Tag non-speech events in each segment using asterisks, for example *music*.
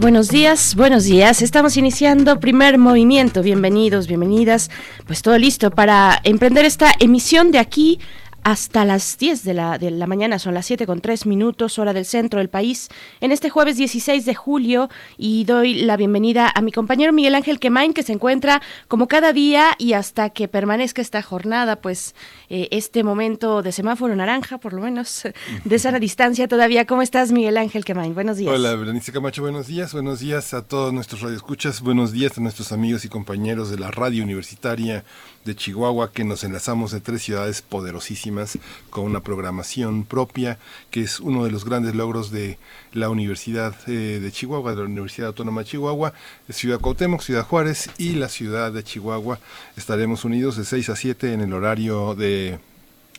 Buenos días, buenos días. Estamos iniciando primer movimiento. Bienvenidos, bienvenidas. Pues todo listo para emprender esta emisión de aquí hasta las 10 de la, de la mañana, son las 7 con 3 minutos, hora del centro del país, en este jueves 16 de julio y doy la bienvenida a mi compañero Miguel Ángel Quemain, que se encuentra como cada día y hasta que permanezca esta jornada, pues eh, este momento de semáforo naranja, por lo menos, *laughs* de sana distancia todavía. ¿Cómo estás, Miguel Ángel Quemain? Buenos días. Hola, Berenice Camacho, buenos días. Buenos días a todos nuestros radioescuchas, buenos días a nuestros amigos y compañeros de la radio universitaria de Chihuahua, que nos enlazamos de tres ciudades poderosísimas con una programación propia, que es uno de los grandes logros de la Universidad eh, de Chihuahua, de la Universidad Autónoma de Chihuahua, Ciudad Cuauhtémoc, Ciudad Juárez y la ciudad de Chihuahua. Estaremos unidos de 6 a 7 en el horario de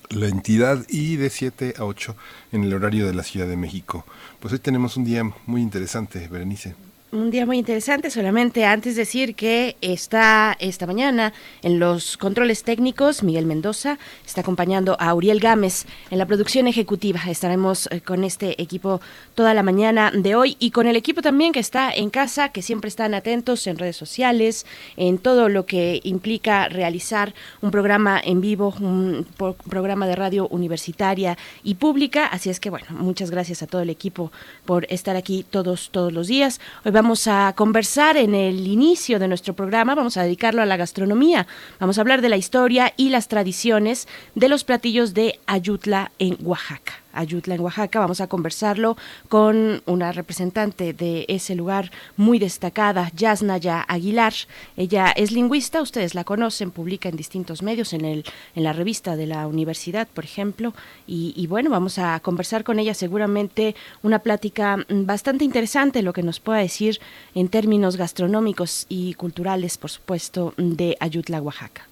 la entidad y de 7 a 8 en el horario de la Ciudad de México. Pues hoy tenemos un día muy interesante, Berenice un día muy interesante. Solamente antes decir que está esta mañana en los controles técnicos Miguel Mendoza, está acompañando a Uriel Gámez en la producción ejecutiva. Estaremos eh, con este equipo toda la mañana de hoy y con el equipo también que está en casa, que siempre están atentos en redes sociales, en todo lo que implica realizar un programa en vivo, un programa de radio universitaria y pública. Así es que bueno, muchas gracias a todo el equipo por estar aquí todos todos los días. Hoy vamos a conversar en el inicio de nuestro programa, vamos a dedicarlo a la gastronomía. Vamos a hablar de la historia y las tradiciones de los platillos de Ayutla en Oaxaca. Ayutla en Oaxaca. Vamos a conversarlo con una representante de ese lugar muy destacada, Yasnaya Aguilar. Ella es lingüista, ustedes la conocen, publica en distintos medios, en, el, en la revista de la universidad, por ejemplo. Y, y bueno, vamos a conversar con ella seguramente una plática bastante interesante, lo que nos pueda decir en términos gastronómicos y culturales, por supuesto, de Ayutla, Oaxaca.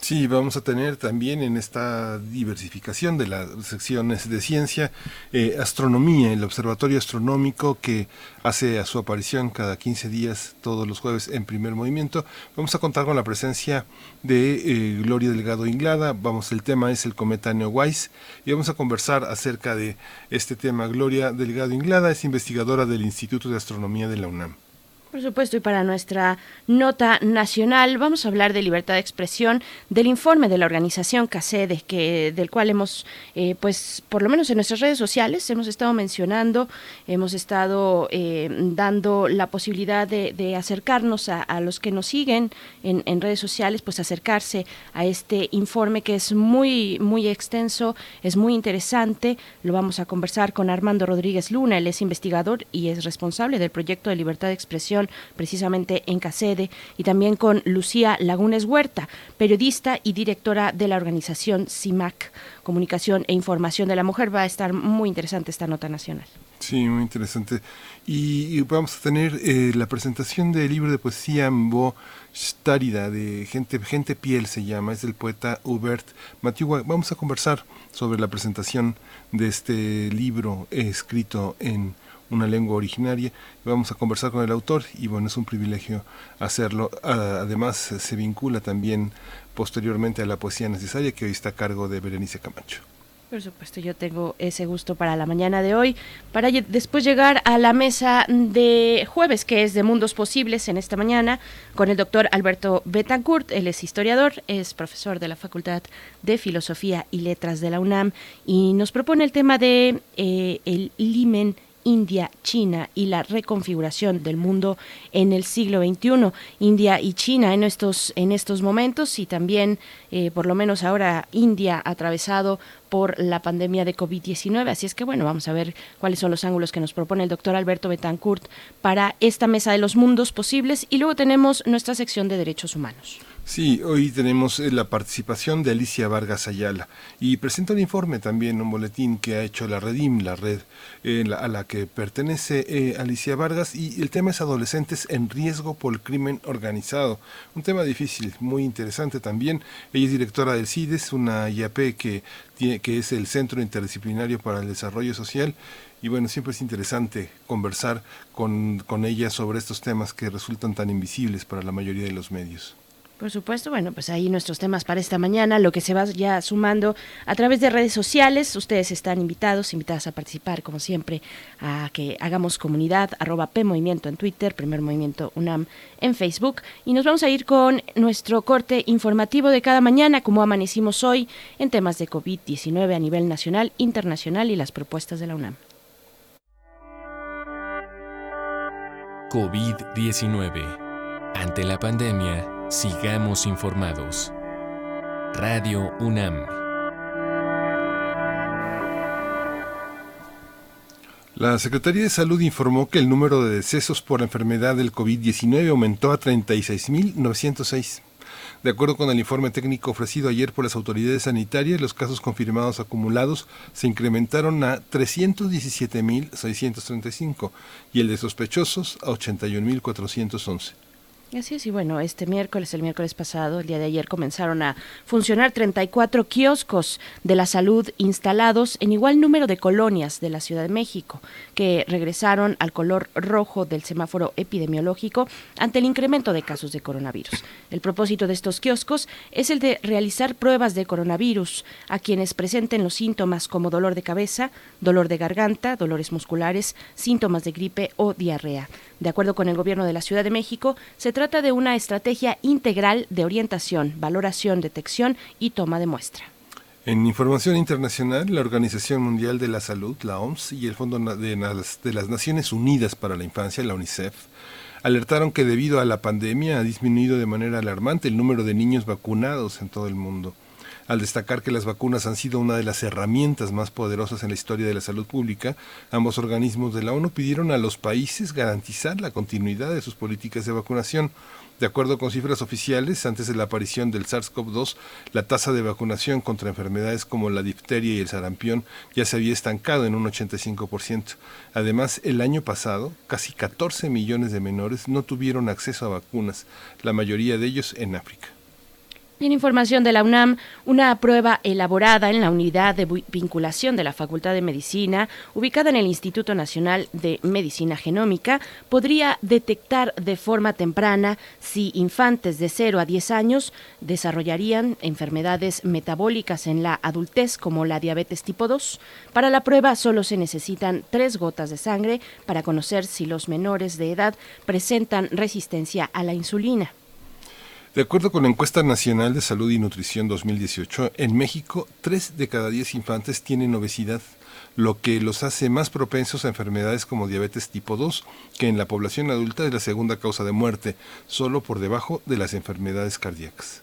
Sí, vamos a tener también en esta diversificación de las secciones de ciencia, eh, astronomía, el Observatorio Astronómico que hace a su aparición cada 15 días, todos los jueves en primer movimiento. Vamos a contar con la presencia de eh, Gloria Delgado Inglada. Vamos, el tema es el cometa Neowise y vamos a conversar acerca de este tema. Gloria Delgado Inglada es investigadora del Instituto de Astronomía de la UNAM. Por supuesto, y para nuestra nota nacional vamos a hablar de libertad de expresión, del informe de la organización CACEDE, que, del cual hemos, eh, pues, por lo menos en nuestras redes sociales, hemos estado mencionando, hemos estado eh, dando la posibilidad de, acercarnos a, los que nos siguen en, en, redes sociales, pues acercarse a este informe que es muy, muy extenso, es muy interesante. Lo vamos a conversar con Armando Rodríguez Luna, él es investigador y es responsable del proyecto de libertad de expresión precisamente en Casede, y también con Lucía Lagunes Huerta, periodista y directora de la organización CIMAC, Comunicación e Información de la Mujer. Va a estar muy interesante esta nota nacional. Sí, muy interesante. Y, vamos a tener eh, la presentación del libro de poesía Mbo Stárida, de Gente, Gente Piel se llama, es del poeta Hubert Matiwa. Vamos a conversar sobre la presentación de este libro escrito en una lengua originaria. Vamos a conversar con el autor y bueno, es un privilegio hacerlo. Además, se vincula también posteriormente a la poesía necesaria que hoy está a cargo de Berenice Camacho. Por supuesto, yo tengo ese gusto para la mañana de hoy, para después llegar a la mesa de jueves, que es de Mundos Posibles en esta mañana, con el doctor Alberto Betancourt. Él es historiador, es profesor de la Facultad de Filosofía y Letras de la UNAM y nos propone el tema de eh, el limen India, China y la reconfiguración del mundo en el siglo XXI. India y China en estos, en estos momentos y también, eh, por lo menos ahora, India atravesado por la pandemia de COVID-19. Así es que, bueno, vamos a ver cuáles son los ángulos que nos propone el doctor Alberto Betancourt para esta mesa de los mundos posibles. Y luego tenemos nuestra sección de derechos humanos. Sí, hoy tenemos eh, la participación de Alicia Vargas Ayala y presenta un informe también, un boletín que ha hecho la Redim, la red eh, a la que pertenece eh, Alicia Vargas y el tema es adolescentes en riesgo por el crimen organizado. Un tema difícil, muy interesante también. Ella es directora del CIDES, una IAP que, tiene, que es el Centro Interdisciplinario para el Desarrollo Social y bueno, siempre es interesante conversar con, con ella sobre estos temas que resultan tan invisibles para la mayoría de los medios. Por supuesto, bueno, pues ahí nuestros temas para esta mañana, lo que se va ya sumando a través de redes sociales. Ustedes están invitados, invitadas a participar, como siempre, a que hagamos comunidad, arroba P en Twitter, Primer Movimiento UNAM en Facebook. Y nos vamos a ir con nuestro corte informativo de cada mañana, como amanecimos hoy, en temas de COVID-19 a nivel nacional, internacional y las propuestas de la UNAM. COVID-19. Ante la pandemia, Sigamos informados. Radio UNAM. La Secretaría de Salud informó que el número de decesos por la enfermedad del COVID-19 aumentó a 36.906. De acuerdo con el informe técnico ofrecido ayer por las autoridades sanitarias, los casos confirmados acumulados se incrementaron a 317.635 y el de sospechosos a 81.411. Así es, y bueno, este miércoles, el miércoles pasado, el día de ayer, comenzaron a funcionar 34 kioscos de la salud instalados en igual número de colonias de la Ciudad de México, que regresaron al color rojo del semáforo epidemiológico ante el incremento de casos de coronavirus. El propósito de estos kioscos es el de realizar pruebas de coronavirus a quienes presenten los síntomas como dolor de cabeza, dolor de garganta, dolores musculares, síntomas de gripe o diarrea. De acuerdo con el Gobierno de la Ciudad de México, se trata de una estrategia integral de orientación, valoración, detección y toma de muestra. En información internacional, la Organización Mundial de la Salud, la OMS, y el Fondo de las Naciones Unidas para la Infancia, la UNICEF, alertaron que debido a la pandemia ha disminuido de manera alarmante el número de niños vacunados en todo el mundo al destacar que las vacunas han sido una de las herramientas más poderosas en la historia de la salud pública, ambos organismos de la ONU pidieron a los países garantizar la continuidad de sus políticas de vacunación. De acuerdo con cifras oficiales, antes de la aparición del SARS-CoV-2, la tasa de vacunación contra enfermedades como la difteria y el sarampión ya se había estancado en un 85%. Además, el año pasado, casi 14 millones de menores no tuvieron acceso a vacunas, la mayoría de ellos en África. En información de la UNAM, una prueba elaborada en la unidad de vinculación de la Facultad de Medicina, ubicada en el Instituto Nacional de Medicina Genómica, podría detectar de forma temprana si infantes de 0 a 10 años desarrollarían enfermedades metabólicas en la adultez como la diabetes tipo 2. Para la prueba solo se necesitan tres gotas de sangre para conocer si los menores de edad presentan resistencia a la insulina. De acuerdo con la encuesta nacional de salud y nutrición 2018, en México 3 de cada 10 infantes tienen obesidad, lo que los hace más propensos a enfermedades como diabetes tipo 2, que en la población adulta es la segunda causa de muerte, solo por debajo de las enfermedades cardíacas.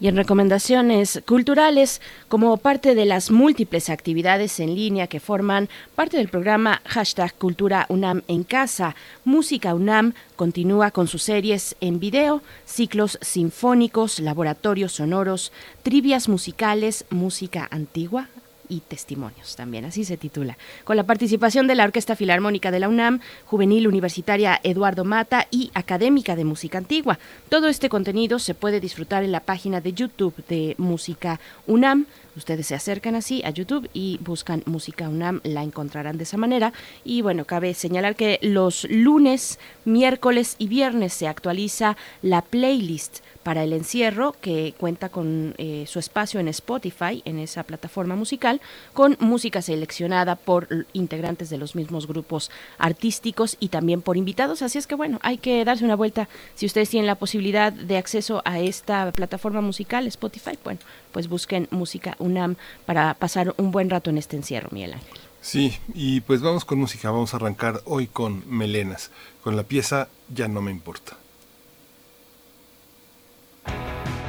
Y en recomendaciones culturales, como parte de las múltiples actividades en línea que forman parte del programa hashtag Cultura UNAM en Casa, Música UNAM continúa con sus series en video, ciclos sinfónicos, laboratorios sonoros, trivias musicales, música antigua, y testimonios también, así se titula, con la participación de la Orquesta Filarmónica de la UNAM, Juvenil Universitaria Eduardo Mata y Académica de Música Antigua. Todo este contenido se puede disfrutar en la página de YouTube de Música UNAM. Ustedes se acercan así a YouTube y buscan Música UNAM, la encontrarán de esa manera. Y bueno, cabe señalar que los lunes, miércoles y viernes se actualiza la playlist para el encierro, que cuenta con eh, su espacio en Spotify, en esa plataforma musical, con música seleccionada por integrantes de los mismos grupos artísticos y también por invitados. Así es que bueno, hay que darse una vuelta. Si ustedes tienen la posibilidad de acceso a esta plataforma musical, Spotify, bueno, pues busquen música UNAM para pasar un buen rato en este encierro, Miguel Ángel. Sí, y pues vamos con música, vamos a arrancar hoy con Melenas, con la pieza Ya no me importa. Primer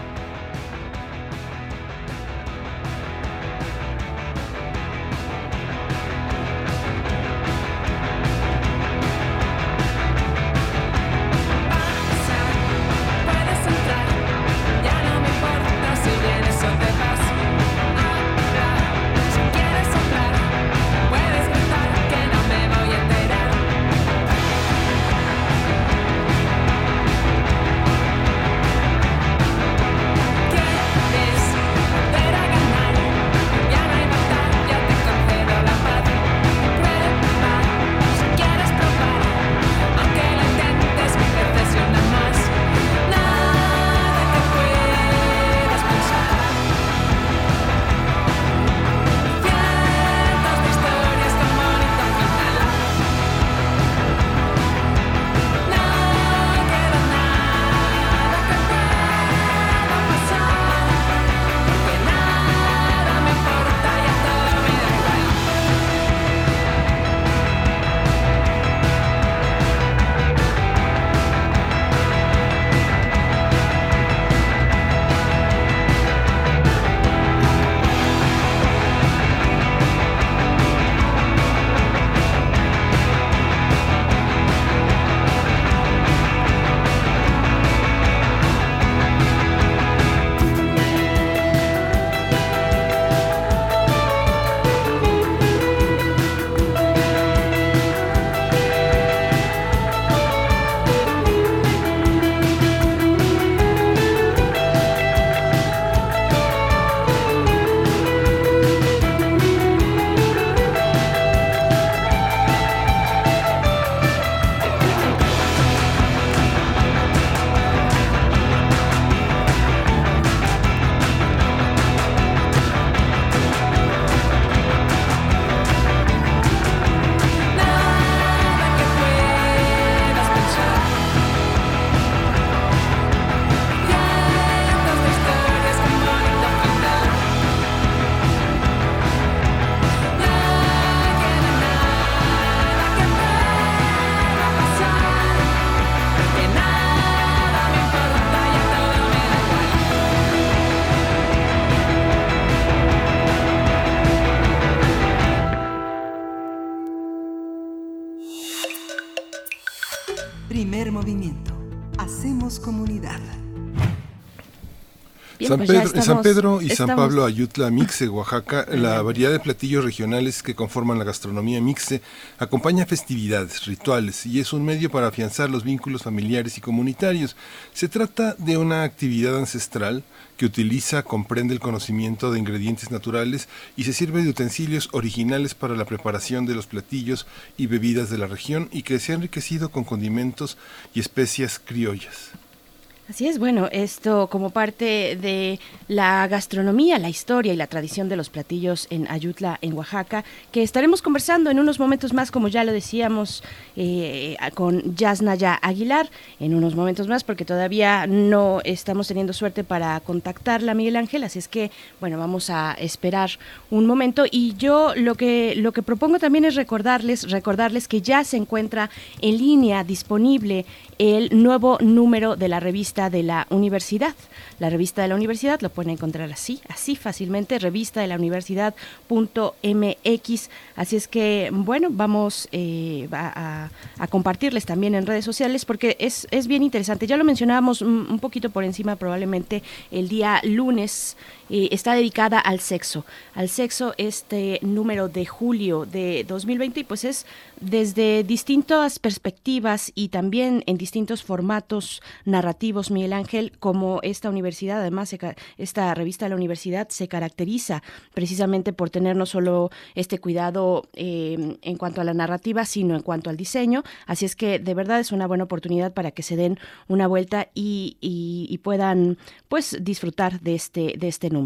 San, pues Pedro, San, Pedro, y San Pablo Ayutla Mixe, Oaxaca, la variedad de platillos regionales que conforman la gastronomía mixe acompaña festividades, rituales y es un medio para afianzar los vínculos familiares y comunitarios. Se trata de una actividad ancestral que utiliza, comprende el conocimiento de ingredientes naturales y se sirve de utensilios originales para la preparación de los platillos y bebidas de la región y que se ha enriquecido con condimentos y especias criollas. Así es, bueno, esto como parte de la gastronomía, la historia y la tradición de los platillos en Ayutla, en Oaxaca, que estaremos conversando en unos momentos más, como ya lo decíamos, eh, con Yasnaya Aguilar, en unos momentos más, porque todavía no estamos teniendo suerte para contactarla, Miguel Ángel, así es que, bueno, vamos a esperar un momento. Y yo lo que, lo que propongo también es recordarles, recordarles que ya se encuentra en línea disponible el nuevo número de la revista de la universidad. La revista de la universidad lo pueden encontrar así, así fácilmente, revista de la universidad.mx. Así es que, bueno, vamos eh, a, compartirles también en redes sociales porque es, es bien interesante. Ya lo mencionábamos un poquito por encima probablemente el día lunes está dedicada al sexo. Al sexo este número de julio de 2020 y pues es desde distintas perspectivas y también en distintos formatos narrativos, Miguel Ángel, como esta universidad, además esta revista de la universidad se caracteriza precisamente por tener no solo este cuidado eh, en cuanto a la narrativa, sino en cuanto al diseño. Así es que de verdad es una buena oportunidad para que se den una vuelta y, y puedan pues disfrutar de este, de este número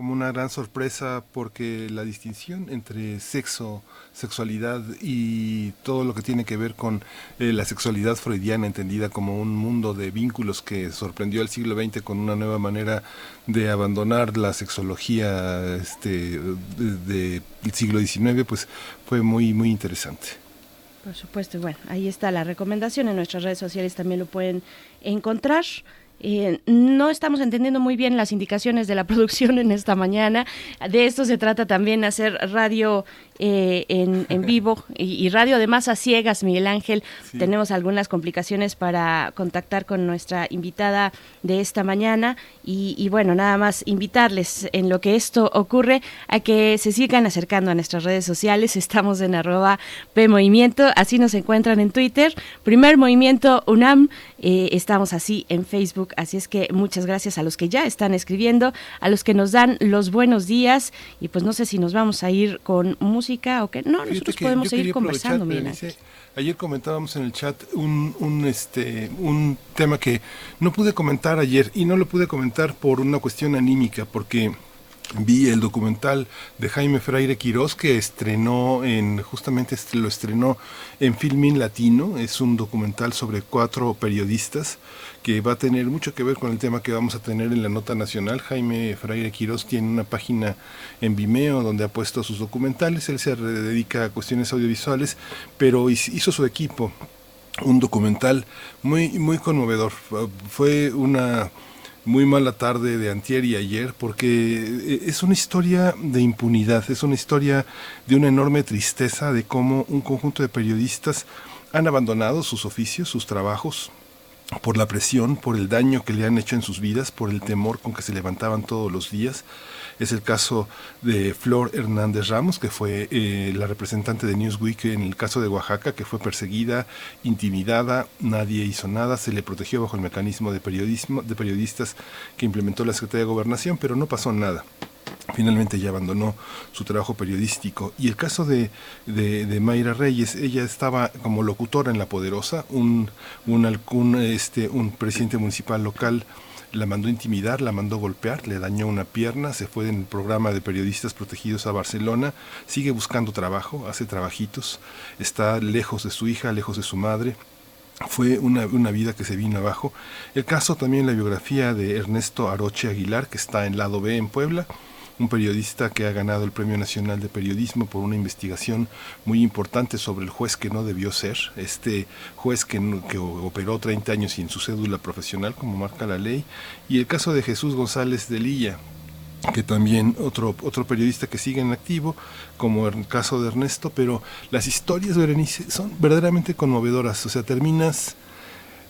como una gran sorpresa porque la distinción entre sexo, sexualidad y todo lo que tiene que ver con eh, la sexualidad freudiana entendida como un mundo de vínculos que sorprendió al siglo XX con una nueva manera de abandonar la sexología este, del siglo XIX, pues fue muy, muy interesante. Por supuesto, bueno, ahí está la recomendación, en nuestras redes sociales también lo pueden encontrar. Eh, no estamos entendiendo muy bien las indicaciones de la *laughs* producción en esta mañana. De esto se trata también hacer radio eh, en, vivo y, radio además a ciegas, Miguel Ángel. Tenemos algunas complicaciones para contactar con nuestra invitada de esta mañana y, bueno, nada más invitarles en lo que esto ocurre a que se sigan acercando a nuestras redes sociales. Estamos en arroba PMovimiento, así nos encuentran en Twitter. Primer Movimiento UNAM, eh, estamos así en Facebook, así es que muchas gracias a los que ya están escribiendo, a los que nos dan los buenos días. Y pues no sé si nos vamos a ir con música o que no, nosotros podemos seguir conversando, Ayer comentábamos en el chat un, un, este, un tema que no pude comentar ayer y no lo pude comentar por una cuestión anímica, porque vi el documental de Jaime Freire Quirós que estrenó en justamente lo estrenó en Filmin Latino. Es un documental sobre cuatro periodistas que va a tener mucho que ver con el tema que vamos a tener en la nota nacional. Jaime Freire Quirós tiene una página en Vimeo donde ha puesto sus documentales. Él se dedica a cuestiones audiovisuales pero hizo su equipo un documental muy muy conmovedor. Fue una muy mala tarde de antier y ayer porque eh, es una historia de impunidad, es una historia de una enorme tristeza de cómo un conjunto de periodistas han abandonado sus oficios, sus trabajos, por la presión, por el daño que le han hecho en sus vidas, por el temor con que se levantaban todos los días. Es el caso de Flor Hernández Ramos, que fue eh, la representante de Newsweek en el caso de Oaxaca, que fue perseguida, intimidada, nadie hizo nada, se le protegió bajo el mecanismo de periodismo de periodistas que implementó la Secretaría de Gobernación, pero no pasó nada finalmente ya abandonó su trabajo periodístico. Y el caso de, de, Mayra Reyes, ella estaba como locutora en La Poderosa, un, un, este, un presidente municipal local la mandó intimidar, la mandó golpear, le dañó una pierna, se fue en el programa de periodistas protegidos a Barcelona, sigue buscando trabajo, hace trabajitos, está lejos de su hija, lejos de su madre, fue una, una, vida que se vino abajo. El caso también la biografía de Ernesto Aroche Aguilar, que está en lado B en Puebla, un periodista que ha ganado el Premio Nacional de Periodismo por una investigación muy importante sobre el juez que no debió ser, este juez que, que operó 30 años sin su cédula profesional, como marca la ley, y el caso de Jesús González de Lilla, que también otro, otro periodista que sigue en activo, como el caso de Ernesto, pero las historias, Berenice, son verdaderamente conmovedoras, o sea, terminas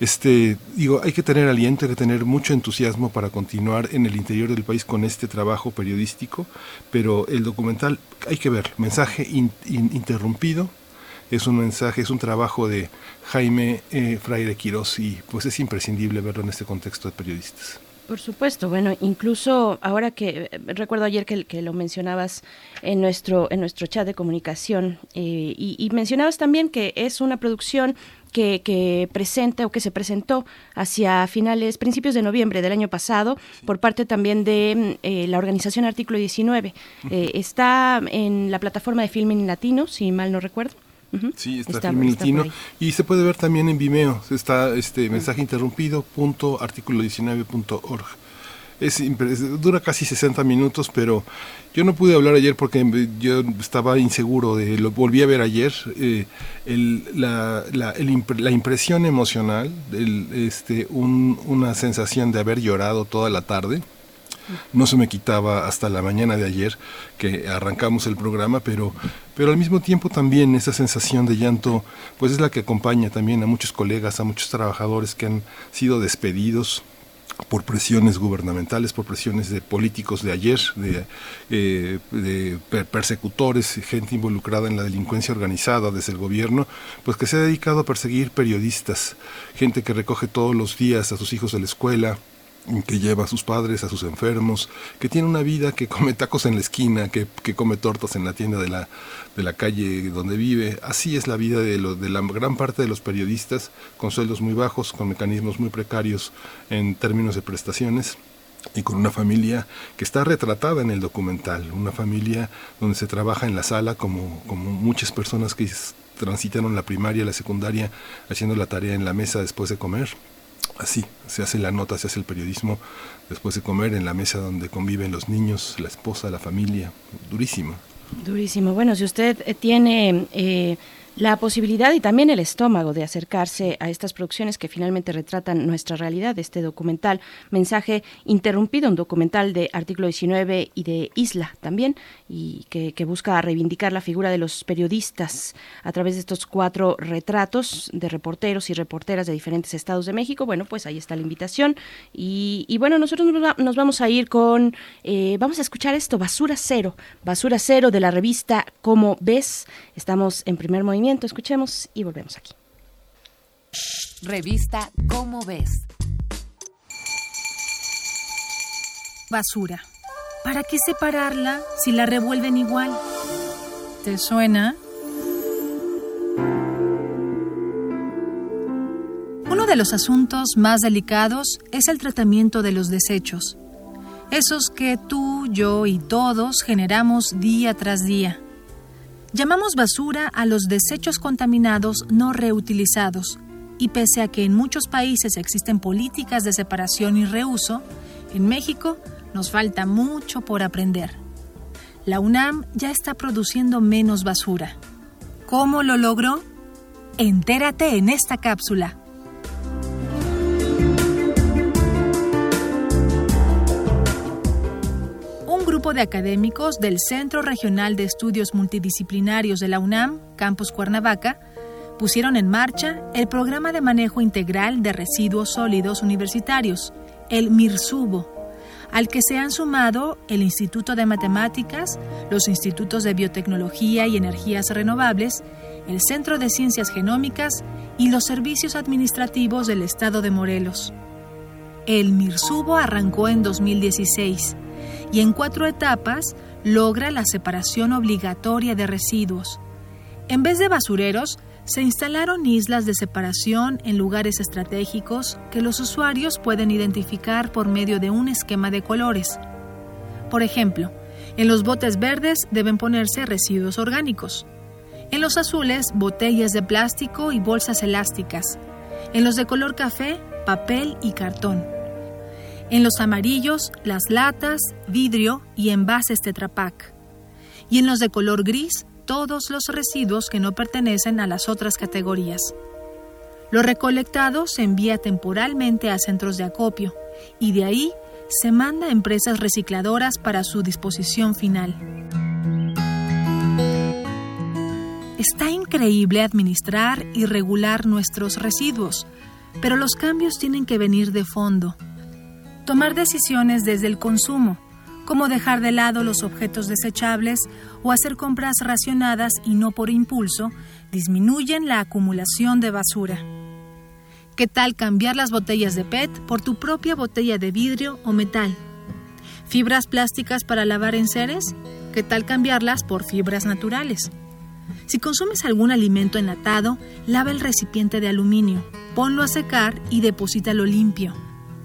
este, digo, hay que tener aliento, hay que tener mucho entusiasmo para continuar en el interior del país con este trabajo periodístico, pero el documental hay que ver, mensaje interrumpido, es un mensaje, es un trabajo de Jaime eh, Fraire Quirós y pues es imprescindible verlo en este contexto de periodistas. Por supuesto, bueno, incluso ahora que eh, recuerdo ayer que, que, lo mencionabas en nuestro en nuestro chat de comunicación eh, y, mencionabas también que es una producción que, que, presenta o que se presentó hacia finales, principios de noviembre del año pasado por parte también de eh, la organización Artículo 19. está en la plataforma de Filming Latino, si mal no recuerdo. Sí, está, está y se puede ver también en Vimeo. Está este mensaje interrumpido punto artículo 19.org. Es, dura casi 60 minutos, pero yo no pude hablar ayer porque yo estaba inseguro de lo volví a ver ayer eh, el, la, la, la, impresión emocional, el, este, un, una sensación de haber llorado toda la tarde no se me quitaba hasta la mañana de ayer que arrancamos el programa, pero, pero al mismo tiempo también esa sensación de llanto, pues es la que acompaña también a muchos colegas, a muchos trabajadores que han sido despedidos por presiones gubernamentales, por presiones de políticos de ayer, de, eh, de, persecutores, gente involucrada en la delincuencia organizada desde el gobierno, pues que se ha dedicado a perseguir periodistas, gente que recoge todos los días a sus hijos de la escuela, que lleva a sus padres, a sus enfermos, que tiene una vida que come tacos en la esquina, que, que come tortas en la tienda de la, de la calle donde vive. Así es la vida de, lo, de la gran parte de los periodistas, con sueldos muy bajos, con mecanismos muy precarios en términos de prestaciones y con una familia que está retratada en el documental, una familia donde se trabaja en la sala como, como muchas personas que transitaron la primaria, la secundaria, haciendo la tarea en la mesa después de comer así, se hace la nota, se hace el periodismo después de comer en la mesa donde conviven los niños, la esposa, la familia, durísimo. Durísimo. Bueno, si usted eh, tiene eh, la posibilidad y también el estómago de acercarse a estas producciones que finalmente retratan nuestra realidad, este documental, Mensaje Interrumpido, un documental de artículo 19 y de Isla también, y que, busca reivindicar la figura de los periodistas a través de estos cuatro retratos de reporteros y reporteras de diferentes estados de México. Bueno, pues ahí está la invitación. Y, bueno, nosotros nos vamos a ir con, eh, vamos a escuchar esto, Basura Cero, Basura Cero de la revista Como ves. Estamos en primer movimiento Escuchemos y volvemos aquí. Revista Cómo ves. Basura. ¿Para qué separarla si la revuelven igual? ¿Te suena? Uno de los asuntos más delicados es el tratamiento de los desechos, esos que tú, yo y todos generamos día tras día Llamamos basura a los desechos contaminados no reutilizados, y pese a que en muchos países existen políticas de separación y reuso, en México nos falta mucho por aprender. La UNAM ya está produciendo menos basura. ¿Cómo lo logró? Entérate en esta cápsula. grupo de académicos del Centro Regional de Estudios Multidisciplinarios de la UNAM, Campus Cuernavaca, pusieron en marcha el Programa de Manejo Integral de Residuos Sólidos Universitarios, el MIRSUBO, al que se han sumado el Instituto de Matemáticas, los Institutos de Biotecnología y Energías Renovables, el Centro de Ciencias Genómicas y los servicios administrativos del Estado de Morelos. El MIRSUBO arrancó en 2016 y en cuatro etapas logra la separación obligatoria de residuos. En vez de basureros, se instalaron islas de separación en lugares estratégicos que los usuarios pueden identificar por medio de un esquema de colores. Por ejemplo, en los botes verdes deben ponerse residuos orgánicos. En los azules, botellas de plástico y bolsas elásticas. En los de color café, papel y cartón. En los amarillos, las latas, vidrio y envases Tetra Pak. Y en los de color gris, todos los residuos que no pertenecen a las otras categorías. Lo recolectado se envía temporalmente a centros de acopio y de ahí se manda a empresas recicladoras para su disposición final. Está increíble administrar y regular nuestros residuos, pero los cambios tienen que venir de fondo. Tomar decisiones desde el consumo, como dejar de lado los objetos desechables o hacer compras racionadas y no por impulso, disminuyen la acumulación de basura. ¿Qué tal cambiar las botellas de PET por tu propia botella de vidrio o metal? ¿Fibras plásticas para lavar enseres? ¿Qué tal cambiarlas por fibras naturales? Si consumes algún alimento enlatado, lava el recipiente de aluminio, ponlo a secar y deposítalo limpio.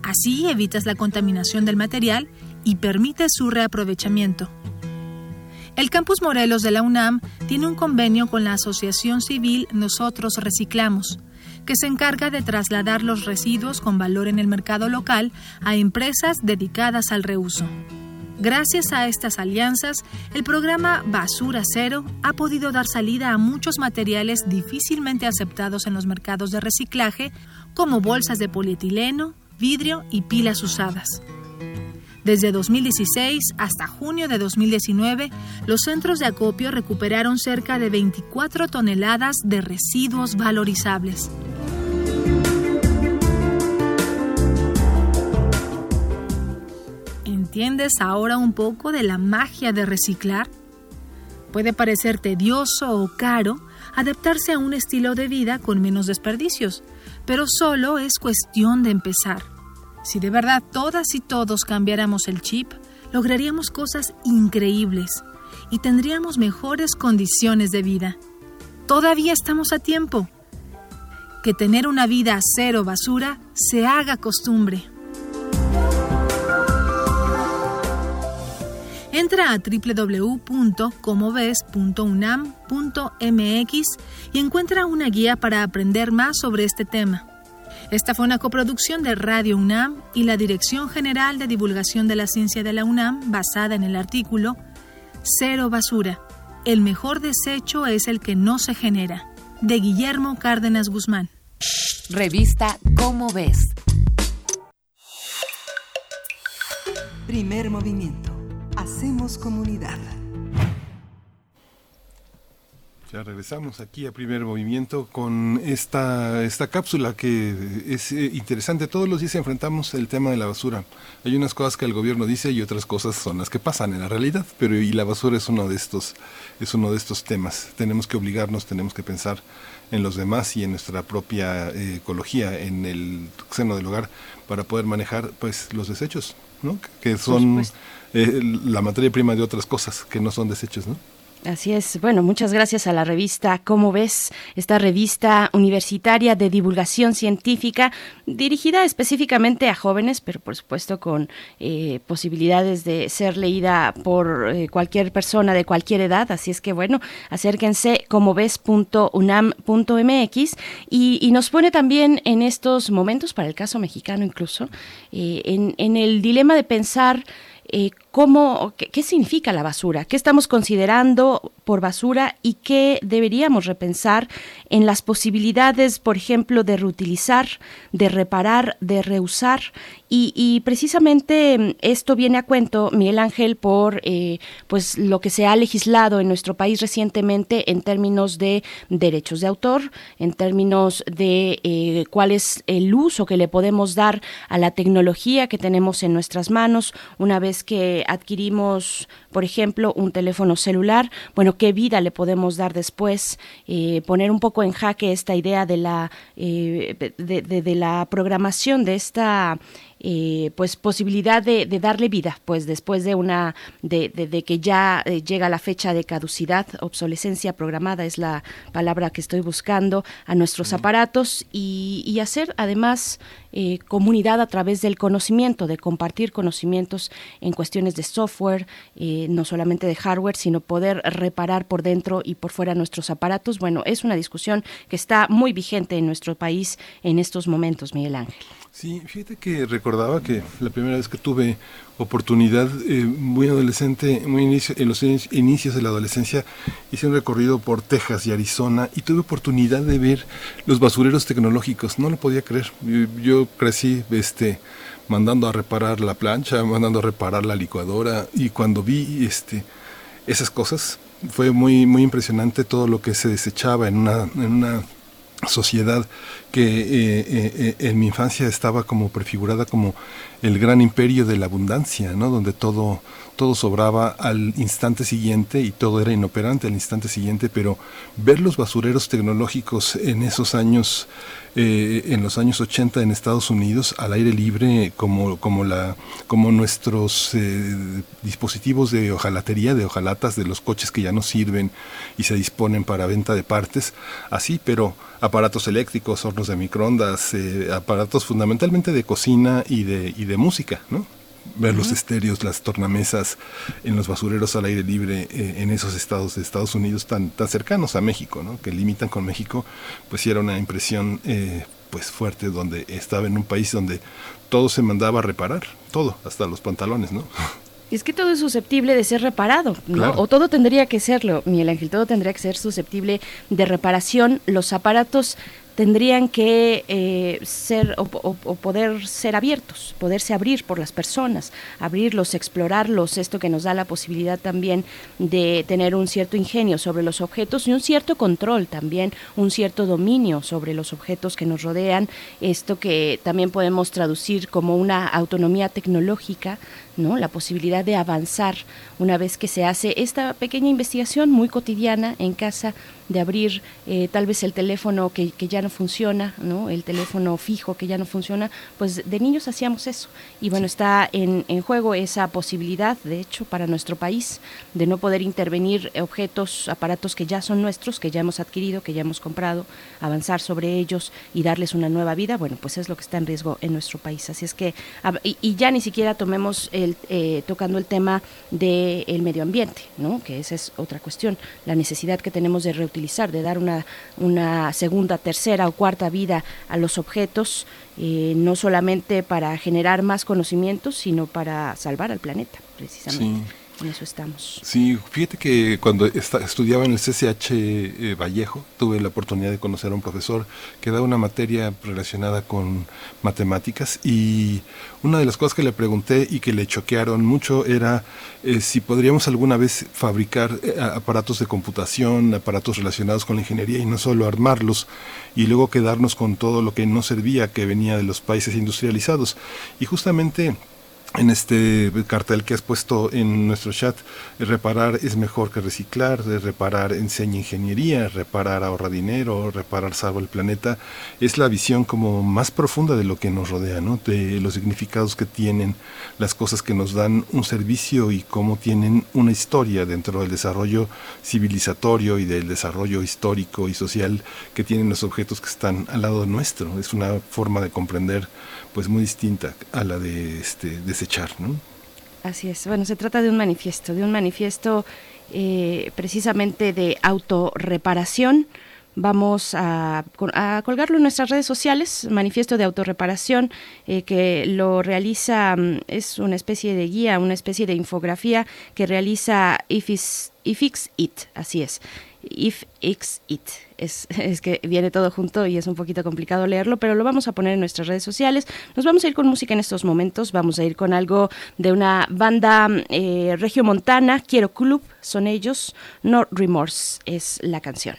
Así evitas la contaminación del material y permite su reaprovechamiento. El Campus Morelos de la UNAM tiene un convenio con la Asociación Civil Nosotros Reciclamos, que se encarga de trasladar los residuos con valor en el mercado local a empresas dedicadas al reuso. Gracias a estas alianzas, el programa Basura Cero ha podido dar salida a muchos materiales difícilmente aceptados en los mercados de reciclaje, como bolsas de polietileno, vidrio y pilas usadas. Desde 2016 hasta junio de 2019, los centros de acopio recuperaron cerca de 24 toneladas de residuos valorizables. ¿Entiendes ahora un poco de la magia de reciclar? Puede parecer tedioso o caro adaptarse a un estilo de vida con menos desperdicios, pero solo es cuestión de empezar. Si de verdad todas y todos cambiáramos el chip, lograríamos cosas increíbles y tendríamos mejores condiciones de vida. Todavía estamos a tiempo. Que tener una vida cero basura se haga costumbre. Entra a www.comoves.unam.mx y encuentra una guía para aprender más sobre este tema. Esta fue una coproducción de Radio UNAM y la Dirección General de Divulgación de la Ciencia de la UNAM basada en el artículo Cero Basura. El mejor desecho es el que no se genera, de Guillermo Cárdenas Guzmán. Revista Cómo ves. Primer movimiento. Hacemos comunidad. Ya regresamos aquí a primer movimiento con esta, esta cápsula que es eh, interesante. Todos los días enfrentamos el tema de la basura. Hay unas cosas que el gobierno dice y otras cosas son las que pasan en la realidad, pero y la basura es uno de estos, es uno de estos temas. Tenemos que obligarnos, tenemos que pensar en los demás y en nuestra propia eh, ecología, en el seno del hogar, para poder manejar pues los desechos, ¿no? que son eh, la materia prima de otras cosas que no son desechos. ¿no? Así es. Bueno, muchas gracias a la revista ¿Cómo ves? Esta revista universitaria de divulgación científica dirigida específicamente a jóvenes, pero por supuesto con eh, posibilidades de ser leída por eh, cualquier persona de cualquier edad. Así es que bueno, acérquense comoves.unam.mx y, y nos pone también en estos momentos, para el caso mexicano incluso, eh, en el dilema de pensar eh, cómo, qué, significa la basura, qué estamos considerando por basura y qué deberíamos repensar en las posibilidades, por ejemplo, de reutilizar, de reparar, de reusar. Y, precisamente mm, esto viene a cuento, Miguel Ángel, por eh, pues lo que se ha legislado en nuestro país recientemente en términos de derechos de autor, en términos de eh, cuál es el uso que le podemos dar a la tecnología que tenemos en nuestras manos una vez que adquirimos, por ejemplo, un teléfono celular, bueno, qué vida le podemos dar después, eh, poner un poco en jaque esta idea de la, eh, de, la programación de esta eh, pues posibilidad de, darle vida pues después de una de, que ya llega la fecha de caducidad obsolescencia programada es la palabra que estoy buscando a nuestros aparatos y, y hacer además eh, comunidad a través del conocimiento, de compartir conocimientos en cuestiones de software, eh, no solamente de hardware, sino poder reparar por dentro y por fuera nuestros aparatos. Bueno, es una discusión que está muy vigente en nuestro país en estos momentos, Miguel Ángel. Sí, fíjate que recordaba que la primera vez que tuve oportunidad, eh, muy adolescente, muy inicio, en los inicios de la adolescencia, hice un recorrido por Texas y Arizona y tuve oportunidad de ver los basureros tecnológicos. No lo podía creer. Yo, crecí este, mandando a reparar la plancha, mandando a reparar la licuadora y cuando vi este, esas cosas fue muy, muy impresionante todo lo que se desechaba en una, en una sociedad que eh, eh, en mi infancia estaba como prefigurada como el gran imperio de la abundancia, ¿no? Donde todo, todo sobraba al instante siguiente y todo era inoperante al instante siguiente, pero ver los basureros tecnológicos en esos años eh, en los años 80 en Estados Unidos al aire libre como, como, la, como nuestros eh, dispositivos de hojalatería, de hojalatas de los coches que ya no sirven y se disponen para venta de partes, así, pero aparatos eléctricos, hornos de microondas, eh, aparatos fundamentalmente de cocina y de, y de música, ¿no? Ver los estéreos, las tornamesas en los basureros al aire libre eh, en esos estados de Estados Unidos tan, tan cercanos a México, ¿no? que limitan con México, pues sí era una impresión eh, pues fuerte donde estaba en un país donde todo se mandaba a reparar, todo, hasta los pantalones, ¿no? *laughs* Es que todo es susceptible de ser reparado, ¿no? O todo tendría que serlo, Miguel Ángel, todo tendría que ser susceptible de reparación. Los aparatos tendrían que eh, ser o, poder ser abiertos, poderse abrir por las personas, abrirlos, explorarlos, esto que nos da la posibilidad también de tener un cierto ingenio sobre los objetos y un cierto control también, un cierto dominio sobre los objetos que nos rodean, esto que también podemos traducir como una autonomía tecnológica, ¿no? La posibilidad de avanzar una vez que se hace esta pequeña investigación muy cotidiana en casa de abrir eh, tal vez el teléfono que, que, ya no funciona, ¿no? el teléfono fijo que ya no funciona, pues de niños hacíamos eso. Y bueno, está en, en, juego esa posibilidad, de hecho, para nuestro país, de no poder intervenir objetos, aparatos que ya son nuestros, que ya hemos adquirido, que ya hemos comprado, avanzar sobre ellos y darles una nueva vida, bueno, pues es lo que está en riesgo en nuestro país. Así es que, y, ya ni siquiera tomemos el, eh, tocando el tema del medio ambiente, ¿no? que esa es otra cuestión, la necesidad que tenemos de utilizar, de dar una, una segunda, tercera o cuarta vida a los objetos, eh, no solamente para generar más conocimientos, sino para salvar al planeta, precisamente. En eso estamos. Sí, fíjate que cuando estudiaba en el CCH eh, Vallejo, tuve la oportunidad de conocer a un profesor que daba una materia relacionada con matemáticas y una de las cosas que le pregunté y que le choquearon mucho era eh, si podríamos alguna vez fabricar eh, aparatos de computación, aparatos relacionados con la ingeniería y no solo armarlos y luego quedarnos con todo lo que no servía, que venía de los países industrializados. Y justamente en este cartel que has puesto en nuestro chat, reparar es mejor que reciclar, reparar enseña ingeniería, reparar ahorra dinero, reparar salva el planeta, es la visión como más profunda de lo que nos rodea, ¿no? de los significados que tienen las cosas que nos dan un servicio y cómo tienen una historia dentro del desarrollo civilizatorio y del desarrollo histórico y social que tienen los objetos que están al lado nuestro. Es una forma de comprender pues muy distinta a la de este, desechar, ¿no? Así es. Bueno, se trata de un manifiesto, de un manifiesto eh, precisamente de autorreparación. Vamos a, colgarlo en nuestras redes sociales, manifiesto de autorreparación, eh, que lo realiza, mm, es una especie de guía, una especie de infografía que realiza Ifix, Ifix It, así es. If X It. Es, *laughs* es, que viene todo junto y es un poquito complicado leerlo, pero lo vamos a poner en nuestras redes sociales. Nos vamos a ir con música en estos momentos, vamos a ir con algo de una banda eh, regiomontana, Quiero Club, son ellos, No Remorse es la canción.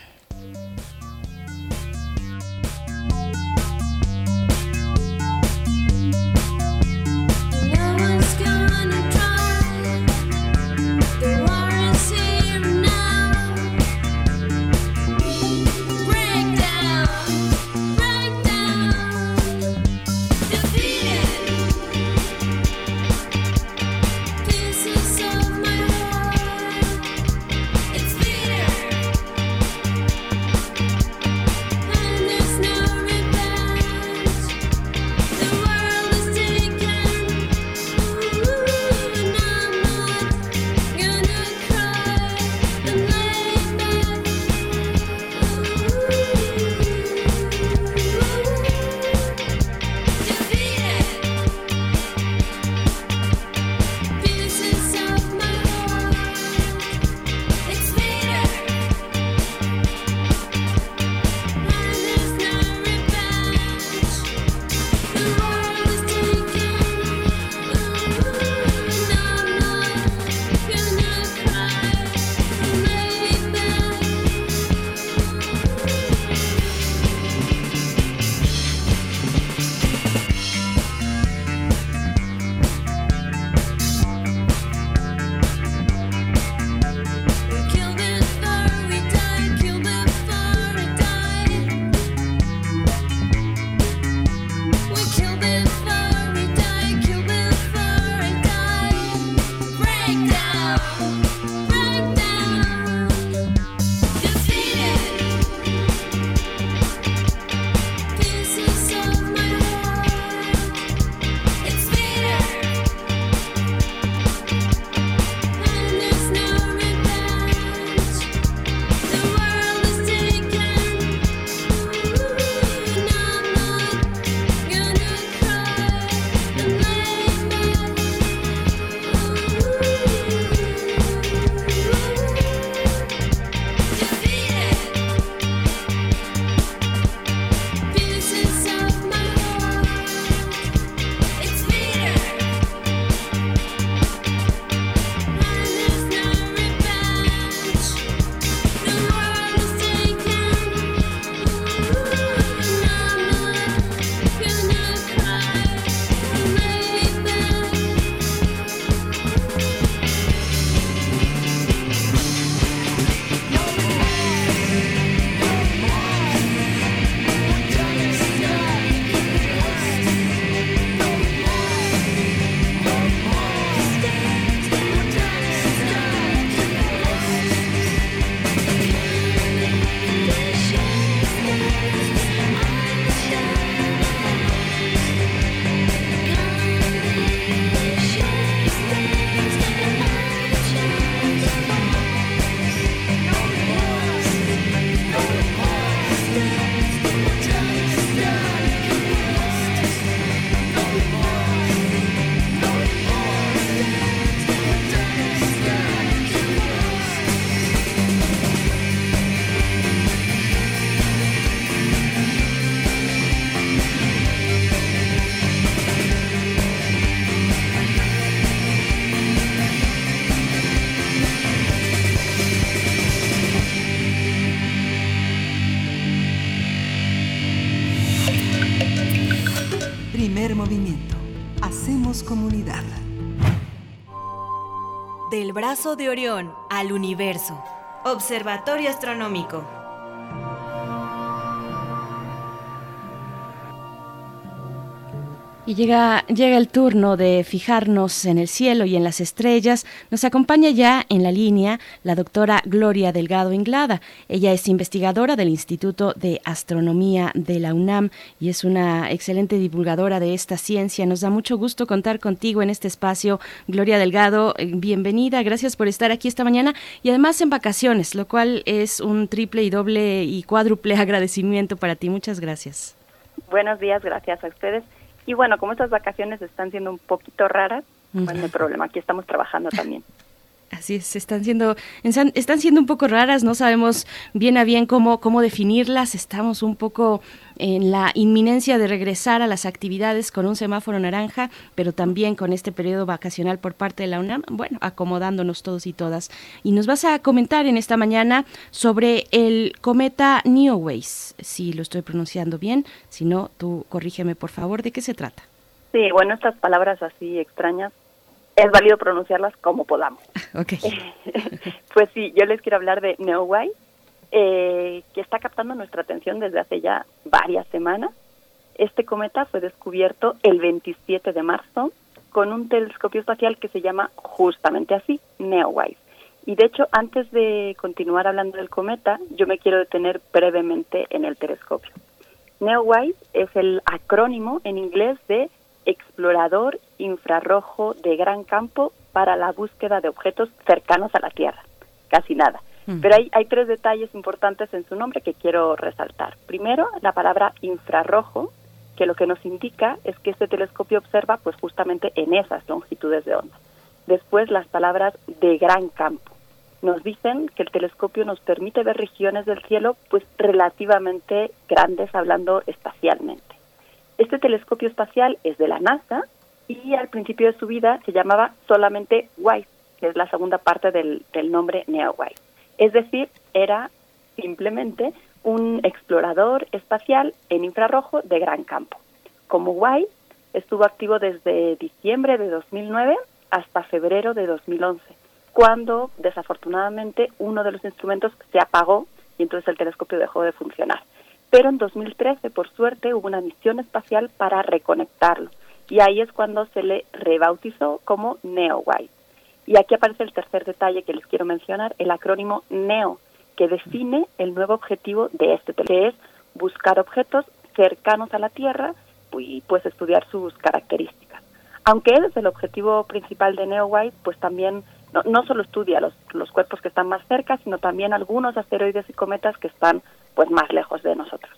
Brazo de Orión al universo. Observatorio Astronómico. Y llega, llega el turno de fijarnos en el cielo y en las estrellas. Nos acompaña ya en la línea la doctora Gloria Delgado Inglada. Ella es investigadora del Instituto de Astronomía de la UNAM y es una excelente divulgadora de esta ciencia. Nos da mucho gusto contar contigo en este espacio. Gloria Delgado, eh, bienvenida. Gracias por estar aquí esta mañana y además en vacaciones, lo cual es un triple y doble y cuádruple *laughs* agradecimiento para ti. Muchas gracias. Buenos días, gracias a ustedes. Y bueno, como estas vacaciones están siendo un poquito raras, pues no hay problema, aquí estamos trabajando también. Así es, están siendo, están siendo un poco raras, no sabemos bien a bien cómo, cómo definirlas, estamos un poco en la inminencia de regresar a las actividades con un semáforo naranja, pero también con este periodo vacacional por parte de la UNAM, bueno, acomodándonos todos y todas. Y nos vas a comentar en esta mañana sobre el cometa Neowise, si lo estoy pronunciando bien, si no, tú corrígeme por favor, ¿de qué se trata? Sí, bueno, estas palabras así extrañas es válido pronunciarlas como podamos. *laughs* Okay. *laughs* pues sí, yo les quiero hablar de Neowise, eh, que está captando nuestra atención desde hace ya varias semanas. Este cometa fue descubierto el 27 de marzo con un telescopio espacial que se llama justamente así, Neowise. Y de hecho, antes de continuar hablando del cometa, yo me quiero detener brevemente en el telescopio. Neowise es el acrónimo en inglés de explorador infrarrojo de gran campo para la búsqueda de objetos cercanos a la Tierra. Casi nada. Pero hay, tres detalles importantes en su nombre que quiero resaltar. Primero, la palabra infrarrojo, que lo que nos indica es que este telescopio observa pues justamente en esas longitudes de onda. Después, las palabras de gran campo. Nos dicen que el telescopio nos permite ver regiones del cielo pues relativamente grandes hablando espacialmente. Este telescopio espacial es de la NASA y al principio de su vida se llamaba solamente WISE, que es la segunda parte del, del nombre NeoWise. Es decir, era simplemente un explorador espacial en infrarrojo de gran campo. Como WISE, estuvo activo desde diciembre de 2009 hasta febrero de 2011, cuando desafortunadamente uno de los instrumentos se apagó y entonces el telescopio dejó de funcionar. Pero en 2013, por suerte, hubo una misión espacial para reconectarlo. Y ahí es cuando se le rebautizó como NeoWise. Y aquí aparece el tercer detalle que les quiero mencionar, el acrónimo NEO, que define el nuevo objetivo de este que es buscar objetos cercanos a la Tierra y pues estudiar sus características. Aunque es el objetivo principal de NeoWise, pues también no, no solo estudia los, los cuerpos que están más cerca, sino también algunos asteroides y cometas que están pues más lejos de nosotros.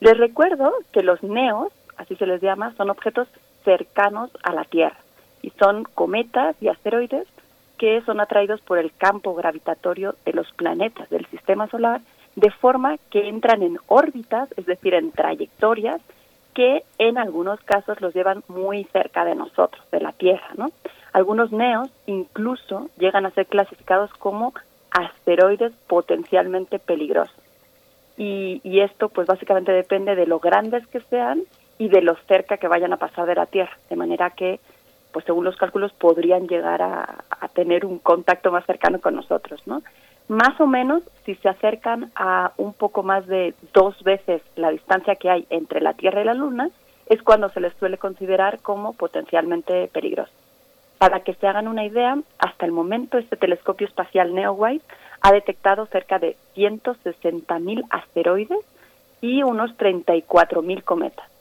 Les recuerdo que los neos, así se les llama, son objetos cercanos a la Tierra y son cometas y asteroides que son atraídos por el campo gravitatorio de los planetas del sistema solar de forma que entran en órbitas, es decir, en trayectorias que en algunos casos los llevan muy cerca de nosotros, de la Tierra, ¿no? Algunos neos incluso llegan a ser clasificados como asteroides potencialmente peligrosos. Y, y, esto pues básicamente depende de lo grandes que sean y de lo cerca que vayan a pasar de la Tierra, de manera que pues según los cálculos podrían llegar a, tener un contacto más cercano con nosotros, ¿no? Más o menos, si se acercan a un poco más de dos veces la distancia que hay entre la Tierra y la Luna, es cuando se les suele considerar como potencialmente peligroso. Para que se hagan una idea, hasta el momento este telescopio espacial NEOWISE ha detectado cerca de 160.000 asteroides y unos 34.000 cometas.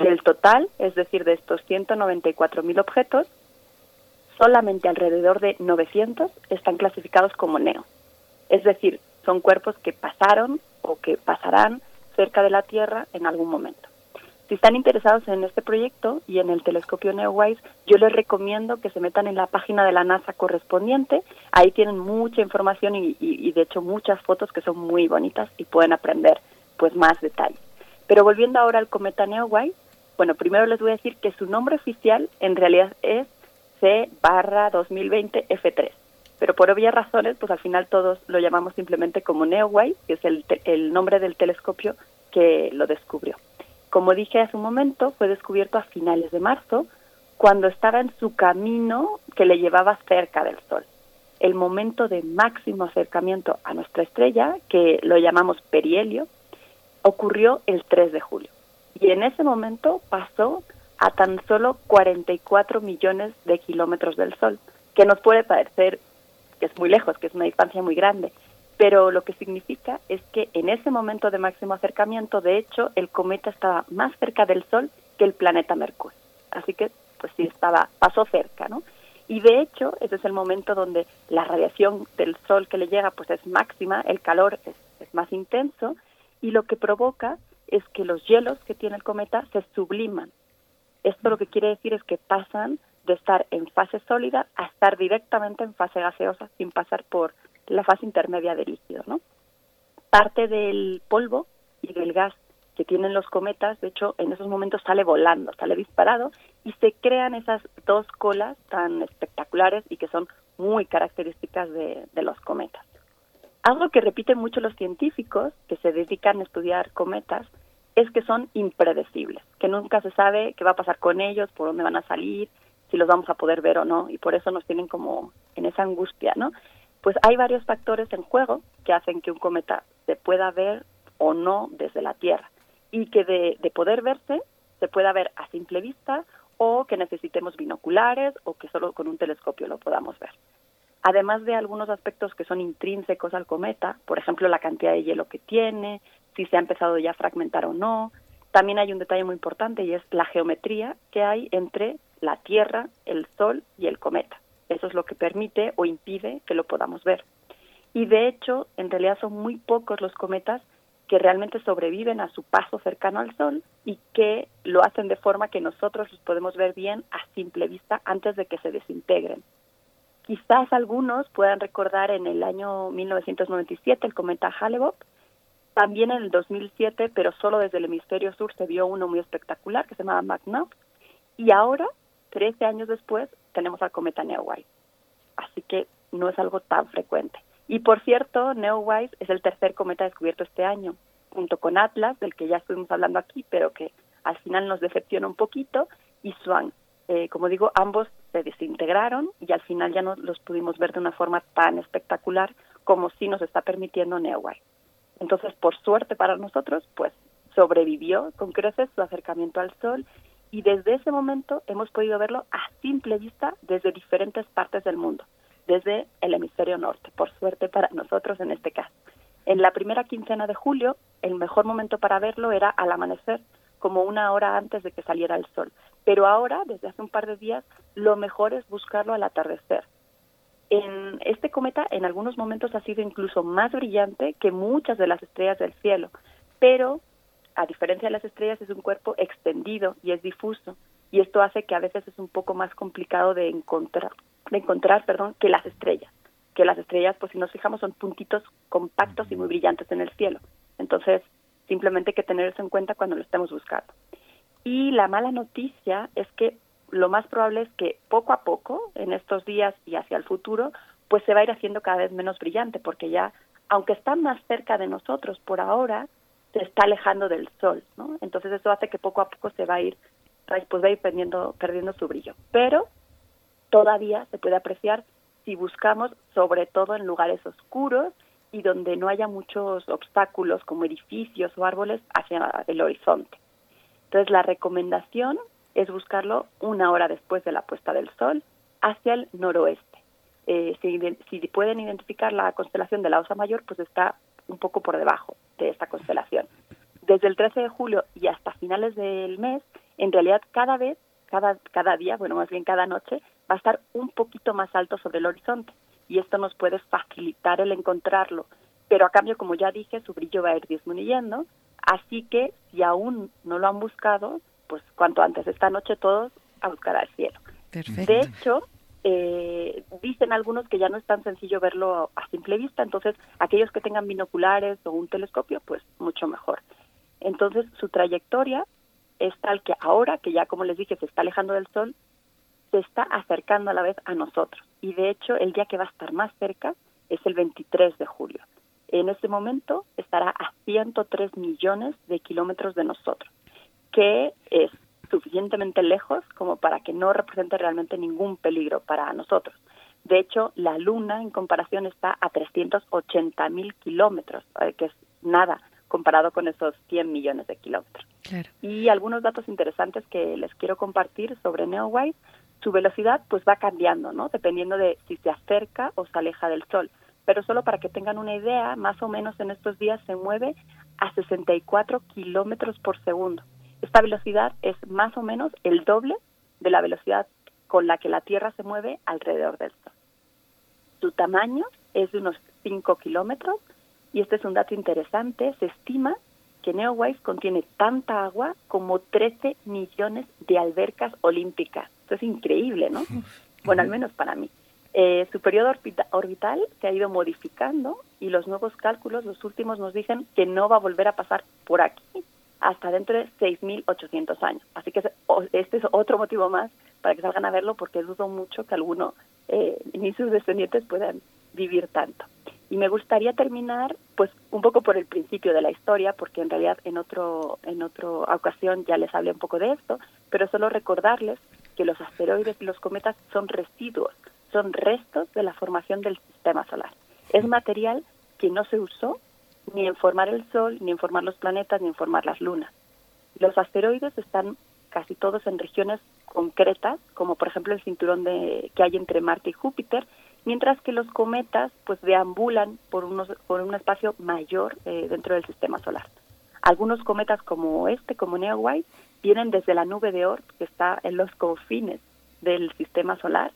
Del total, es decir, de estos 194.000 objetos, solamente alrededor de 900 están clasificados como NEO. Es decir, son cuerpos que pasaron o que pasarán cerca de la Tierra en algún momento. Si están interesados en este proyecto y en el telescopio NeoWise, yo les recomiendo que se metan en la página de la NASA correspondiente. Ahí tienen mucha información y, y, y de hecho muchas fotos que son muy bonitas y pueden aprender pues más detalles. Pero volviendo ahora al cometa NeoWise, bueno, primero les voy a decir que su nombre oficial en realidad es C barra 2020 F3. Pero por obvias razones, pues al final todos lo llamamos simplemente como NeoWise, que es el, el nombre del telescopio que lo descubrió. Como dije hace un momento, fue descubierto a finales de marzo, cuando estaba en su camino que le llevaba cerca del Sol. El momento de máximo acercamiento a nuestra estrella, que lo llamamos perihelio, ocurrió el 3 de julio. Y en ese momento pasó a tan solo 44 millones de kilómetros del Sol, que nos puede parecer que es muy lejos, que es una distancia muy grande, pero lo que significa es que en ese momento de máximo acercamiento, de hecho, el cometa estaba más cerca del Sol que el planeta Mercurio. Así que, pues sí, estaba, pasó cerca, ¿no? Y de hecho, ese es el momento donde la radiación del Sol que le llega, pues es máxima, el calor es, es más intenso, y lo que provoca es que los hielos que tiene el cometa se subliman. Esto lo que quiere decir es que pasan de estar en fase sólida a estar directamente en fase gaseosa sin pasar por la fase intermedia del líquido, ¿no? Parte del polvo y del gas que tienen los cometas, de hecho, en esos momentos sale volando, sale disparado y se crean esas dos colas tan espectaculares y que son muy características de, de los cometas. Algo que repiten mucho los científicos que se dedican a estudiar cometas es que son impredecibles, que nunca se sabe qué va a pasar con ellos, por dónde van a salir, si los vamos a poder ver o no, y por eso nos tienen como en esa angustia, ¿no? Pues hay varios factores en juego que hacen que un cometa se pueda ver o no desde la Tierra, y que de, de poder verse se pueda ver a simple vista o que necesitemos binoculares o que solo con un telescopio lo podamos ver además de algunos aspectos que son intrínsecos al cometa, por ejemplo, la cantidad de hielo que tiene, si se ha empezado ya a fragmentar o no. También hay un detalle muy importante y es la geometría que hay entre la Tierra, el Sol y el cometa. Eso es lo que permite o impide que lo podamos ver. Y de hecho, en realidad son muy pocos los cometas que realmente sobreviven a su paso cercano al Sol y que lo hacen de forma que nosotros los podemos ver bien a simple vista antes de que se desintegren. Quizás algunos puedan recordar en el año 1997 el cometa Hale-Bopp, también en el 2007, pero solo desde el hemisferio sur se vio uno muy espectacular que se llamaba McNaught, y ahora, 13 años después, tenemos al cometa Neowise. Así que no es algo tan frecuente. Y por cierto, Neowise es el tercer cometa descubierto este año, junto con Atlas, del que ya estuvimos hablando aquí, pero que al final nos decepciona un poquito, y Swan. Eh, como digo, ambos se desintegraron y al final ya no los pudimos ver de una forma tan espectacular como sí nos está permitiendo Neowise. Entonces, por suerte para nosotros, pues sobrevivió con creces su acercamiento al Sol y desde ese momento hemos podido verlo a simple vista desde diferentes partes del mundo, desde el hemisferio norte, por suerte para nosotros en este caso. En la primera quincena de julio, el mejor momento para verlo era al amanecer, como una hora antes de que saliera el sol. Pero ahora, desde hace un par de días, lo mejor es buscarlo al atardecer. En este cometa en algunos momentos ha sido incluso más brillante que muchas de las estrellas del cielo, pero a diferencia de las estrellas es un cuerpo extendido y es difuso y esto hace que a veces es un poco más complicado de encontrar, de encontrar, perdón, que las estrellas. Que las estrellas, pues si nos fijamos, son puntitos compactos y muy brillantes en el cielo. Entonces, simplemente hay que tener eso en cuenta cuando lo estemos buscando. Y la mala noticia es que lo más probable es que poco a poco, en estos días y hacia el futuro, pues se va a ir haciendo cada vez menos brillante, porque ya, aunque está más cerca de nosotros por ahora, se está alejando del sol, ¿no? Entonces eso hace que poco a poco se va a ir, pues va a ir perdiendo, perdiendo su brillo. Pero todavía se puede apreciar si buscamos, sobre todo en lugares oscuros y donde no haya muchos obstáculos como edificios o árboles hacia el horizonte. Entonces la recomendación es buscarlo una hora después de la puesta del sol hacia el noroeste. Eh, si, pueden identificar la constelación de la Osa Mayor, pues está un poco por debajo de esta constelación. Desde el 13 de julio y hasta finales del mes, en realidad cada vez, cada, cada día, bueno, más bien cada noche, va a estar un poquito más alto sobre el horizonte y esto nos puede facilitar el encontrarlo. Pero a cambio, como ya dije, su brillo va a ir disminuyendo Así que si aún no lo han buscado, pues cuanto antes esta noche todos a buscar al cielo. De hecho, eh, dicen algunos que ya no es tan sencillo verlo a simple vista, entonces aquellos que tengan binoculares o un telescopio, pues mucho mejor. Entonces su trayectoria es tal que ahora, que ya como les dije se está alejando del Sol, se está acercando a la vez a nosotros. Y de hecho el día que va a estar más cerca es el 23 de julio en este momento estará a 103 millones de kilómetros de nosotros. que es suficientemente lejos como para que no represente realmente ningún peligro para nosotros. De hecho, la Luna en comparación está a 380 mil kilómetros, eh, que es nada comparado con esos 100 millones de kilómetros. Y algunos datos interesantes que les quiero compartir sobre Neowise, su velocidad pues va cambiando, ¿no? Dependiendo de si se acerca o se aleja del Sol. Pero solo para que tengan una idea, más o menos en estos días se mueve a 64 kilómetros por segundo. Esta velocidad es más o menos el doble de la velocidad con la que la Tierra se mueve alrededor del Sol. Su tamaño es de unos 5 kilómetros y este es un dato interesante. Se estima que Neowise contiene tanta agua como 13 millones de albercas olímpicas. Esto es increíble, ¿no? Bueno, al menos para mí. Eh, su periodo orbital se ha ido modificando y los nuevos cálculos, los últimos, nos dicen que no va a volver a pasar por aquí hasta dentro de 6.800 años. Así que este es otro motivo más para que salgan a verlo porque dudo mucho que alguno eh, ni sus descendientes puedan vivir tanto. Y me gustaría terminar, pues, un poco por el principio de la historia, porque en realidad en otro en otra ocasión ya les hablé un poco de esto, pero solo recordarles que los asteroides y los cometas son residuos, son restos de la formación del sistema solar. Es material que no se usó ni en formar el Sol, ni en formar los planetas, ni en formar las lunas. Los asteroides están casi todos en regiones concretas, como por ejemplo el cinturón de, que hay entre Marte y Júpiter, mientras que los cometas pues deambulan por, unos, por un espacio mayor eh, dentro del sistema solar. Algunos cometas como este, como Neowise, vienen desde la nube de Oort, que está en los confines del sistema solar,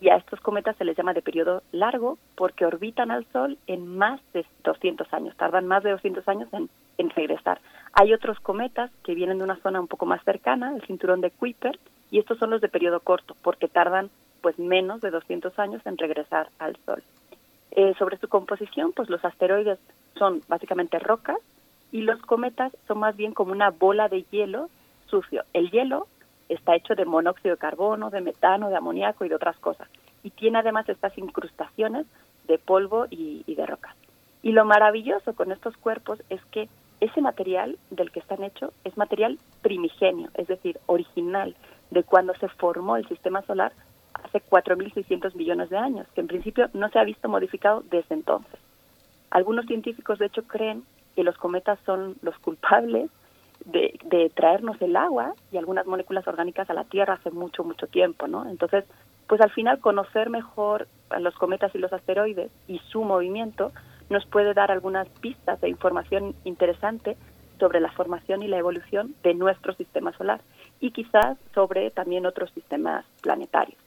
y a estos cometas se les llama de periodo largo porque orbitan al Sol en más de 200 años, tardan más de 200 años en, regresar. Hay otros cometas que vienen de una zona un poco más cercana, el cinturón de Kuiper, y estos son los de periodo corto porque tardan pues menos de 200 años en regresar al Sol. Eh, sobre su composición, pues los asteroides son básicamente rocas y los cometas son más bien como una bola de hielo sucio. El hielo está hecho de monóxido de carbono, de metano, de amoníaco y de otras cosas. Y tiene además estas incrustaciones de polvo y, de rocas. Y lo maravilloso con estos cuerpos es que ese material del que están hechos es material primigenio, es decir, original, de cuando se formó el sistema solar hace 4.600 millones de años, que en principio no se ha visto modificado desde entonces. Algunos científicos, de hecho, creen que los cometas son los culpables de, de, traernos el agua y algunas moléculas orgánicas a la Tierra hace mucho, mucho tiempo, ¿no? Entonces, pues al final conocer mejor a los cometas y los asteroides y su movimiento nos puede dar algunas pistas de información interesante sobre la formación y la evolución de nuestro sistema solar y quizás sobre también otros sistemas planetarios.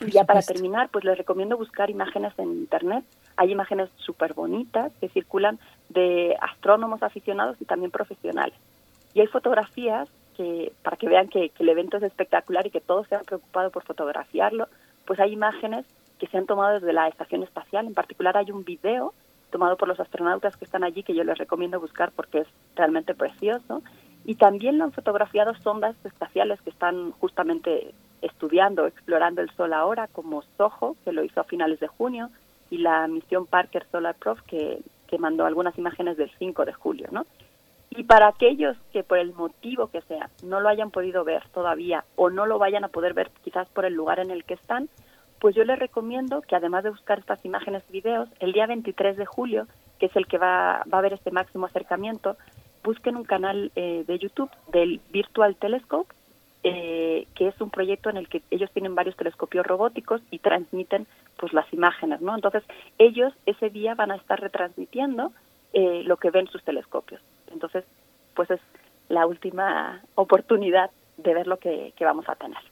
y ya para terminar, pues les recomiendo buscar imágenes en Internet. Hay imágenes súper bonitas que circulan de astrónomos aficionados y también profesionales. Y hay fotografías que, para que vean que, el evento es espectacular y que todos se han preocupado por fotografiarlo, pues hay imágenes que se han tomado desde la estación espacial. En particular hay un video tomado por los astronautas que están allí que yo les recomiendo buscar porque es realmente precioso y también lo han fotografiado sondas espaciales que están justamente estudiando, explorando el Sol ahora, como SOHO, que lo hizo a finales de junio, y la misión Parker Solar Prof, que, que mandó algunas imágenes del 5 de julio, ¿no? Y para aquellos que por el motivo que sea no lo hayan podido ver todavía o no lo vayan a poder ver quizás por el lugar en el que están, pues yo les recomiendo que además de buscar estas imágenes y videos, el día 23 de julio, que es el que va, va a haber este máximo acercamiento, busquen un canal eh, de YouTube del Virtual Telescope, eh, que es un proyecto en el que ellos tienen varios telescopios robóticos y transmiten pues las imágenes, ¿no? Entonces ellos ese día van a estar retransmitiendo eh, lo que ven sus telescopios. Entonces, pues es la última oportunidad de ver lo que vamos a tener.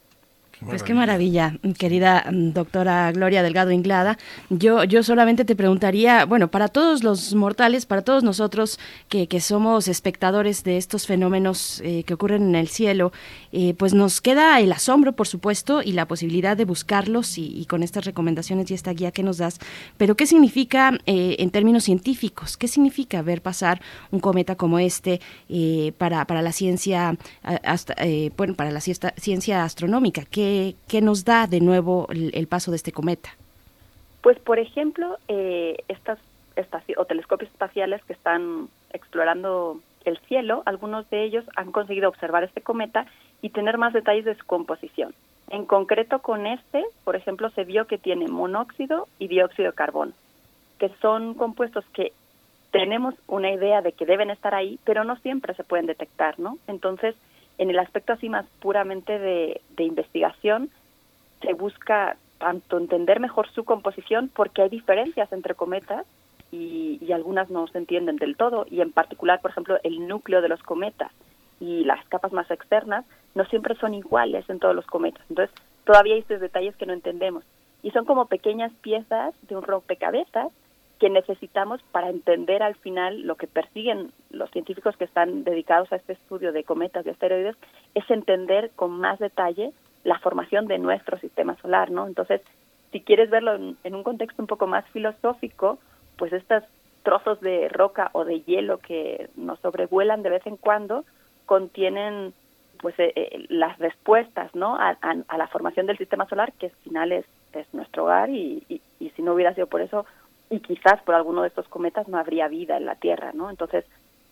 Pues qué maravilla, querida mm, doctora Gloria Delgado Inglada. Yo, yo solamente te preguntaría, bueno, para todos los mortales, para todos nosotros que, que somos espectadores de estos fenómenos eh, que ocurren en el cielo, eh, pues nos queda el asombro, por supuesto, y la posibilidad de buscarlos y, con estas recomendaciones y esta guía que nos das. Pero, ¿qué significa eh, en términos científicos? ¿Qué significa ver pasar un cometa como este para, para la ciencia, hasta, bueno, para la ciencia astronómica? ¿Qué ¿Qué, nos da de nuevo el, paso de este cometa? Pues, por ejemplo, eh, estas o telescopios espaciales que están explorando el cielo, algunos de ellos han conseguido observar este cometa y tener más detalles de su composición. En concreto con este, por ejemplo, se vio que tiene monóxido y dióxido de carbono, que son compuestos que tenemos una idea de que deben estar ahí, pero no siempre se pueden detectar, ¿no? Entonces, en el aspecto así más puramente de, investigación, se busca tanto entender mejor su composición porque hay diferencias entre cometas y, y, algunas no se entienden del todo y en particular, por ejemplo, el núcleo de los cometas y las capas más externas no siempre son iguales en todos los cometas. Entonces, todavía hay estos detalles que no entendemos. Y son como pequeñas piezas de un rompecabezas que necesitamos para entender al final lo que persiguen los científicos que están dedicados a este estudio de cometas y asteroides, es entender con más detalle la formación de nuestro sistema solar, ¿no? Entonces, si quieres verlo en, en un contexto un poco más filosófico, pues estos trozos de roca o de hielo que nos sobrevuelan de vez en cuando contienen pues eh, eh, las respuestas no a, a, la formación del sistema solar que al final es, es nuestro hogar y, y, y, si no hubiera sido por eso y quizás por alguno de estos cometas no habría vida en la Tierra no entonces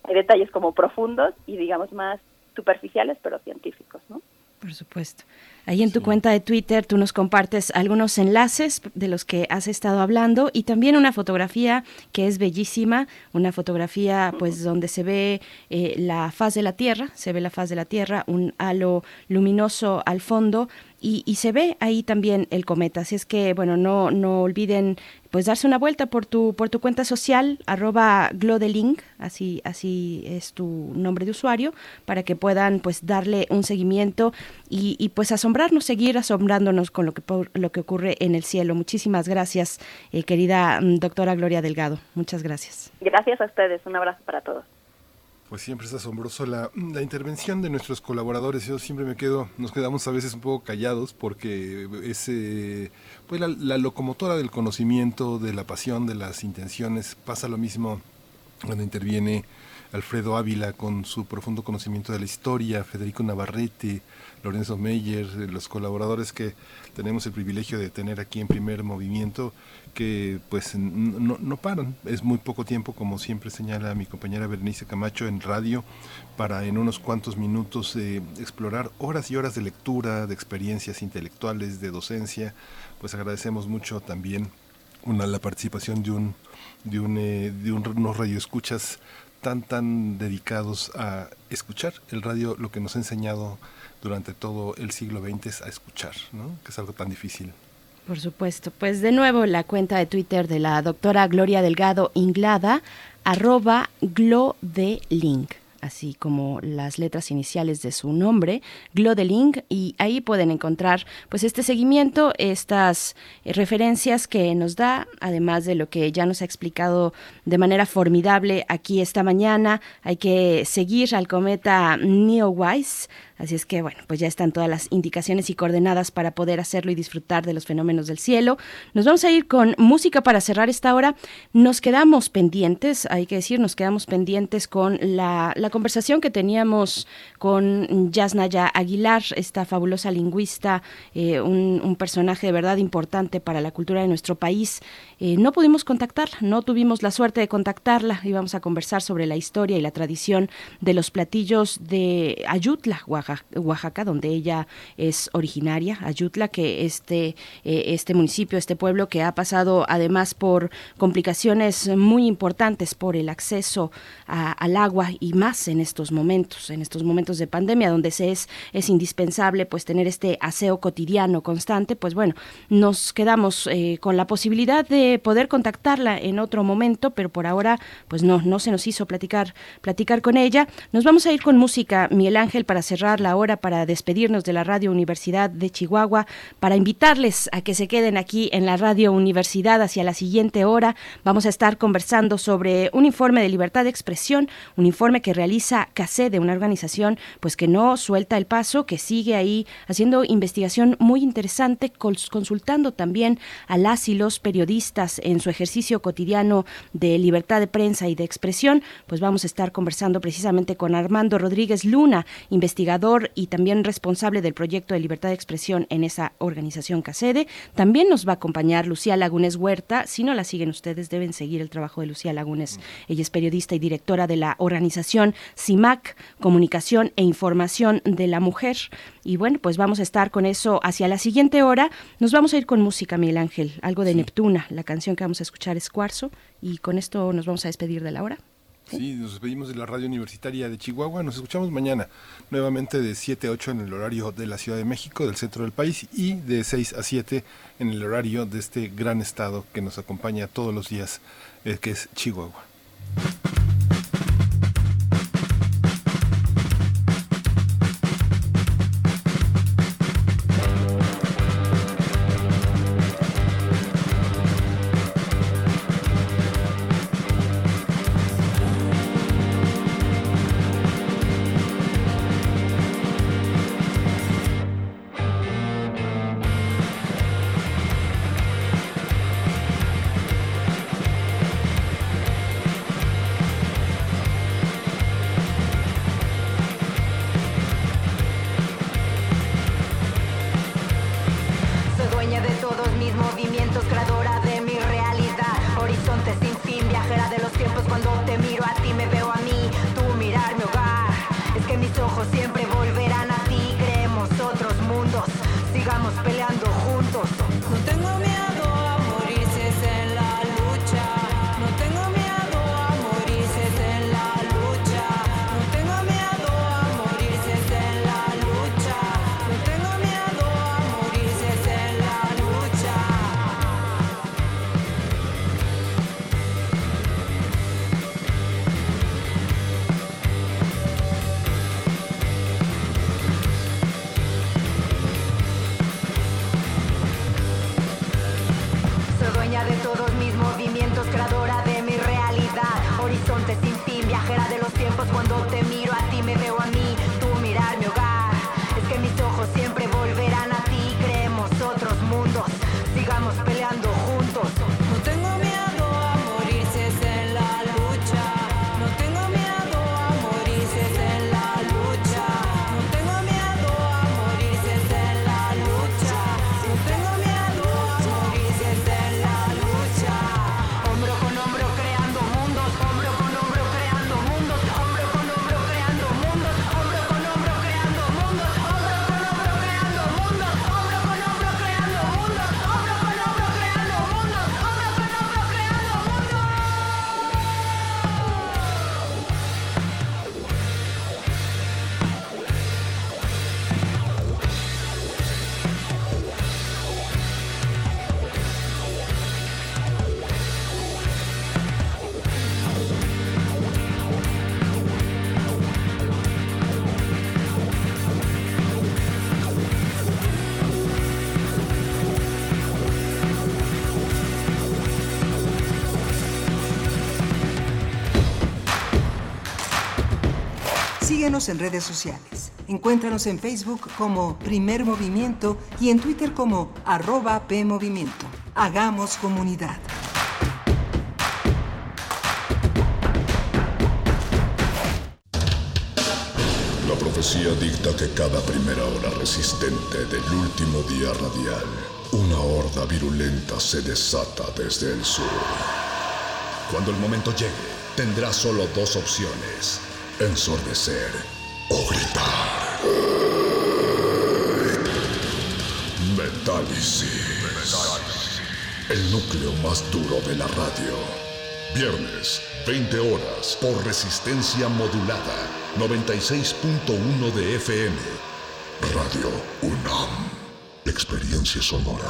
hay detalles como profundos y digamos más superficiales pero científicos no por supuesto. Ahí en tu sí. cuenta de Twitter tú nos compartes algunos enlaces de los que has estado hablando y también una fotografía que es bellísima, una fotografía pues donde se ve eh, la faz de la Tierra, se ve la faz de la Tierra, un halo luminoso al fondo y, y, se ve ahí también el cometa. Así es que, bueno, no, no olviden pues darse una vuelta por tu, por tu cuenta social, arroba glodelink, así, así es tu nombre de usuario, para que puedan pues darle un seguimiento y, y pues asombrarnos, seguir asombrándonos con lo que, lo que ocurre en el cielo. Muchísimas gracias, eh, querida mm, doctora Gloria Delgado. Muchas gracias. Gracias a ustedes. Un abrazo para todos. Pues siempre es asombroso la, la, intervención de nuestros colaboradores. Yo siempre me quedo, nos quedamos a veces un poco callados porque es pues la, locomotora del conocimiento, de la pasión, de las intenciones. Pasa lo mismo cuando interviene Alfredo Ávila con su profundo conocimiento de la historia, Federico Navarrete, Lorenzo Meyer, los colaboradores que tenemos el privilegio de tener aquí en primer movimiento que pues no, no, paran. Es muy poco tiempo, como siempre señala mi compañera Bernice Camacho en radio, para en unos cuantos minutos eh, explorar horas y horas de lectura, de experiencias intelectuales, de docencia. Pues agradecemos mucho también una, la participación de un de, un, eh, de un, unos radioescuchas tan tan dedicados a escuchar el radio, lo que nos ha enseñado durante todo el siglo XX a escuchar, ¿no? que es algo tan difícil. Por supuesto. Pues de nuevo la cuenta de Twitter de la doctora Gloria Delgado Inglada, arroba glodelink así como las letras iniciales de su nombre, Glodelink, y ahí pueden encontrar pues este seguimiento, estas referencias que nos da, además de lo que ya nos ha explicado de manera formidable aquí esta mañana. Hay que seguir al cometa Neowise, Así es que, bueno, pues ya están todas las indicaciones y coordenadas para poder hacerlo y disfrutar de los fenómenos del cielo. Nos vamos a ir con música para cerrar esta hora. Nos quedamos pendientes, hay que decir, nos quedamos pendientes con la, conversación que teníamos con Yasnaya Aguilar, esta fabulosa lingüista, eh, un, personaje de verdad importante para la cultura de nuestro país. Eh, no pudimos contactarla, no tuvimos la suerte de contactarla. Íbamos a conversar sobre la historia y la tradición de los platillos de Ayutla. Oaxaca, donde ella es originaria, Ayutla, que este, eh, este municipio, este pueblo que ha pasado además por complicaciones muy importantes por el acceso a, al agua y más en estos momentos, en estos momentos de pandemia, donde se es, es indispensable pues tener este aseo cotidiano constante, pues bueno, nos quedamos eh, con la posibilidad de poder contactarla en otro momento, pero por ahora pues no, no se nos hizo platicar, platicar con ella. Nos vamos a ir con música, Miguel Ángel, para cerrar la hora para despedirnos de la Radio Universidad de Chihuahua, para invitarles a que se queden aquí en la Radio Universidad hacia la siguiente hora. Vamos a estar conversando sobre un informe de libertad de expresión, un informe que realiza CACE de una organización pues que no suelta el paso, que sigue ahí haciendo investigación muy interesante, consultando también a las y los periodistas en su ejercicio cotidiano de libertad de prensa y de expresión. Pues vamos a estar conversando precisamente con Armando Rodríguez Luna, investigador fundador y también responsable del proyecto de libertad de expresión en esa organización CACEDE. También nos va a acompañar Lucía Lagunes Huerta. Si no la siguen ustedes, deben seguir el trabajo de Lucía Lagunes. Ella es periodista y directora de la organización CIMAC, Comunicación e Información de la Mujer. Y bueno, pues vamos a estar con eso hacia la siguiente hora. Nos vamos a ir con música, Miguel Ángel, algo de Neptuna. La canción que vamos a escuchar es Cuarzo. Y con esto nos vamos a despedir de la hora. Sí, nos despedimos de la radio universitaria de Chihuahua. Nos escuchamos mañana, nuevamente de 7 a 8 en el horario de la Ciudad de México, del centro del país, y de 6 a 7 en el horario de este gran estado que nos acompaña todos los días, eh, que es Chihuahua. En redes sociales. Encuéntranos en Facebook como Primer Movimiento y en Twitter como arroba PMovimiento. Hagamos comunidad. La profecía dicta que cada primera hora resistente del último día radial, una horda virulenta se desata desde el sur. Cuando el momento llegue, tendrá solo dos opciones ensordecer o gritar. Metálisis. El núcleo más duro de la radio. Viernes, 20 horas, por resistencia modulada. 96.1 de FM. Radio UNAM. Experiencia sonora.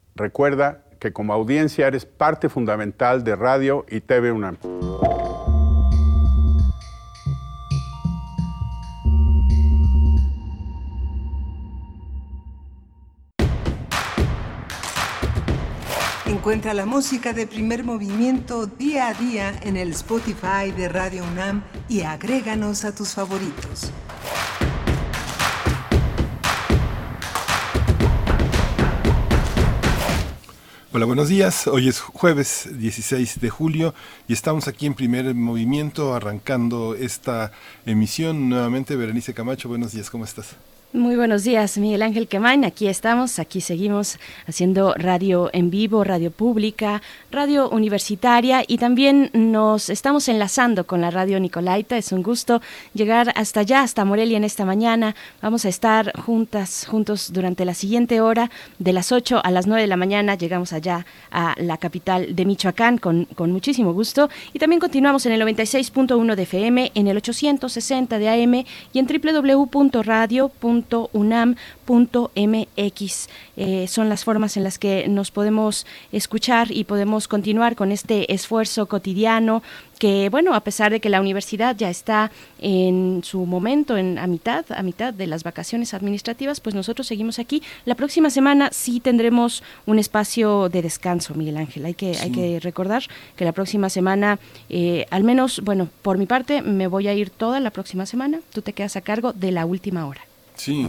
Recuerda que como audiencia eres parte fundamental de Radio y TV UNAM. Encuentra la música de primer movimiento día a día en el Spotify de Radio UNAM y agréganos a tus favoritos. Hola, buenos días. Hoy es jueves 16 de julio y estamos aquí en primer movimiento arrancando esta emisión. Nuevamente, Berenice Camacho, buenos días, ¿cómo estás? Muy buenos días, Miguel Ángel Quemain. Aquí estamos, aquí seguimos haciendo radio en vivo, radio pública, radio universitaria y también nos estamos enlazando con la radio Nicolaita. Es un gusto llegar hasta allá, hasta Morelia en esta mañana. Vamos a estar juntas, juntos durante la siguiente hora, de las 8 a las 9 de la mañana. Llegamos allá a la capital de Michoacán con, con muchísimo gusto. Y también continuamos en el 96.1 de FM, en el 860 de AM y en www.radio.com unam.mx. Eh, son las formas en las que nos podemos escuchar y podemos continuar con este esfuerzo cotidiano que bueno, a pesar de que la universidad ya está en su momento, en a mitad, a mitad de las vacaciones administrativas, pues nosotros seguimos aquí. La próxima semana sí tendremos un espacio de descanso, Miguel Ángel. Hay que, hay que recordar que la próxima semana, eh, al menos, bueno, por mi parte, me voy a ir toda la próxima semana. Tú te quedas a cargo de la última hora. Sí,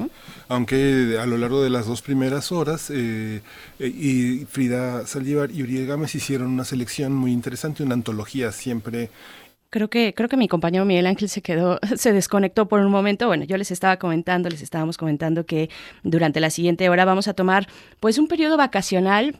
aunque a lo largo de las dos primeras horas, eh, eh, y Frida Saldívar y Uriel Gámez hicieron una selección muy interesante, una antología siempre Creo que, creo que mi compañero Miguel Ángel se quedó, *laughs* se desconectó por un momento. Bueno, yo les estaba comentando, les estábamos comentando que durante la siguiente hora vamos a tomar pues un periodo vacacional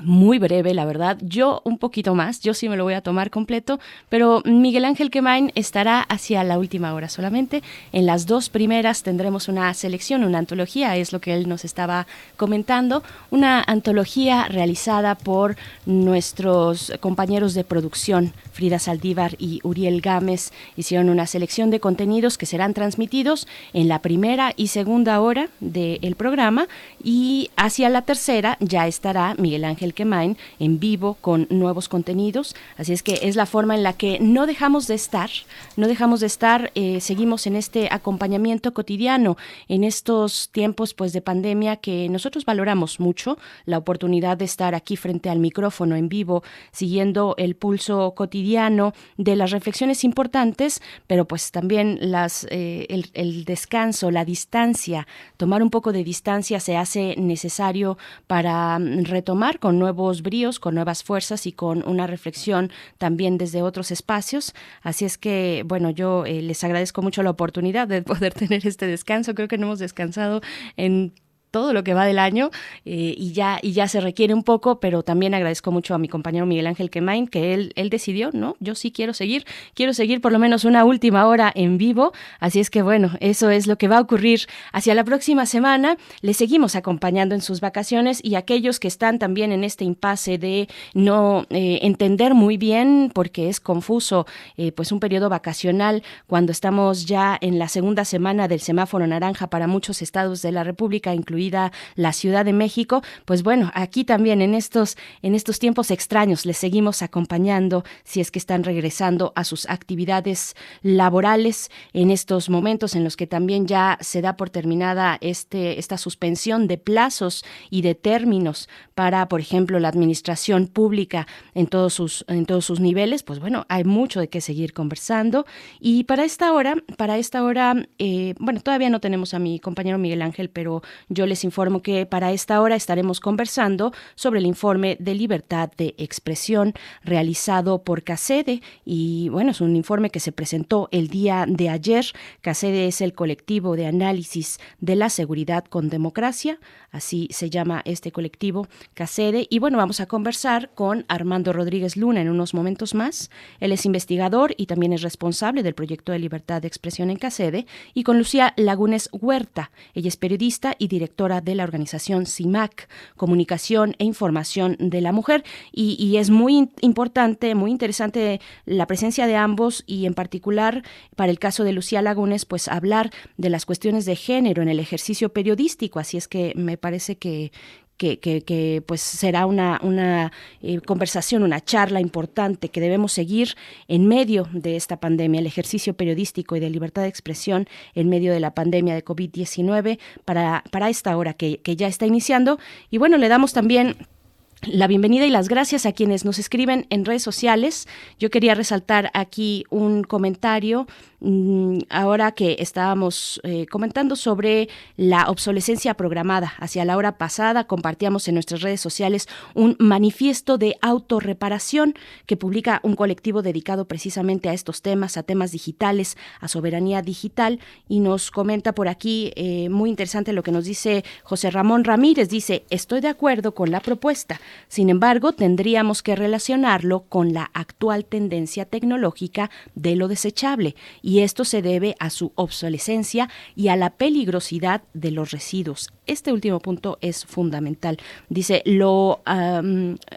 muy breve, la verdad. Yo un poquito más, yo sí me lo voy a tomar completo, pero Miguel Ángel Quemain estará hacia la última hora solamente. En las dos primeras tendremos una selección, una antología, es lo que él nos estaba comentando, una antología realizada por nuestros compañeros de producción, Frida Saldívar y Uriel Gámez. Hicieron una selección de contenidos que serán transmitidos en la primera y segunda hora del programa y hacia la tercera ya estará Miguel Ángel el Quemain en vivo con nuevos contenidos. Así es que es la forma en la que no dejamos de estar, no dejamos de estar, eh, seguimos en este acompañamiento cotidiano en estos tiempos pues de pandemia que nosotros valoramos mucho, la oportunidad de estar aquí frente al micrófono en vivo, siguiendo el pulso cotidiano de las reflexiones importantes, pero pues también las, eh, el, el descanso, la distancia, tomar un poco de distancia se hace necesario para mm, retomar con nuevos bríos, con nuevas fuerzas y con una reflexión también desde otros espacios. Así es que, bueno, yo eh, les agradezco mucho la oportunidad de poder *laughs* tener este descanso. Creo que no hemos descansado en todo lo que va del año eh, y, ya, y ya se requiere un poco, pero también agradezco mucho a mi compañero Miguel Ángel Quemain que él, él decidió, ¿no? Yo sí quiero seguir, quiero seguir por lo menos una última hora en vivo, así es que bueno, eso es lo que va a ocurrir hacia la próxima semana. Le seguimos acompañando en sus vacaciones y aquellos que están también en este impasse de no eh, entender muy bien, porque es confuso, eh, pues un periodo vacacional cuando estamos ya en la segunda semana del semáforo naranja para muchos estados de la República, incluido la Ciudad de México. Pues bueno, aquí también en estos, en estos tiempos extraños les seguimos acompañando si es que están regresando a sus actividades laborales en estos momentos en los que también ya se da por terminada este, esta suspensión de plazos y de términos para, por ejemplo, la administración pública en todos sus, en todos sus niveles. Pues bueno, hay mucho de qué seguir conversando. Y para esta hora, para esta hora, eh, bueno, todavía no tenemos a mi compañero Miguel Ángel, pero yo les informo que para esta hora estaremos conversando sobre el informe de libertad de expresión realizado por CACEDE. Y bueno, es un informe que se presentó el día de ayer. CACEDE es el colectivo de análisis de la seguridad con democracia, así se llama este colectivo, CACEDE. Y bueno, vamos a conversar con Armando Rodríguez Luna en unos momentos más. Él es investigador y también es responsable del proyecto de libertad de expresión en CACEDE. Y con Lucía Lagunes Huerta. Ella es periodista y directora de la organización CIMAC, Comunicación e Información de la Mujer. Y, y es muy importante, muy interesante la presencia de ambos y en particular para el caso de Lucía Lagunes, pues hablar de las cuestiones de género en el ejercicio periodístico. Así es que me parece que, que, que, pues será una, una eh, conversación, una charla importante que debemos seguir en medio de esta pandemia, el ejercicio periodístico y de libertad de expresión en medio de la pandemia de COVID-19 para, para esta hora que, que ya está iniciando. Y bueno, le damos también la bienvenida y las gracias a quienes nos escriben en redes sociales. Yo quería resaltar aquí un comentario mm, ahora que estábamos eh, comentando sobre la obsolescencia programada. Hacia la hora pasada compartíamos en nuestras redes sociales un manifiesto de autorreparación que publica un colectivo dedicado precisamente a estos temas, a temas digitales, a soberanía digital. Y nos comenta por aquí, eh, muy interesante lo que nos dice José Ramón Ramírez. Dice, estoy de acuerdo con la propuesta sin embargo, tendríamos que relacionarlo con la actual tendencia tecnológica de lo desechable, y esto se debe a su obsolescencia y a la peligrosidad de los residuos. Este último punto es fundamental. Dice, lo,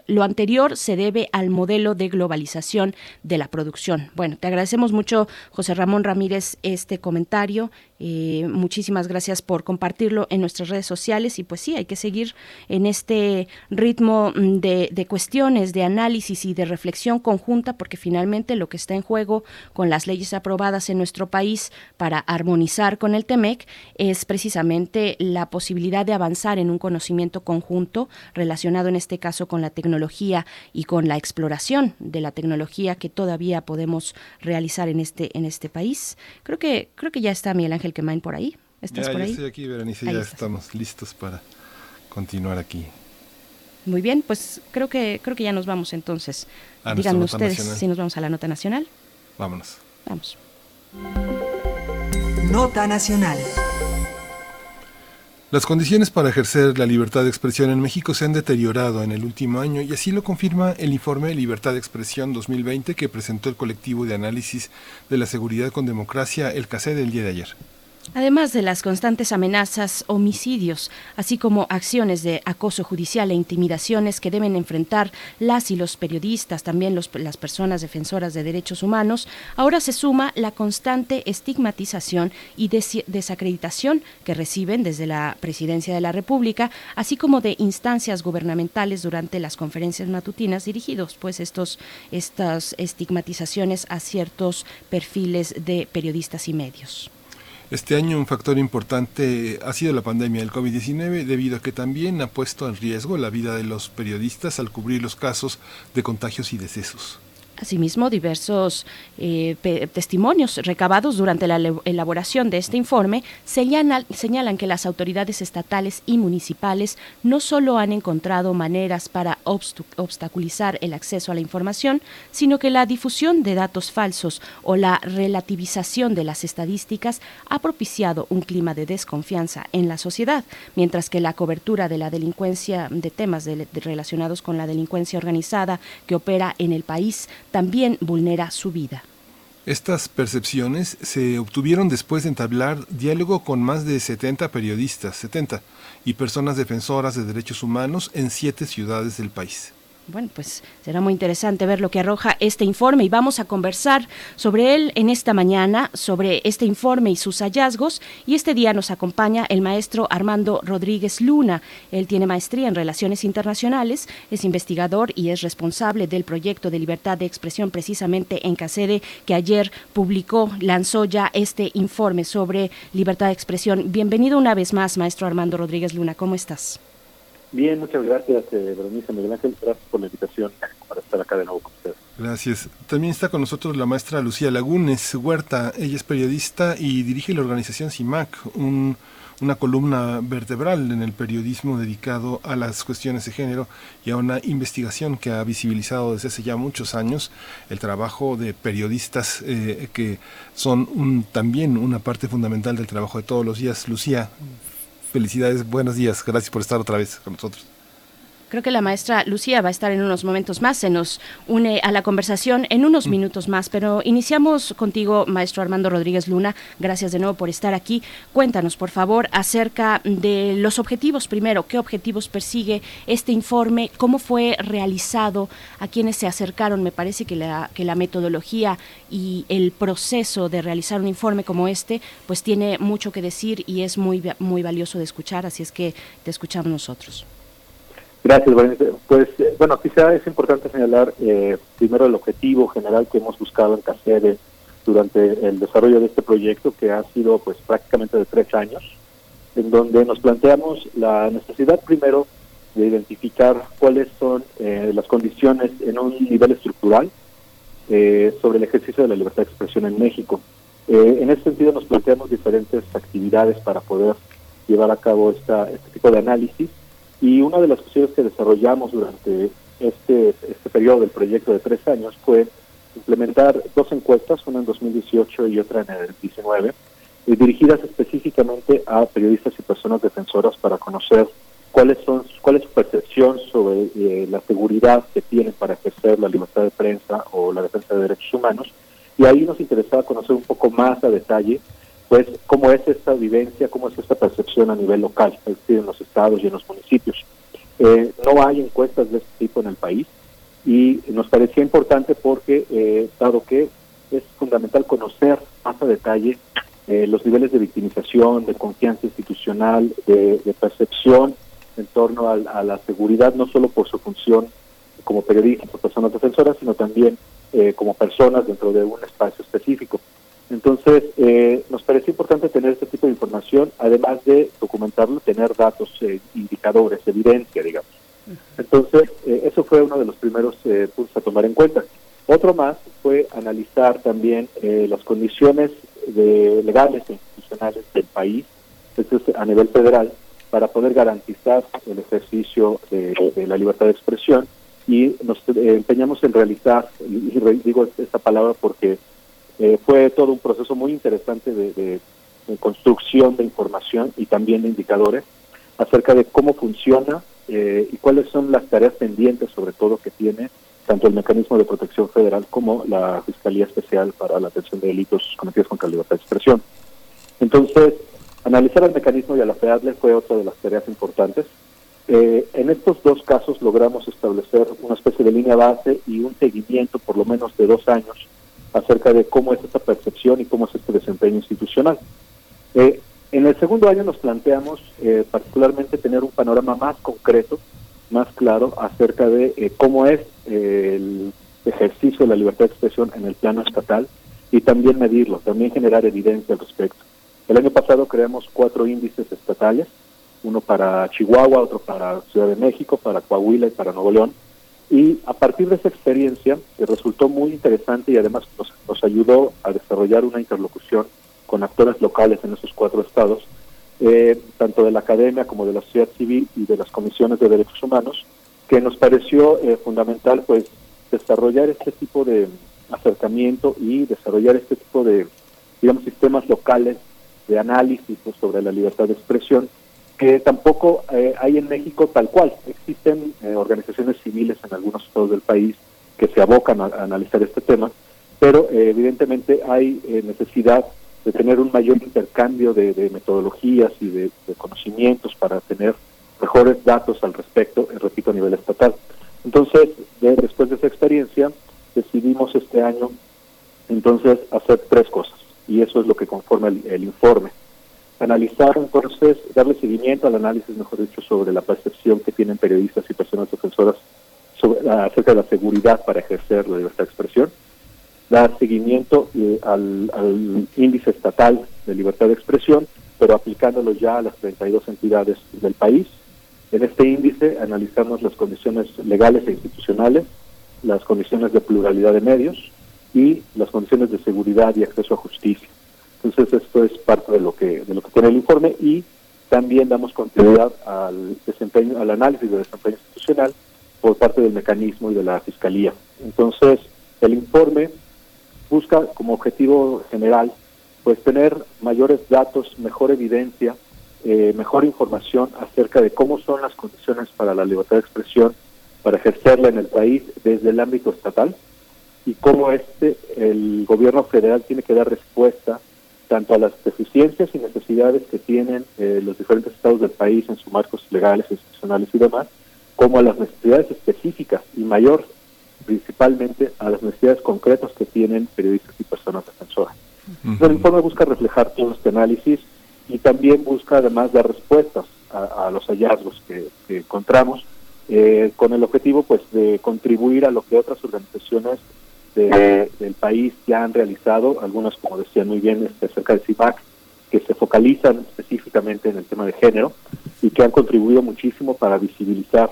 lo anterior se debe al modelo de globalización de la producción. Bueno, te agradecemos mucho, José Ramón Ramírez, este comentario. Eh, muchísimas gracias por compartirlo en nuestras redes sociales y pues sí, hay que seguir en este ritmo mm, de, de, cuestiones, de análisis y de reflexión conjunta porque finalmente lo que está en juego con las leyes aprobadas en nuestro país para armonizar con el TEMEC es precisamente la posibilidad de avanzar en un conocimiento conjunto relacionado en este caso con la tecnología y con la exploración de la tecnología que todavía podemos realizar en este, en este país. Creo que, creo que ya está Miguel Ángel que Quemain por ahí. ¿Estás ya, por ya ahí? estoy aquí, Berenice, ya estamos listos para continuar aquí. Muy bien, pues creo que creo que ya nos vamos entonces. A Díganme ustedes nacional. si nos vamos a la nota nacional. Vámonos. Vamos. Nota Nacional. Las condiciones para ejercer la libertad de expresión en México se han deteriorado en el último año y así lo confirma el informe Libertad de Expresión 2020 que presentó el colectivo de análisis de la seguridad con democracia, el CACE del día de ayer. Además de las constantes amenazas, homicidios, así como acciones de acoso judicial e intimidaciones que deben enfrentar las y los periodistas, también los- las personas defensoras de derechos humanos, ahora se suma la constante estigmatización y des- desacreditación que reciben desde la Presidencia de la República, así como de instancias gubernamentales durante las conferencias matutinas dirigidos, pues estos estas estigmatizaciones a ciertos perfiles de periodistas y medios. Este año un factor importante ha sido la pandemia del COVID-19 debido a que también ha puesto en riesgo la vida de los periodistas al cubrir los casos de contagios y decesos. Asimismo, diversos eh, testimonios recabados durante la elaboración de este informe señalan, señalan que las autoridades estatales y municipales no solo han encontrado maneras para obstaculizar el acceso a la información, sino que la difusión de datos falsos o la relativización de las estadísticas ha propiciado un clima de desconfianza en la sociedad, mientras que la cobertura de la delincuencia, de temas relacionados con la delincuencia organizada que opera en el país, también vulnera su vida. Estas percepciones se obtuvieron después de entablar diálogo con más de 70 periodistas, 70, y personas defensoras de derechos humanos en siete ciudades del país. Bueno, pues será muy interesante ver lo que arroja este informe y vamos a conversar sobre él en esta mañana, sobre este informe y sus hallazgos. Y este día nos acompaña el maestro Armando Rodríguez Luna. Él tiene maestría en Relaciones Internacionales, es investigador y es responsable del proyecto de libertad de expresión precisamente en CACEDE, que ayer publicó, lanzó ya este informe sobre libertad de expresión. Bienvenido una vez más, maestro Armando Rodríguez Luna. ¿Cómo estás? Bien, muchas gracias, eh, Berenice Miguel Ángel. Gracias por la invitación para estar acá de nuevo con ustedes. Gracias. También está con nosotros la maestra Lucía Lagunes Huerta. Ella es periodista y dirige la organización CIMAC, un, una columna vertebral en el periodismo dedicado a las cuestiones de género y a una investigación que ha visibilizado desde hace ya muchos años el trabajo de periodistas eh, que son un, también una parte fundamental del trabajo de todos los días. Lucía, Felicidades, buenos días. Gracias por estar otra vez con nosotros. Creo que la maestra Lucía va a estar en unos momentos más, se nos une a la conversación en unos mm. minutos más, pero iniciamos contigo, maestro Armando Rodríguez Luna. Gracias de nuevo por estar aquí. Cuéntanos, por favor, acerca de los objetivos primero. ¿Qué objetivos persigue este informe? ¿Cómo fue realizado? ¿A quienes se acercaron? Me parece que la, que la metodología y el proceso de realizar un informe como este, pues tiene mucho que decir y es muy, muy valioso de escuchar, así es que te escuchamos nosotros. Gracias, Pues eh, bueno, quizá es importante señalar eh, primero el objetivo general que hemos buscado en CACEDE durante el desarrollo de este proyecto, que ha sido pues prácticamente de tres años, en donde nos planteamos la necesidad primero de identificar cuáles son eh, las condiciones en un nivel estructural sobre el ejercicio de la libertad de expresión en México. en ese sentido nos planteamos diferentes actividades para poder llevar a cabo esta, este tipo de análisis y una de las cuestiones que desarrollamos durante este, este periodo del proyecto de tres años fue implementar dos encuestas, una en 2018 y otra en el 2019, eh, dirigidas específicamente a periodistas y personas defensoras para conocer cuáles son cuál es su percepción sobre eh, la seguridad que tienen para ejercer la libertad de prensa o la defensa de derechos humanos. Y ahí nos interesaba conocer un poco más a detalle pues cómo es esta vivencia, cómo es esta percepción a nivel local, es decir, en los estados y en los municipios. Eh, no hay encuestas de este tipo en el país y nos parecía importante porque, eh, dado que es fundamental conocer más a detalle eh, los niveles de victimización, de confianza institucional, de, percepción en torno a, la seguridad, no solo por su función como periodistas o personas defensoras, sino también como personas dentro de un espacio específico. Entonces, eh, nos pareció importante tener este tipo de información, además de documentarlo, tener datos, eh, indicadores, evidencia, digamos. Entonces, eh, eso fue uno de los primeros puntos a tomar en cuenta. Otro más fue analizar también las condiciones de, legales e institucionales del país, esto es a nivel federal, para poder garantizar el ejercicio de, de la libertad de expresión y nos empeñamos en realizar, y digo esta palabra porque eh, fue todo un proceso muy interesante de, construcción de información y también de indicadores acerca de cómo funciona eh, y cuáles son las tareas pendientes, sobre todo, que tiene tanto el Mecanismo de Protección Federal como la Fiscalía Especial para la Atención de Delitos Cometidos contra la Libertad de Expresión. Entonces, analizar el mecanismo y a la FEADLE fue otra de las tareas importantes. Eh, en estos dos casos logramos establecer una especie de línea base y un seguimiento por lo menos de dos años acerca de cómo es esta percepción y cómo es este desempeño institucional. Eh, en el segundo año nos planteamos eh, particularmente tener un panorama más concreto, más claro acerca de eh, cómo es el ejercicio de la libertad de expresión en el plano estatal y también medirlo, también generar evidencia al respecto. El año pasado creamos cuatro índices estatales, uno para Chihuahua, otro para Ciudad de México, para Coahuila y para Nuevo León, y a partir de esa experiencia, que resultó muy interesante y además nos, ayudó a desarrollar una interlocución con actores locales en esos cuatro estados, eh, tanto de la academia como de la sociedad civil y de las comisiones de derechos humanos, que nos pareció eh, fundamental pues desarrollar este tipo de acercamiento y desarrollar este tipo de, digamos, sistemas locales de análisis pues, sobre la libertad de expresión que tampoco eh, hay en México tal cual. Existen eh, organizaciones civiles en algunos estados del país que se abocan a, analizar este tema, pero eh, evidentemente hay necesidad de tener un mayor intercambio de, metodologías y de, conocimientos para tener mejores datos al respecto, repito, a nivel estatal. Entonces, después de esa experiencia, decidimos este año entonces hacer tres cosas, y eso es lo que conforma el, informe. Analizar entonces, darle seguimiento al análisis, mejor dicho, sobre la percepción que tienen periodistas y personas defensoras sobre, acerca de la seguridad para ejercer la libertad de expresión, dar seguimiento eh, al, al, índice estatal de libertad de expresión, pero aplicándolo ya a las 32 entidades del país. En este índice analizamos las condiciones legales e institucionales, las condiciones de pluralidad de medios y las condiciones de seguridad y acceso a justicia. Entonces esto es parte de lo que de lo que tiene el informe y también damos continuidad al desempeño al análisis del desempeño institucional por parte del mecanismo y de la fiscalía. Entonces el informe busca como objetivo general pues tener mayores datos, mejor evidencia, eh, mejor información acerca de cómo son las condiciones para la libertad de expresión, para ejercerla en el país desde el ámbito estatal y cómo este el gobierno federal tiene que dar respuesta tanto a las deficiencias y necesidades que tienen eh, los diferentes estados del país en sus marcos legales, institucionales y demás, como a las necesidades específicas y mayor principalmente a las necesidades concretas que tienen periodistas y personas defensoras. El informe busca reflejar todo este análisis y también busca además dar respuestas a, los hallazgos que, encontramos eh, con el objetivo pues de contribuir a lo que otras organizaciones del país ya han realizado, algunas como decía muy bien este, acerca de CIPAC, que se focalizan específicamente en el tema de género y que han contribuido muchísimo para visibilizar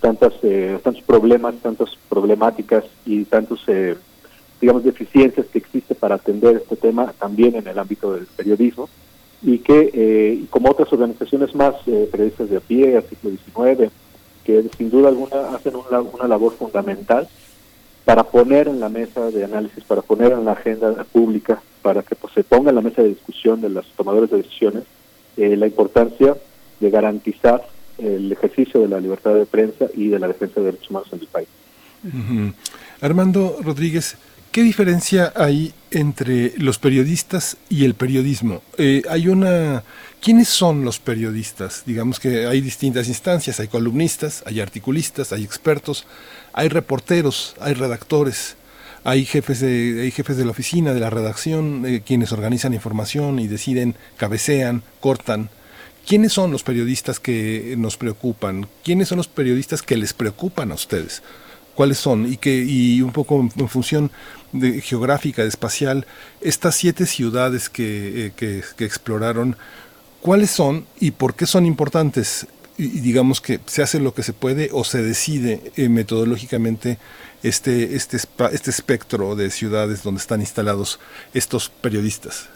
tantas, eh, tantos problemas, tantas problemáticas y tantos, eh, digamos, deficiencias que existe para atender este tema también en el ámbito del periodismo y que, eh, como otras organizaciones más, periodistas de a pie, artículo 19, que sin duda alguna hacen una, una labor fundamental para poner en la mesa de análisis, para poner en la agenda pública, para que pues, se ponga en la mesa de discusión de los tomadores de decisiones la importancia de garantizar el ejercicio de la libertad de prensa y de la defensa de derechos humanos en el país. Armando Rodríguez, ¿qué diferencia hay entre los periodistas y el periodismo? Eh, hay una... ¿Quiénes son los periodistas? Digamos que hay distintas instancias, hay columnistas, hay articulistas, hay expertos, hay reporteros, hay redactores, hay jefes de, hay jefes de la oficina, de la redacción, eh, quienes organizan información y deciden, cabecean, cortan. ¿Quiénes son los periodistas que nos preocupan? ¿Quiénes son los periodistas que les preocupan a ustedes? ¿Cuáles son? Y, que, y un poco en, función de, geográfica, espacial, estas siete ciudades que, eh, que, exploraron, ¿cuáles son y por qué son importantes? Y, digamos que se hace lo que se puede o se decide eh, metodológicamente este, este, este espectro de ciudades donde están instalados estos periodistas.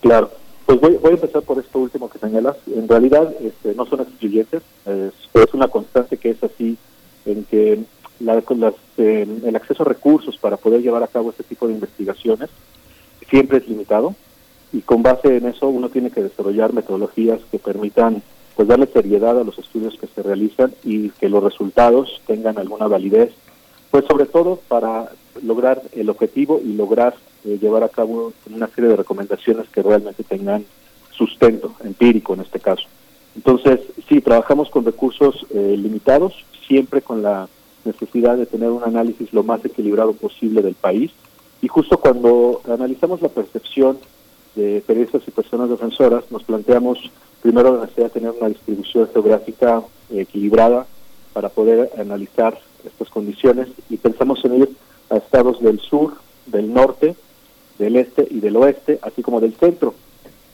Claro. Pues voy, voy, a empezar por esto último que señalas. En realidad este, no son excluyentes, es, es, una constante que es así, en que la, las, eh, el acceso a recursos para poder llevar a cabo este tipo de investigaciones siempre es limitado y con base en eso uno tiene que desarrollar metodologías que permitan pues darle seriedad a los estudios que se realizan y que los resultados tengan alguna validez, pues sobre todo para lograr el objetivo y lograr eh, llevar a cabo una serie de recomendaciones que realmente tengan sustento empírico en este caso. Entonces, sí, trabajamos con recursos eh, limitados, siempre con la necesidad de tener un análisis lo más equilibrado posible del país. Y justo cuando analizamos la percepción de periodistas y personas defensoras, nos planteamos primero la necesidad de tener una distribución geográfica equilibrada para poder analizar estas condiciones y pensamos en ir a estados del sur, del norte, del este y del oeste, así como del centro.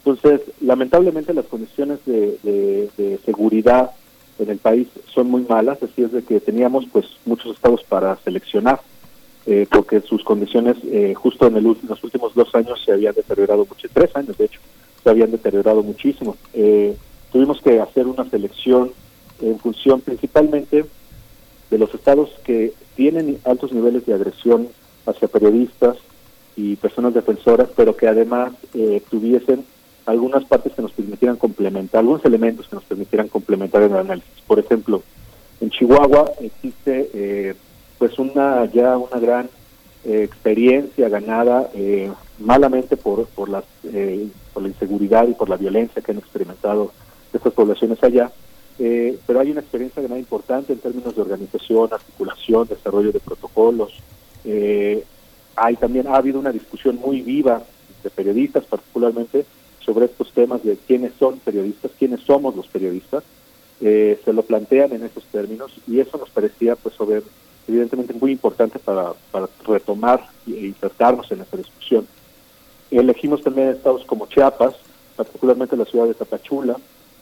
Entonces, lamentablemente las condiciones de, seguridad en el país son muy malas, así es de que teníamos pues muchos estados para seleccionar, eh, porque sus condiciones eh, justo en, el, los últimos dos años se habían deteriorado mucho, tres años de hecho, se habían deteriorado muchísimo. Eh, tuvimos que hacer una selección en función principalmente de los estados que tienen altos niveles de agresión hacia periodistas y personas defensoras, pero que además eh, tuviesen algunas partes que nos permitieran complementar, algunos elementos que nos permitieran complementar el análisis. Por ejemplo, en Chihuahua existe eh, pues una ya una gran eh, experiencia ganada malamente por por las por la inseguridad y por la violencia que han experimentado estas poblaciones allá eh, pero hay una experiencia de importante en términos de organización, articulación, desarrollo de protocolos. Eh, hay también ha habido una discusión muy viva de periodistas, particularmente sobre estos temas de quiénes son periodistas, quiénes somos los periodistas. Eh, se lo plantean en esos términos y eso nos parecía, pues, sobre, evidentemente muy importante para, para retomar e insertarnos en esa discusión. Elegimos también estados como Chiapas, particularmente la ciudad de Tapachula,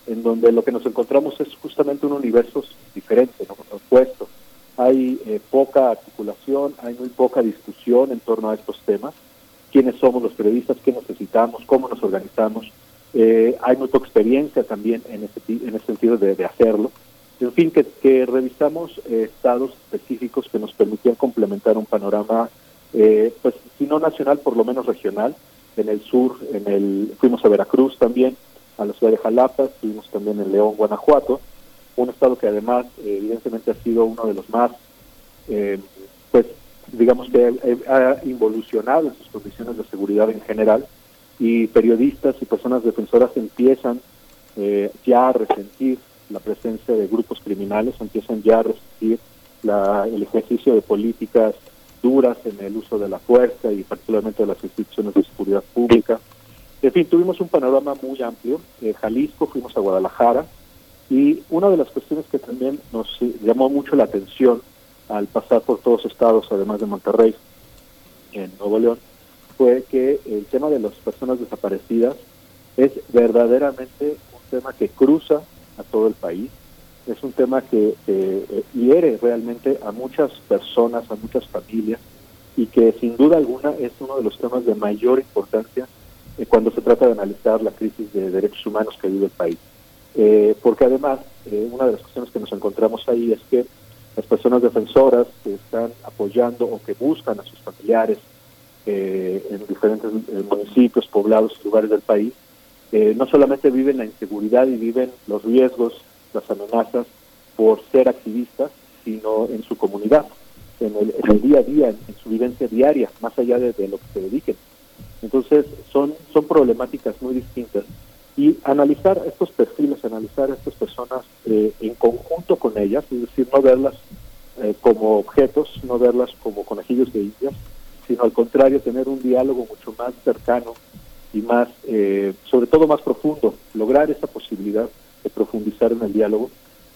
en donde lo que nos encontramos es justamente un universo diferente, ¿no? opuesto. Hay eh, poca articulación, hay muy poca discusión en torno a estos temas. ¿Quiénes somos los periodistas? ¿Qué necesitamos? ¿Cómo nos organizamos? Eh, hay poca experiencia también en ese, en ese sentido de, hacerlo. En fin, que, revisamos eh, estados específicos que nos permitían complementar un panorama, pues si no nacional, por lo menos regional. En el sur, en el fuimos a Veracruz también, a la ciudad de Jalapa, estuvimos también en León, Guanajuato, un estado que además eh, evidentemente ha sido uno de los más, eh, pues digamos que ha, involucionado en sus condiciones de seguridad en general y periodistas y personas defensoras empiezan eh, ya a resentir la presencia de grupos criminales, empiezan ya a resentir la, el ejercicio de políticas duras en el uso de la fuerza y particularmente de las instituciones de seguridad pública. En fin, tuvimos un panorama muy amplio. Eh, Jalisco, fuimos a Guadalajara y una de las cuestiones que también nos llamó mucho la atención al pasar por todos estados, además de Monterrey, en Nuevo León, fue que el tema de las personas desaparecidas es verdaderamente un tema que cruza a todo el país, es un tema que eh, hiere realmente a muchas personas, a muchas familias, y que sin duda alguna es uno de los temas de mayor importancia eh, cuando se trata de analizar la crisis de derechos humanos que vive el país. Eh, porque además, eh, una de las cuestiones que nos encontramos ahí es que las personas defensoras que están apoyando o que buscan a sus familiares en diferentes municipios, poblados y lugares del país, no solamente viven la inseguridad y viven los riesgos, las amenazas por ser activistas, sino en su comunidad, en el, día a día, en, su vivencia diaria, más allá de lo que se dediquen. Entonces, son, son problemáticas muy distintas. Y analizar estos perfiles, analizar a estas personas eh, en conjunto con ellas, es decir, no verlas eh, como objetos, no verlas como conejillos de indias, sino al contrario, tener un diálogo mucho más cercano y más, eh, sobre todo más profundo, lograr esa posibilidad de profundizar en el diálogo,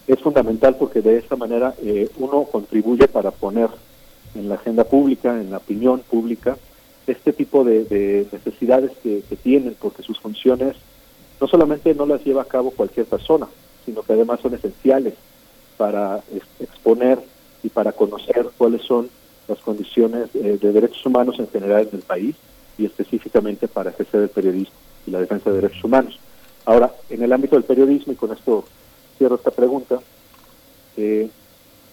es fundamental porque de esa manera uno contribuye para poner en la agenda pública, en la opinión pública, este tipo de, necesidades que, tienen, porque sus funciones no solamente no las lleva a cabo cualquier persona, sino que además son esenciales para exponer y para conocer cuáles son las condiciones eh, de derechos humanos en general en el país y específicamente para ejercer el periodismo y la defensa de derechos humanos. Ahora, en el ámbito del periodismo, y con esto cierro esta pregunta, eh,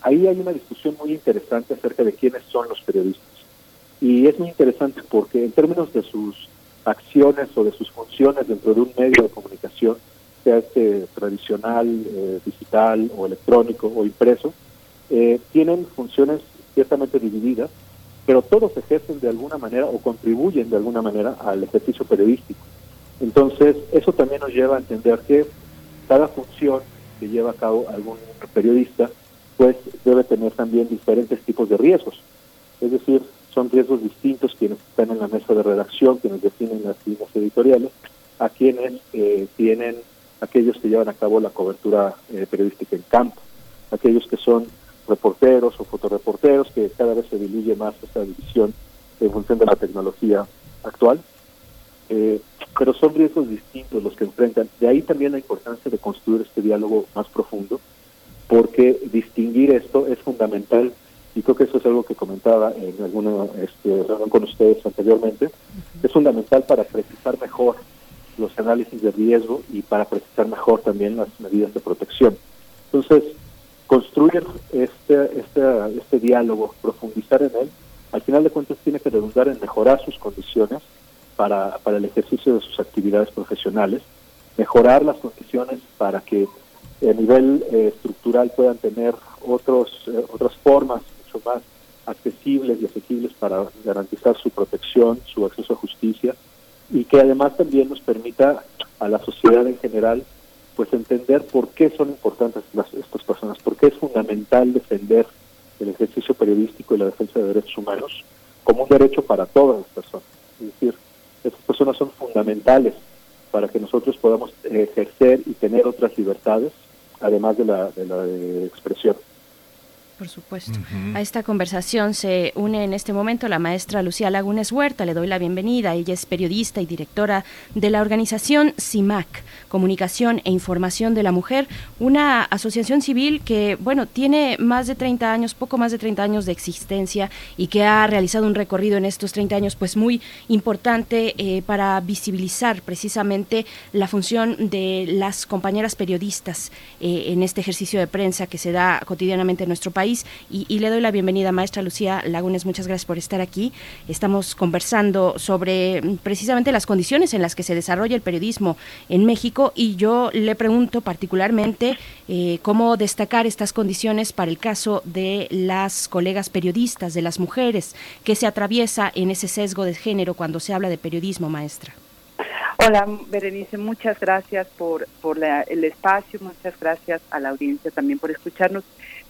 ahí hay una discusión muy interesante acerca de quiénes son los periodistas. Y es muy interesante porque en términos de sus acciones o de sus funciones dentro de un medio de comunicación, sea este tradicional, eh, digital o electrónico o impreso, eh, tienen funciones ciertamente divididas, pero todos ejercen de alguna manera o contribuyen de alguna manera al ejercicio periodístico. Entonces, eso también nos lleva a entender que cada función que lleva a cabo algún periodista, pues debe tener también diferentes tipos de riesgos. Es decir, son riesgos distintos quienes están en la mesa de redacción, quienes definen las líneas editoriales, a quienes eh, tienen aquellos que llevan a cabo la cobertura eh, periodística en campo, aquellos que son reporteros o fotoreporteros, que cada vez se diluye más esta división en función de la tecnología actual. Eh, pero son riesgos distintos los que enfrentan. De ahí también la importancia de construir este diálogo más profundo, porque distinguir esto es fundamental y creo que eso es algo que comentaba en alguna este, reunión con ustedes anteriormente, es fundamental para precisar mejor los análisis de riesgo y para precisar mejor también las medidas de protección. Entonces, construir este, este, este diálogo, profundizar en él, al final de cuentas tiene que redundar en mejorar sus condiciones para, para el ejercicio de sus actividades profesionales, mejorar las condiciones para que a nivel eh, estructural puedan tener otros, eh, otras formas más accesibles y asequibles para garantizar su protección, su acceso a justicia y que además también nos permita a la sociedad en general pues entender por qué son importantes las, estas personas, por qué es fundamental defender el ejercicio periodístico y la defensa de derechos humanos como un derecho para todas las personas. Es decir, estas personas son fundamentales para que nosotros podamos ejercer y tener otras libertades, además de la, de la de expresión. Por supuesto. A esta conversación se une en este momento la maestra Lucía Lagunes Huerta. Le doy la bienvenida. Ella es periodista y directora de la organización CIMAC, Comunicación e Información de la Mujer, una asociación civil que, bueno, tiene más de 30 años, poco más de 30 años de existencia y que ha realizado un recorrido en estos 30 años, pues muy importante eh, para visibilizar precisamente la función de las compañeras periodistas eh, en este ejercicio de prensa que se da cotidianamente en nuestro país y, le doy la bienvenida, maestra Lucía Lagunes. Muchas gracias por estar aquí. Estamos conversando sobre mm, precisamente las condiciones en las que se desarrolla el periodismo en México y yo le pregunto particularmente eh, cómo destacar estas condiciones para el caso de las colegas periodistas, de las mujeres, que se atraviesa en ese sesgo de género cuando se habla de periodismo, maestra. Hola, Berenice, muchas gracias por, por el espacio, muchas gracias a la audiencia también por escucharnos.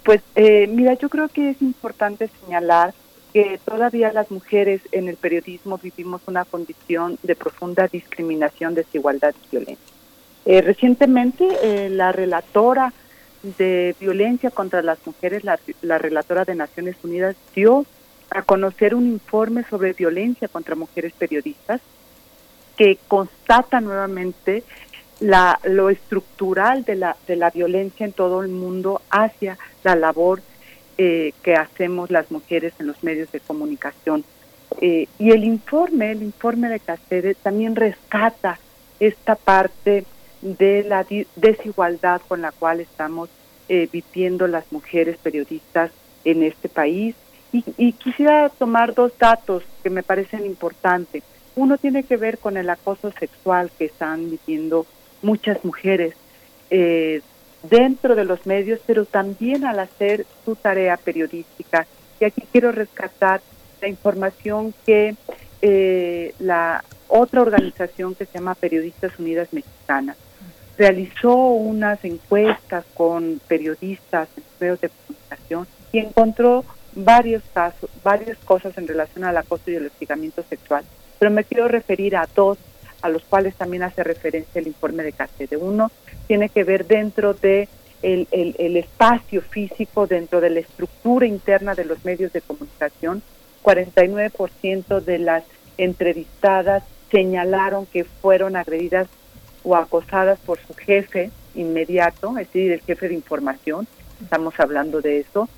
Pues eh, mira, yo creo que es importante señalar que todavía las mujeres en el periodismo vivimos una condición de profunda discriminación, desigualdad y violencia. Eh, recientemente eh, la relatora de violencia contra las mujeres, la, la relatora de Naciones Unidas, dio a conocer un informe sobre violencia contra mujeres periodistas que constata nuevamente la, lo estructural de la, de la violencia en todo el mundo hacia la labor eh, que hacemos las mujeres en los medios de comunicación. Eh, y el informe, el informe de Cáceres también rescata esta parte de la desigualdad con la cual estamos eh, viviendo las mujeres periodistas en este país. Y, y, quisiera tomar dos datos que me parecen importantes. Uno tiene que ver con el acoso sexual que están viviendo muchas mujeres eh, dentro de los medios, pero también al hacer su tarea periodística. Y aquí quiero rescatar la información que eh, la otra organización que se llama Periodistas Unidas Mexicanas realizó unas encuestas con periodistas en medios de comunicación y encontró varios casos, varias cosas en relación al acoso y el hostigamiento sexual. Pero me quiero referir a dos a los cuales también hace referencia el informe de de Uno tiene que ver dentro de el, el, espacio físico, dentro de la estructura interna de los medios de comunicación. 49% de las entrevistadas señalaron que fueron agredidas o acosadas por su jefe inmediato, es decir, el jefe de información, estamos hablando de eso,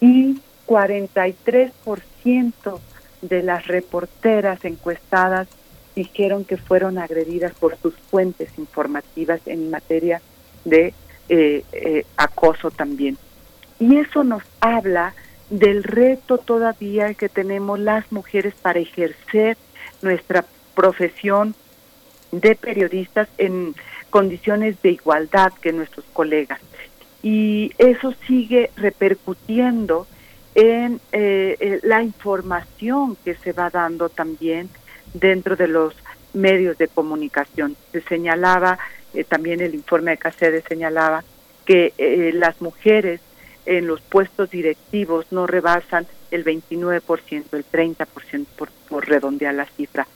y 43% de las reporteras encuestadas dijeron que fueron agredidas por sus fuentes informativas en materia de eh, eh, acoso también. Y eso nos habla del reto todavía que tenemos las mujeres para ejercer nuestra profesión de periodistas en condiciones de igualdad que nuestros colegas. Y eso sigue repercutiendo en eh, la información que se va dando también dentro de los medios de comunicación. Se señalaba, eh, también el informe de Cáceres señalaba, que eh, las mujeres en los puestos directivos no rebasan el 29%, el 30% por, por redondear la cifra.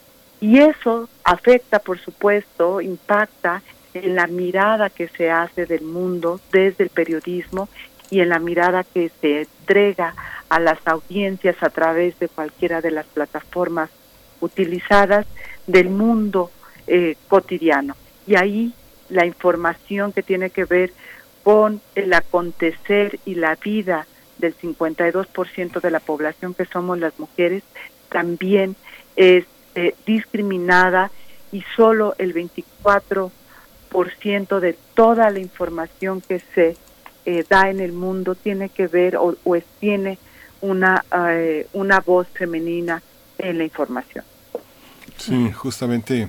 Y eso afecta, por supuesto, impacta en la mirada que se hace del mundo desde el periodismo y en la mirada que se entrega a las audiencias a través de cualquiera de las plataformas utilizadas del mundo eh, cotidiano. Y ahí la información que tiene que ver con el acontecer y la vida del 52% de la población que somos las mujeres también es eh, discriminada y solo el 24% de toda la información que se eh, da en el mundo tiene que ver o, tiene una, una voz femenina en la información. Sí, justamente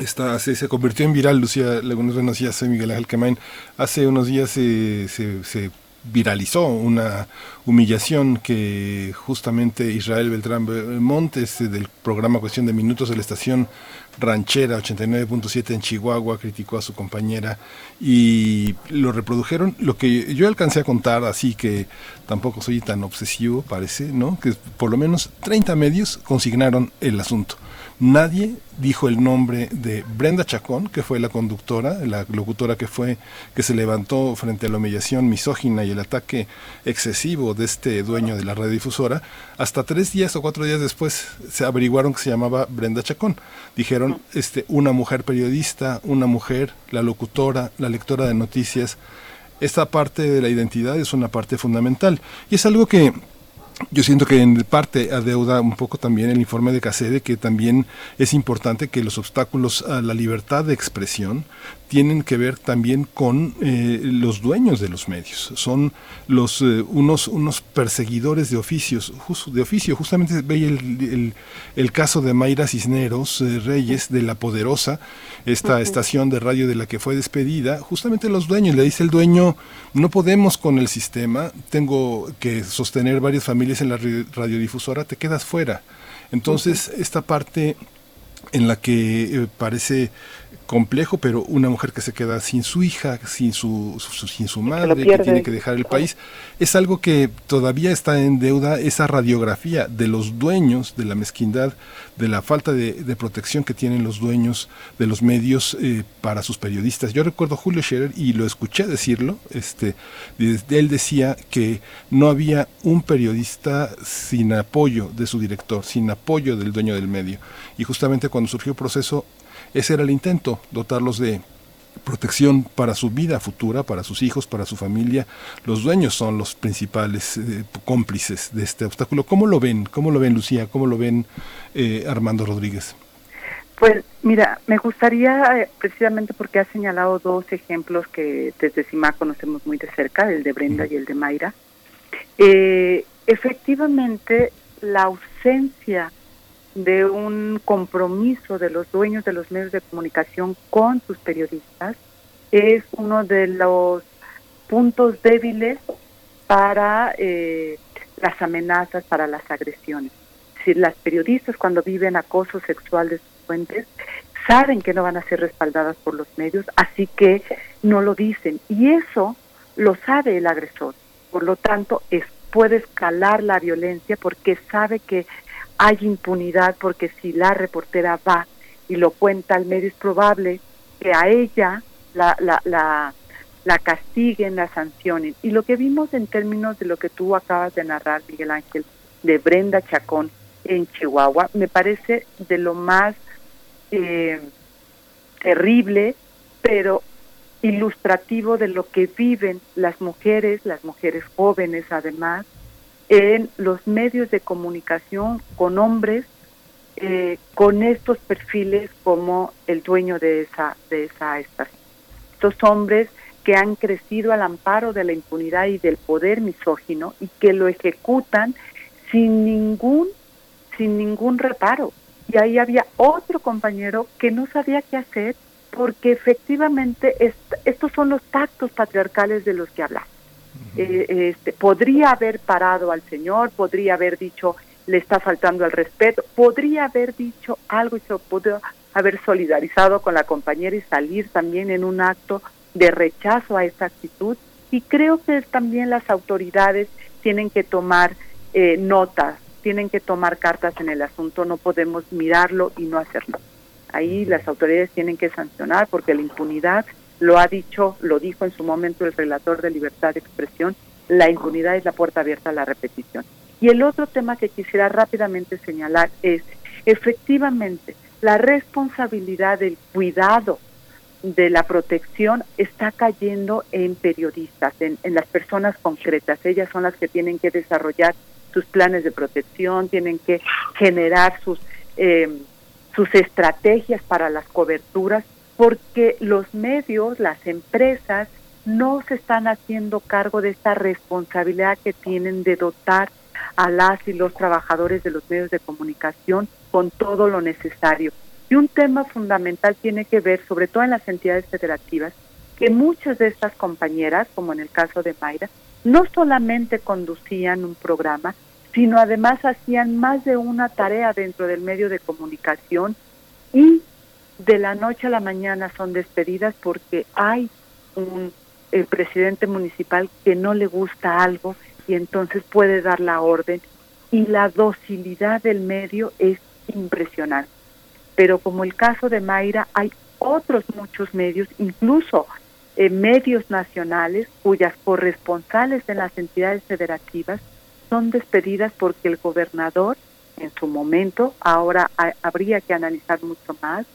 esta, se, se convirtió en viral, Lucía buenos días, Miguel Ángel Quemain. Hace unos días se, se, viralizó una humillación que justamente Israel Beltrán Montes del programa Cuestión de Minutos de la estación ranchera 89.7 en Chihuahua criticó a su compañera y lo reprodujeron. Lo que yo alcancé a contar, así que tampoco soy tan obsesivo, parece, ¿no? Que por lo menos 30 medios consignaron el asunto. Nadie dijo el nombre de Brenda Chacón, que fue la conductora, la locutora que fue, que se levantó frente a la humillación misógina y el ataque excesivo de este dueño de la radiodifusora. Hasta tres días o cuatro días después se averiguaron que se llamaba Brenda Chacón. Dijeron, este, una mujer periodista, una mujer, la locutora, la lectora de noticias. Esta parte de la identidad es una parte fundamental. Y es algo que yo siento que en parte adeuda un poco también el informe de Casede, que también es importante que los obstáculos a la libertad de expresión tienen que ver también con eh, los dueños de los medios. Son los eh, unos, unos perseguidores de oficios, de oficio. Justamente veía el, el, caso de Mayra Cisneros eh, Reyes, de La Poderosa, esta estación de radio de la que fue despedida. Justamente los dueños, le dice el dueño, no podemos con el sistema, tengo que sostener varias familias en la radiodifusora, te quedas fuera. Entonces, esta parte en la que parece complejo, pero una mujer que se queda sin su hija, sin su, sin su madre, que, tiene que dejar el país, es algo que todavía está en deuda esa radiografía de los dueños de la mezquindad, de la falta de, protección que tienen los dueños de los medios eh, para sus periodistas. Yo recuerdo a Julio Scherer y lo escuché decirlo, este, él decía que no había un periodista sin apoyo de su director, sin apoyo del dueño del medio. Y justamente cuando surgió el proceso ese era el intento, dotarlos de protección para su vida futura, para sus hijos, para su familia. Los dueños son los principales eh, cómplices de este obstáculo. ¿Cómo lo ven? ¿Cómo lo ven Lucía? ¿Cómo lo ven eh, Armando Rodríguez? Pues mira, me gustaría, eh, precisamente porque ha señalado dos ejemplos que desde CIMA conocemos muy de cerca, el de Brenda y el de Mayra. efectivamente, la ausencia de un compromiso de los dueños de los medios de comunicación con sus periodistas es uno de los puntos débiles para eh, las amenazas, para las agresiones. Si las periodistas cuando viven acoso sexual de sus fuentes saben que no van a ser respaldadas por los medios, así que no lo dicen. Y eso lo sabe el agresor. Por lo tanto, es, puede escalar la violencia porque sabe que hay impunidad porque si la reportera va y lo cuenta al medio es probable que a ella la, la, la, la castiguen, la sancionen. Y lo que vimos en términos de lo que tú acabas de narrar, Miguel Ángel, de Brenda Chacón en Chihuahua, me parece de lo más eh, terrible, pero ilustrativo de lo que viven las mujeres, las mujeres jóvenes además, en los medios de comunicación con hombres eh, con estos perfiles como el dueño de esa de esa estación. Estos hombres que han crecido al amparo de la impunidad y del poder misógino y que lo ejecutan sin ningún sin ningún reparo. Y ahí había otro compañero que no sabía qué hacer porque efectivamente estos son los pactos patriarcales de los que hablamos. Eh, este, podría haber parado al señor, podría haber dicho le está faltando el respeto, podría haber dicho algo y se podría haber solidarizado con la compañera y salir también en un acto de rechazo a esa actitud. Y creo que también las autoridades tienen que tomar eh, notas, tienen que tomar cartas en el asunto, no podemos mirarlo y no hacerlo. Ahí las autoridades tienen que sancionar porque la impunidad lo ha dicho, lo dijo en su momento el relator de libertad de expresión, la impunidad es la puerta abierta a la repetición. Y el otro tema que quisiera rápidamente señalar es, efectivamente, la responsabilidad del cuidado de la protección está cayendo en periodistas, en, las personas concretas. Ellas son las que tienen que desarrollar sus planes de protección, tienen que generar sus, eh, sus estrategias para las coberturas porque los medios, las empresas, no se están haciendo cargo de esta responsabilidad que tienen de dotar a las y los trabajadores de los medios de comunicación con todo lo necesario. Y un tema fundamental tiene que ver, sobre todo en las entidades federativas, que muchas de estas compañeras, como en el caso de Mayra, no solamente conducían un programa, sino además hacían más de una tarea dentro del medio de comunicación y de la noche a la mañana son despedidas porque hay un el presidente municipal que no le gusta algo y entonces puede dar la orden y la docilidad del medio es impresionante. Pero como el caso de Mayra, hay otros muchos medios, incluso eh, medios nacionales cuyas corresponsales en las entidades federativas son despedidas porque el gobernador en su momento, ahora habría que analizar mucho más,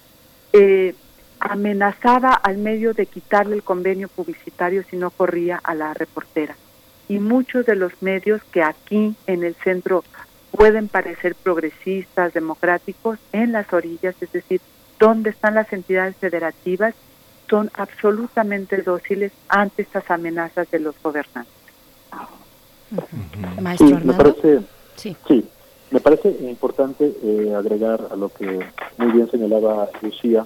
eh, amenazaba al medio de quitarle el convenio publicitario si no corría a la reportera. Y muchos de los medios que aquí en el centro pueden parecer progresistas, democráticos, en las orillas, es decir, donde están las entidades federativas, son absolutamente dóciles ante estas amenazas de los gobernantes. sí, me parece, sí. Me parece importante eh, agregar a lo que muy bien señalaba Lucía,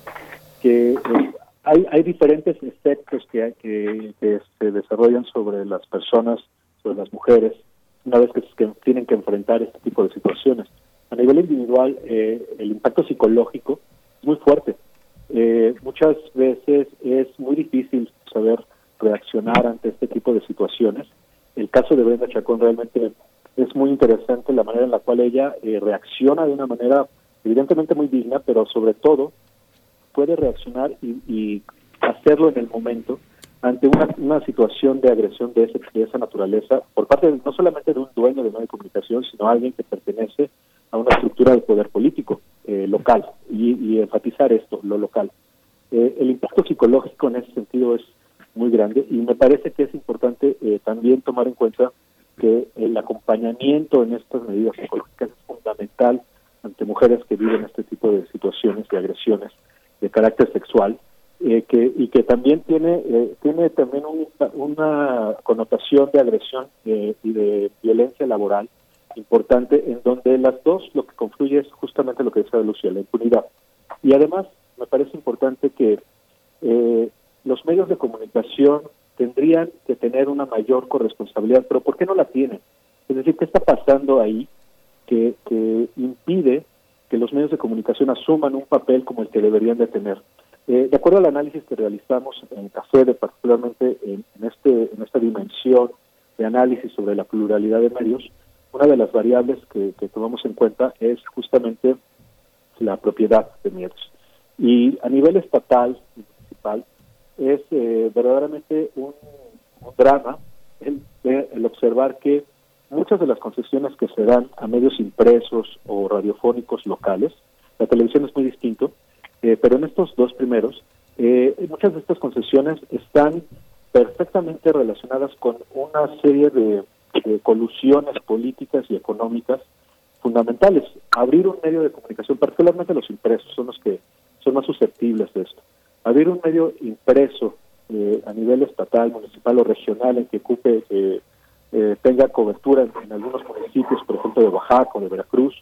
que eh, hay, hay diferentes efectos que, que, que, se desarrollan sobre las personas, sobre las mujeres, una vez que, que tienen que enfrentar este tipo de situaciones. A nivel individual, eh, el impacto psicológico es muy fuerte. Eh, muchas veces es muy difícil saber reaccionar ante este tipo de situaciones. El caso de Brenda Chacón realmente es muy interesante la manera en la cual ella reacciona de una manera evidentemente muy digna, pero sobre todo puede reaccionar y, hacerlo en el momento ante una, una situación de agresión de, ese, de esa naturaleza por parte no solamente de un dueño de medio de comunicación, sino alguien que pertenece a una estructura de poder político eh, local y, enfatizar esto, lo local. Eh, el impacto psicológico en ese sentido es muy grande y me parece que es importante eh, también tomar en cuenta que el acompañamiento en estas medidas psicológicas es fundamental ante mujeres que viven este tipo de situaciones de agresiones de carácter sexual eh, que, y que también tiene eh, tiene también una connotación de agresión eh, y de violencia laboral importante en donde las dos lo que confluye es justamente lo que decía Lucía, la impunidad. Y además me parece importante que los medios de comunicación tendrían que tener una mayor corresponsabilidad, pero ¿por qué no la tienen? Es decir, ¿qué está pasando ahí que, que impide que los medios de comunicación asuman un papel como el que deberían de tener. Eh, de acuerdo al análisis que realizamos en CAFEDE, particularmente en, este, en esta dimensión de análisis sobre la pluralidad de medios, una de las variables que, tomamos en cuenta es justamente la propiedad de medios. Y a nivel estatal y municipal es eh, verdaderamente un, drama el, el observar que muchas de las concesiones que se dan a medios impresos o radiofónicos locales, la televisión es muy distinto, eh, pero en estos dos primeros, eh, muchas de estas concesiones están perfectamente relacionadas con una serie de, colusiones políticas y económicas fundamentales. Abrir un medio de comunicación, particularmente los impresos, son los que son más susceptibles de esto. Abrir un medio impreso eh, a nivel estatal, municipal o regional en que ocupe eh, tenga cobertura en, algunos municipios, por ejemplo de Oaxaca o de Veracruz,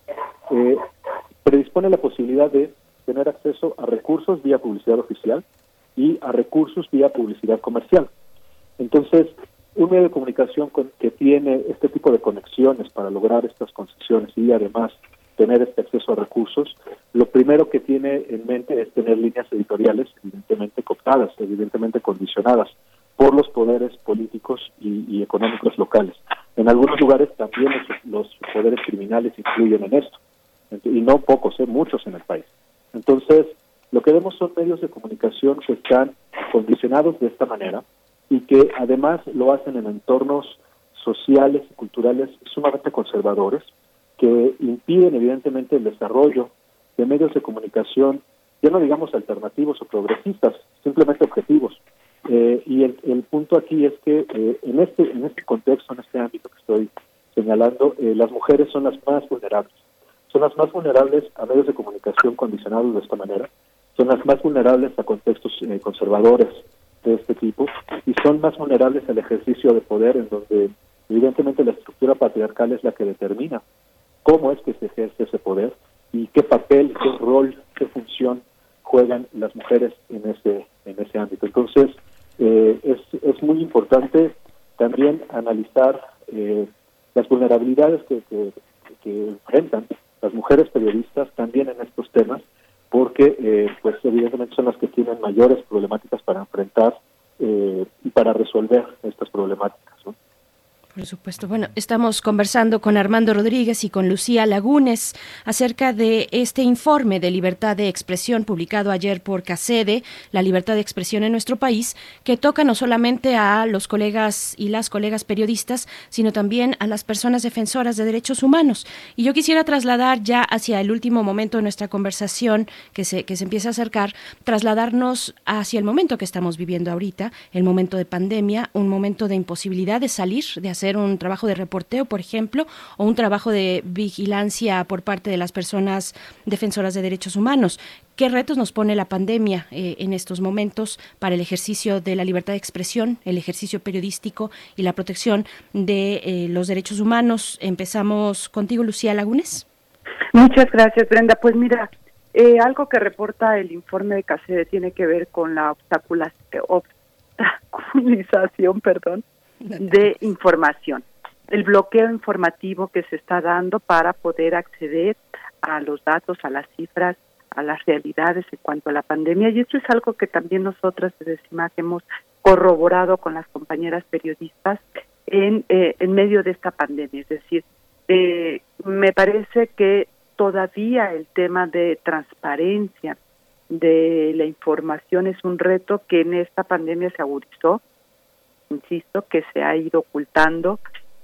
eh, predispone la posibilidad de tener acceso a recursos vía publicidad oficial y a recursos vía publicidad comercial. Entonces, un medio de comunicación que tiene este tipo de conexiones para lograr estas concesiones y además tener este acceso a recursos, lo primero que tiene en mente es tener líneas editoriales evidentemente cooptadas, evidentemente condicionadas por los poderes políticos y, económicos locales. En algunos lugares también los, poderes criminales influyen en esto, y no pocos, ¿eh? muchos en el país. Entonces, lo que vemos son medios de comunicación que están condicionados de esta manera y que además lo hacen en entornos sociales y culturales sumamente conservadores, que impiden evidentemente el desarrollo de medios de comunicación, ya no digamos alternativos o progresistas, simplemente objetivos, eh, y el, punto aquí es que eh, en este en este contexto, en este ámbito que estoy señalando, eh, las mujeres son las más vulnerables. Son las más vulnerables a medios de comunicación condicionados de esta manera, son las más vulnerables a contextos conservadores de este tipo. Y son más vulnerables al ejercicio de poder en donde evidentemente la estructura patriarcal es la que determina cómo es que se ejerce ese poder y qué papel, qué rol, qué función juegan las mujeres en ese en ese ámbito. Entonces, eh, es, es muy importante también analizar eh, las vulnerabilidades que, enfrentan las mujeres periodistas también en estos temas, porque eh, pues evidentemente son las que tienen mayores problemáticas para enfrentar y para resolver estas problemáticas. Por supuesto. Bueno, estamos conversando con Armando Rodríguez y con Lucía Lagunes acerca de este informe de libertad de expresión publicado ayer por CACEDE, la libertad de expresión en nuestro país, que toca no solamente a los colegas y las colegas periodistas, sino también a las personas defensoras de derechos humanos. Y yo quisiera trasladar ya hacia el último momento de nuestra conversación, que se, que se empieza a acercar, trasladarnos hacia el momento que estamos viviendo ahorita, el momento de pandemia, un momento de imposibilidad de salir, de hacer un trabajo de reporteo, por ejemplo, o un trabajo de vigilancia por parte de las personas defensoras de derechos humanos. ¿Qué retos nos pone la pandemia eh, en estos momentos para el ejercicio de la libertad de expresión, el ejercicio periodístico y la protección de eh, los derechos humanos? Empezamos contigo, Lucía Lagunes. Muchas gracias, Brenda. Pues mira, eh, algo que reporta el informe de CACEDE tiene que ver con la obstaculización perdón, de información, el bloqueo informativo que se está dando para poder acceder a los datos, a las cifras, a las realidades en cuanto a la pandemia. Y esto es algo que también nosotras desde CIMAC hemos corroborado con las compañeras periodistas en, eh, en medio de esta pandemia. Es decir, eh, me parece que todavía el tema de transparencia de la información es un reto que en esta pandemia se agudizó insisto, que se ha ido ocultando,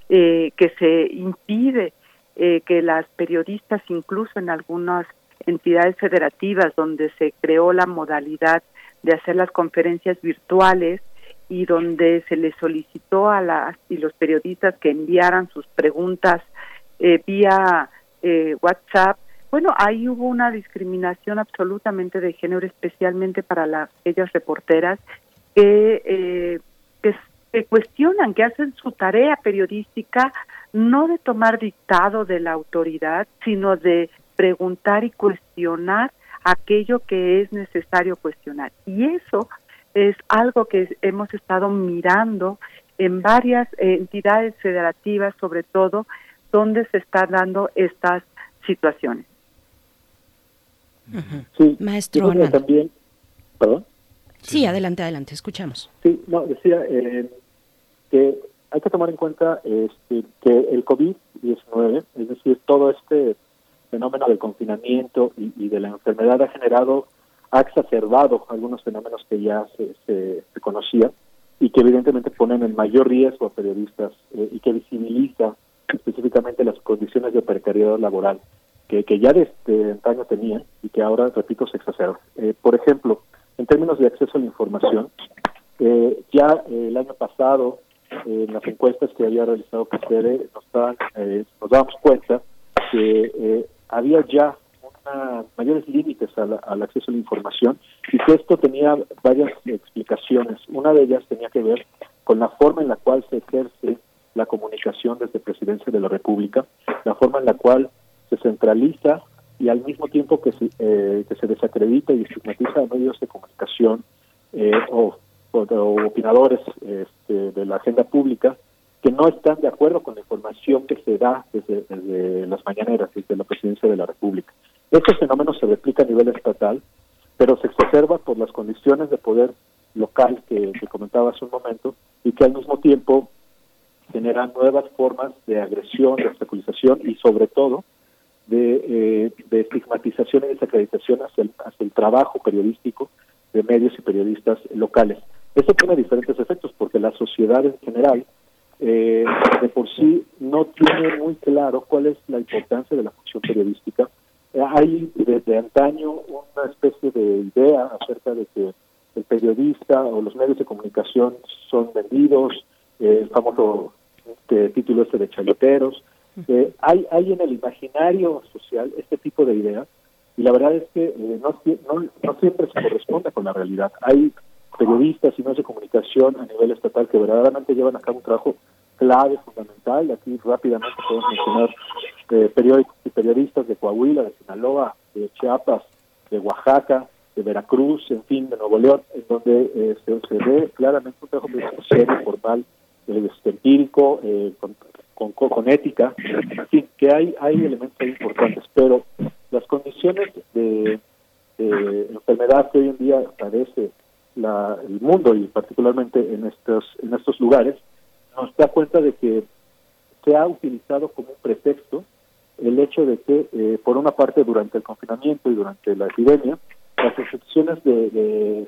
eh, que se impide eh, que las periodistas, incluso en algunas entidades federativas donde se creó la modalidad de hacer las conferencias virtuales y donde se les solicitó a las y los periodistas que enviaran sus preguntas eh, vía WhatsApp, bueno, ahí hubo una discriminación absolutamente de género, especialmente para las, aquellas reporteras que, que que cuestionan, que hacen su tarea periodística no de tomar dictado de la autoridad, sino de preguntar y cuestionar aquello que es necesario cuestionar. Y eso es algo que hemos estado mirando en varias entidades federativas, sobre todo, donde se están dando estas situaciones. Sí, Maestro también, ¿Perdón? Sí, adelante, adelante, escuchamos. Sí, no, decía, eh, que hay que tomar en cuenta este, que el COVID-19, es decir, todo este fenómeno del confinamiento y, de la enfermedad ha generado, ha exacerbado algunos fenómenos que ya se, se, conocían y que evidentemente ponen en mayor riesgo a periodistas eh, y que visibiliza específicamente las condiciones de precariedad laboral que, que ya desde antaño tenían y que ahora, repito, se exacerban. Eh, por ejemplo, en términos de acceso a la información, eh, ya el año pasado en las encuestas que había realizado PCD nos, daban, eh, nos dábamos cuenta que eh, había ya una, mayores límites al, acceso a la información y que esto tenía varias explicaciones. Una de ellas tenía que ver con la forma en la cual se ejerce la comunicación desde Presidencia de la República, la forma en la cual se centraliza y al mismo tiempo que se, eh, que se desacredita y estigmatiza a medios de comunicación eh, o opinadores este, de la agenda pública que no están de acuerdo con la información que se da desde, las mañaneras, desde la presidencia de la República. Este fenómeno se replica a nivel estatal, pero se exacerba por las condiciones de poder local que, comentaba hace un momento y que al mismo tiempo generan nuevas formas de agresión, de obstaculización y sobre todo de, eh, de estigmatización y desacreditación hacia hacia el trabajo periodístico de medios y periodistas locales. Esto tiene diferentes efectos porque la sociedad en general eh, de por sí no tiene muy claro cuál es la importancia de la función periodística. Eh, hay desde antaño una especie de idea acerca de que el periodista o los medios de comunicación son vendidos, eh, el famoso título este de chayoteros. hay, hay en el imaginario social este tipo de ideas y la verdad es que no, no, no siempre se corresponde con la realidad. Hay periodistas y medios de comunicación a nivel estatal que verdaderamente llevan a cabo un trabajo clave, fundamental. Aquí rápidamente podemos mencionar eh, periódicos y periodistas de Coahuila, de Sinaloa, de Chiapas, de Oaxaca, de Veracruz, en fin, de Nuevo León, en donde eh, se, ve claramente un trabajo serio, formal este, empírico, con, con, ética, en fin, que hay, hay elementos importantes, pero las condiciones de, enfermedad que hoy en día padece la, el mundo y particularmente en estos, en estos lugares, nos da cuenta de que se ha utilizado como un pretexto el hecho de que, eh, por una parte, durante el confinamiento y durante la epidemia, las instituciones de,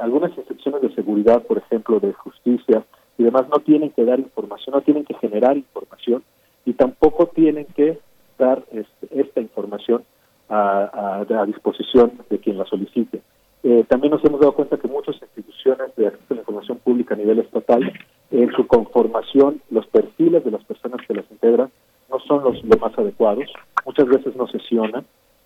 algunas instituciones de seguridad, por ejemplo, de justicia y demás, no tienen que dar información, no tienen que generar información y tampoco tienen que dar este, esta información a, disposición de quien la solicite. Eh, también nos hemos dado cuenta que muchas instituciones de acceso a la información pública a nivel estatal, en su conformación, los perfiles de las personas que las integran no son los, más adecuados, muchas veces no sesionan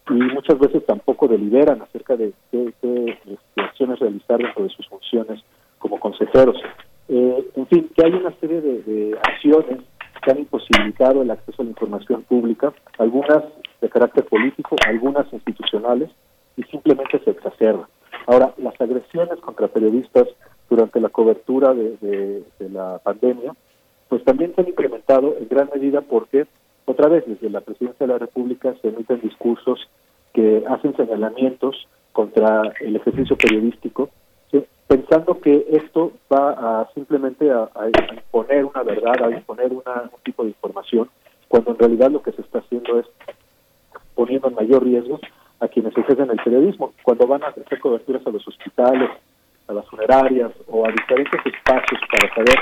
y muchas veces tampoco deliberan acerca de qué, este, acciones realizar dentro de sus funciones como consejeros. Eh, en fin, que hay una serie de, acciones que han imposibilitado el acceso a la información pública, algunas de carácter político, algunas institucionales, y simplemente se exacerban. Ahora, las agresiones contra periodistas durante la cobertura de la pandemia pues también se han incrementado en gran medida porque, otra vez, desde la presidencia de la República se emiten discursos que hacen señalamientos contra el ejercicio periodístico, pensando que esto va a simplemente a, imponer una verdad, a imponer una, un tipo de información, cuando en realidad lo que se está haciendo es poniendo en mayor riesgo a quienes ejercen el periodismo, cuando van a hacer coberturas a los hospitales, a las funerarias o a diferentes espacios para saber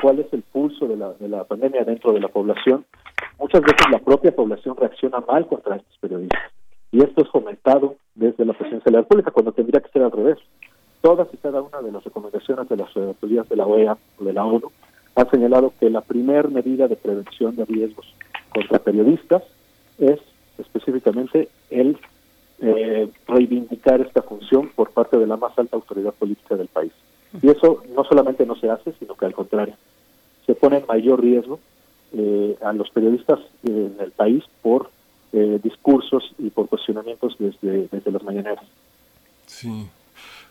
cuál es el pulso de la, de la pandemia dentro de la población, muchas veces la propia población reacciona mal contra estos periodistas. Y esto es fomentado desde la presidencia de la República, cuando tendría que ser al revés. Todas y cada una de las recomendaciones de las autoridades de la OEA o de la ONU han señalado que la primer medida de prevención de riesgos contra periodistas es específicamente el eh, reivindicar esta función por parte de la más alta autoridad política del país. Y eso no solamente no se hace, sino que al contrario, se pone en mayor riesgo eh, a los periodistas en el país por eh, discursos y por cuestionamientos desde, desde las mañaneras. Sí.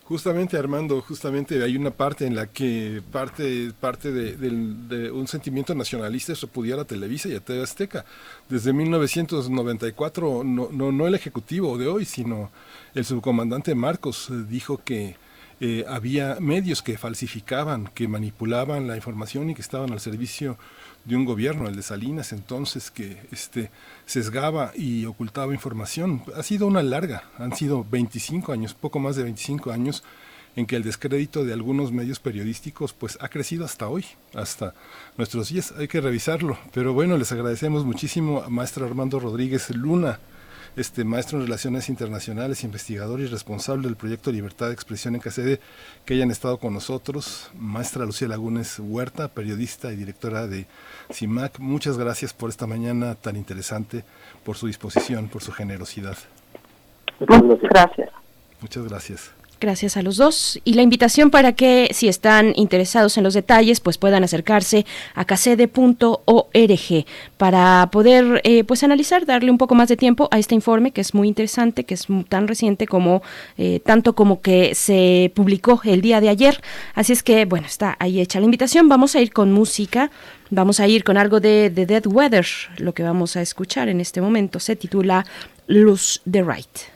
Justamente Armando, justamente hay una parte en la que parte parte de, un sentimiento nacionalista es repudiar a Televisa y a TV Azteca. Desde 1994, no, no, no el ejecutivo de hoy, sino el subcomandante Marcos eh, dijo que eh, había medios que falsificaban, que manipulaban la información y que estaban al servicio de un gobierno, el de Salinas entonces, que este, sesgaba y ocultaba información. Ha sido una larga, han sido 25 años, poco más de 25 años en que el descrédito de algunos medios periodísticos pues ha crecido hasta hoy, hasta nuestros días. Hay que revisarlo. Pero bueno, les agradecemos muchísimo a maestro Armando Rodríguez Luna este maestro en Relaciones Internacionales, investigador y responsable del proyecto Libertad de Expresión en CACEDE, que hayan estado con nosotros. Maestra Lucía Lagunes Huerta, periodista y directora de CIMAC, muchas gracias por esta mañana tan interesante, por su disposición, por su generosidad. Muchas gracias. Muchas gracias. Gracias a los dos. Y la invitación para que, si están interesados en los detalles, pues puedan acercarse a casede.org para poder eh, pues analizar, darle un poco más de tiempo a este informe que es muy interesante, que es tan reciente como eh, tanto como que se publicó el día de ayer. Así es que, bueno, está ahí hecha la invitación. Vamos a ir con música. Vamos a ir con algo de, de Dead Weather. Lo que vamos a escuchar en este momento se titula Lose the Right.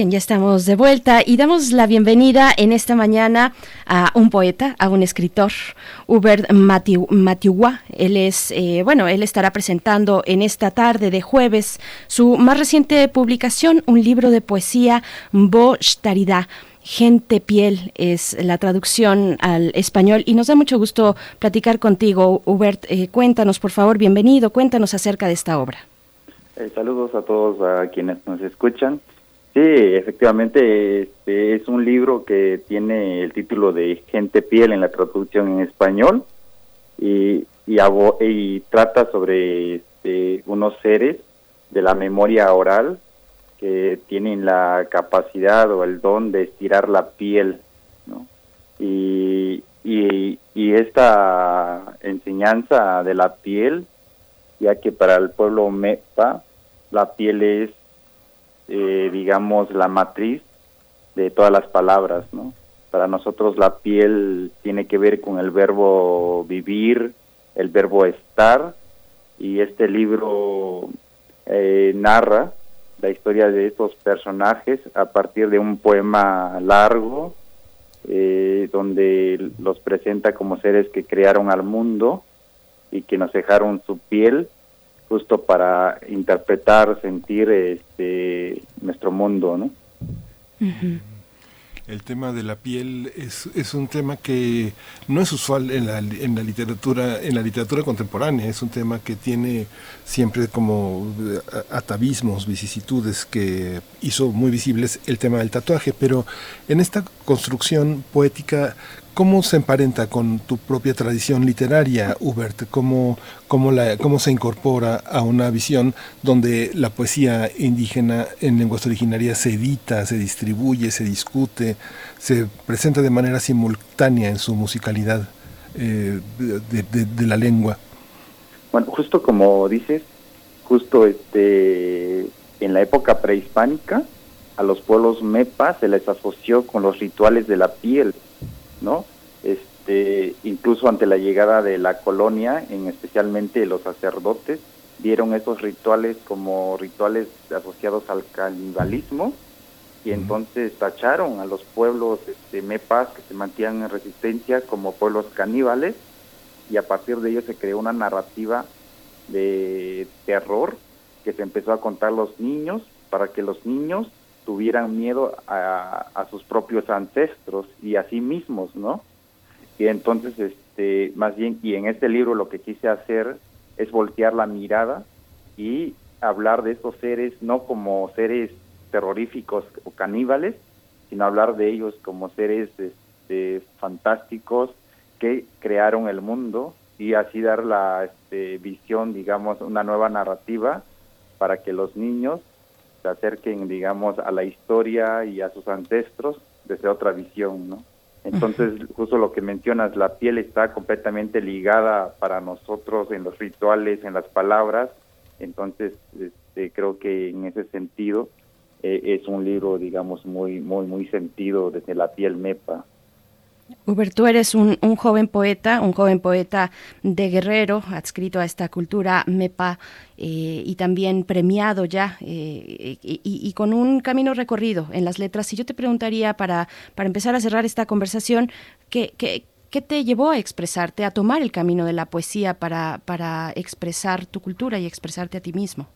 Bien, ya estamos de vuelta y damos la bienvenida en esta mañana a un poeta, a un escritor, Hubert Matiwa. Él es, eh, bueno, él estará presentando en esta tarde de jueves su más reciente publicación, un libro de poesía, Bo Gente Piel es la traducción al español y nos da mucho gusto platicar contigo, Hubert. Eh, cuéntanos, por favor, bienvenido, cuéntanos acerca de esta obra. Eh, saludos a todos a quienes nos escuchan. Sí, efectivamente, este es un libro que tiene el título de Gente Piel en la traducción en español y, y, trata sobre este, unos seres de la memoria oral que tienen la capacidad o el don de estirar la piel. Y, y, y esta enseñanza de la piel, ya que para el pueblo Mepa la piel es eh, digamos, la matriz de todas las palabras, ¿no? Para nosotros la piel tiene que ver con el verbo vivir, el verbo estar, y este libro eh, narra la historia de estos personajes a partir de un poema largo, eh, donde los presenta como seres que crearon al mundo y que nos dejaron su piel justo para interpretar, sentir este nuestro mundo, ¿no? El tema de la piel es, es, un tema que no es usual en la, en la literatura en la literatura contemporánea. Es un tema que tiene siempre como eh, atavismos, vicisitudes que hizo muy visibles el tema del tatuaje. Pero en esta construcción poética ¿Cómo se emparenta con tu propia tradición literaria, Hubert? ¿Cómo, cómo, la, ¿Cómo se incorpora a una visión donde la poesía indígena en lenguas originarias se edita, se distribuye, se discute, se presenta de manera simultánea en su musicalidad eh, de, la lengua? Bueno, justo como dices, justo este, en la época prehispánica, a los pueblos mepa se les asoció con los rituales de la piel ¿no? Este, incluso ante la llegada de la colonia, en especialmente los sacerdotes, vieron esos rituales como rituales asociados al canibalismo y entonces tacharon a los pueblos este, mepas que se mantenían en resistencia como pueblos caníbales y a partir de ello se creó una narrativa de terror que se empezó a contar los niños para que los niños tuvieran miedo a, sus propios ancestros y a sí mismos, ¿no? Y entonces, este, más bien, y en este libro lo que quise hacer es voltear la mirada y hablar de estos seres no como seres terroríficos o caníbales, sino hablar de ellos como seres este, fantásticos que crearon el mundo y así dar la este, visión, digamos, una nueva narrativa para que los niños se acerquen, digamos, a la historia y a sus ancestros desde otra visión, ¿no? Entonces, justo lo que mencionas, la piel está completamente ligada para nosotros en los rituales, en las palabras, entonces este, creo que en ese sentido eh, es un libro, digamos, muy, muy, muy sentido desde la piel mepa. Hubert, tú eres un, joven poeta, un joven poeta de Guerrero, adscrito a esta cultura MEPA eh, y también premiado ya eh, y, con un camino recorrido en las letras. Y yo te preguntaría, para, para empezar a cerrar esta conversación, ¿qué, qué, qué te llevó a expresarte, a tomar el camino de la poesía para, para expresar tu cultura y expresarte a ti mismo?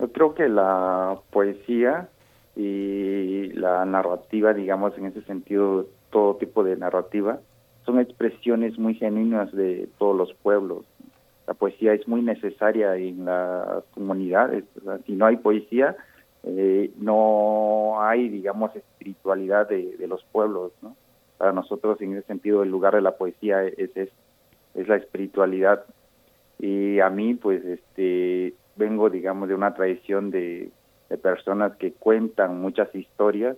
Yo creo que la poesía y la narrativa, digamos, en ese sentido, todo tipo de narrativa, son expresiones muy genuinas de todos los pueblos. La poesía es muy necesaria en las comunidades. Si no hay poesía, eh, no hay, digamos, espiritualidad de, los pueblos. ¿no? Para nosotros, en ese sentido, el lugar de la poesía es, es, es la espiritualidad. Y a mí, pues, este, vengo, digamos, de una tradición de, de personas que cuentan muchas historias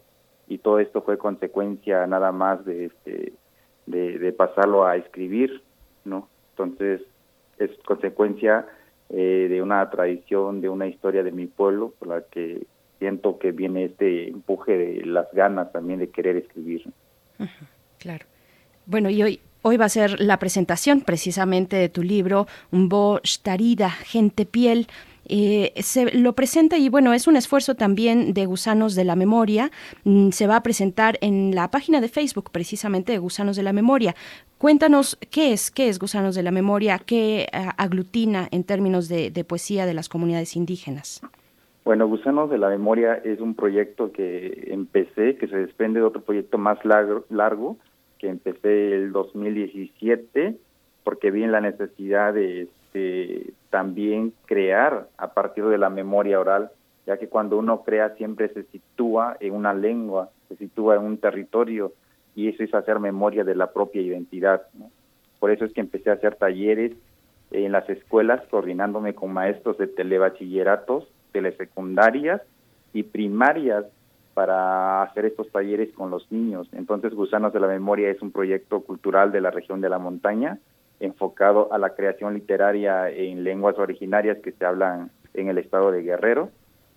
y todo esto fue consecuencia nada más de este de, pasarlo a escribir no entonces es consecuencia eh, de una tradición de una historia de mi pueblo por la que siento que viene este empuje de las ganas también de querer escribir claro. Bueno y hoy hoy va a ser la presentación precisamente de tu libro, Un Bo Shtarida, Gente Piel. Eh, se lo presenta y bueno, es un esfuerzo también de Gusanos de la Memoria. Mm, se va a presentar en la página de Facebook precisamente de Gusanos de la Memoria. Cuéntanos qué es, qué es Gusanos de la Memoria, qué eh, aglutina en términos de, poesía de las comunidades indígenas. Bueno, Gusanos de la Memoria es un proyecto que empecé, que se desprende de otro proyecto más largo, largo que empecé el 2017, porque vi en la necesidad de este, también crear a partir de la memoria oral, ya que cuando uno crea siempre se sitúa en una lengua, se sitúa en un territorio, y eso es hacer memoria de la propia identidad. Por eso es que empecé a hacer talleres en las escuelas, coordinándome con maestros de telebachilleratos, telesecundarias y primarias para hacer estos talleres con los niños. Entonces, Gusanos de la Memoria es un proyecto cultural de la región de la montaña enfocado a la creación literaria en lenguas originarias que se hablan en el estado de Guerrero,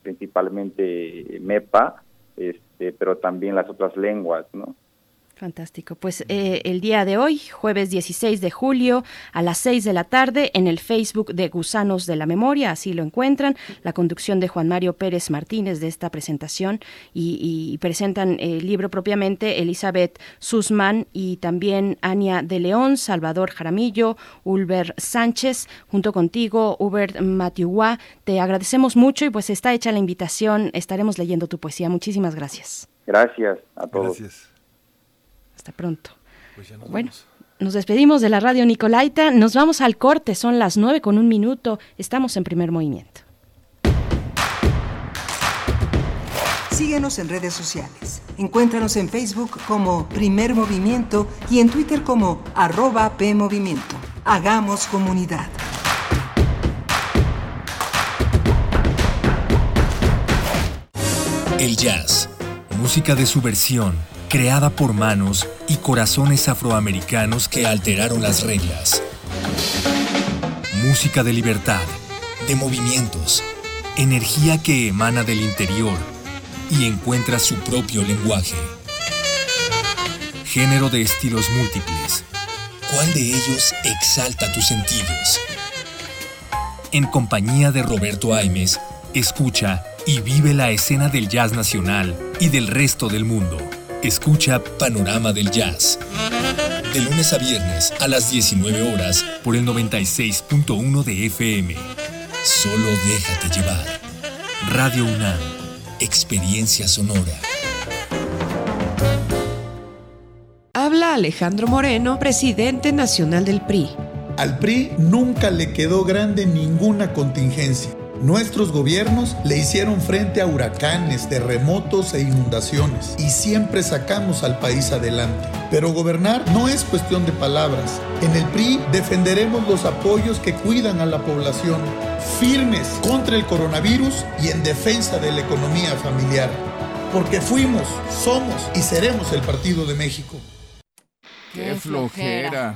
principalmente MEPA, este, pero también las otras lenguas, ¿no? Fantástico. Pues eh, el día de hoy, jueves 16 de julio, a las 6 de la tarde, en el Facebook de Gusanos de la Memoria, así lo encuentran, la conducción de Juan Mario Pérez Martínez de esta presentación y, presentan el libro propiamente Elizabeth Susman y también Ania de León, Salvador Jaramillo, Ulber Sánchez, junto contigo, Hubert Matiuá. Te agradecemos mucho y pues está hecha la invitación, estaremos leyendo tu poesía. Muchísimas gracias. Gracias a todos. Gracias pronto. Pues bueno. Nos despedimos de la radio Nicolaita, nos vamos al corte, son las nueve con un minuto, estamos en primer movimiento. Síguenos en redes sociales. Encuéntranos en Facebook como Primer Movimiento y en Twitter como arroba PMovimiento. Hagamos comunidad. El jazz, música de subversión creada por manos y corazones afroamericanos que alteraron las reglas. Música de libertad, de movimientos, energía que emana del interior y encuentra su propio lenguaje. Género de estilos múltiples. ¿Cuál de ellos exalta tus sentidos? En compañía de Roberto Aimes, escucha y vive la escena del jazz nacional y del resto del mundo. Escucha Panorama del Jazz. De lunes a viernes a las 19 horas por el 96.1 de FM. Solo déjate llevar. Radio UNAM. Experiencia sonora. Habla Alejandro Moreno, presidente nacional del PRI. Al PRI nunca le quedó grande ninguna contingencia Nuestros gobiernos le hicieron frente a huracanes, terremotos e inundaciones y siempre sacamos al país adelante. Pero gobernar no es cuestión de palabras. En el PRI defenderemos los apoyos que cuidan a la población, firmes contra el coronavirus y en defensa de la economía familiar. Porque fuimos, somos y seremos el Partido de México. ¡Qué flojera!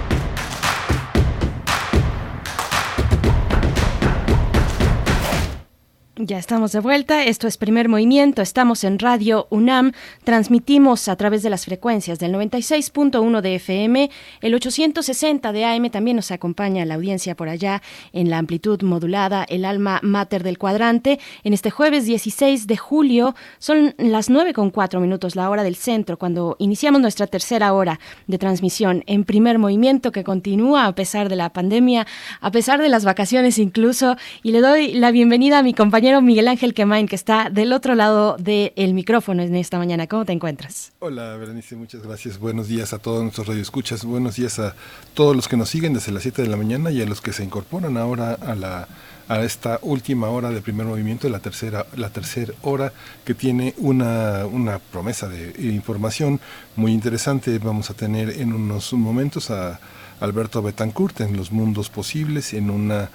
Ya estamos de vuelta, esto es Primer Movimiento, estamos en Radio UNAM, transmitimos a través de las frecuencias del 96.1 de FM, el 860 de AM, también nos acompaña la audiencia por allá en la amplitud modulada, el alma mater del cuadrante, en este jueves 16 de julio, son las 9 con 4 minutos, la hora del centro, cuando iniciamos nuestra tercera hora de transmisión en Primer Movimiento que continúa a pesar de la pandemia, a pesar de las vacaciones incluso, y le doy la bienvenida a mi compañero Miguel Ángel Quemain, que está del otro lado del micrófono en esta mañana. ¿Cómo te encuentras? Hola, Berenice, muchas gracias. Buenos días a todos nuestros radioescuchas. Buenos días a todos los que nos siguen desde las 7 de la mañana y a los que se incorporan ahora a la a esta última hora de primer movimiento, la tercera, la tercera hora que tiene una, una promesa de información muy interesante. Vamos a tener en unos momentos a Alberto Betancourt en Los Mundos Posibles, en una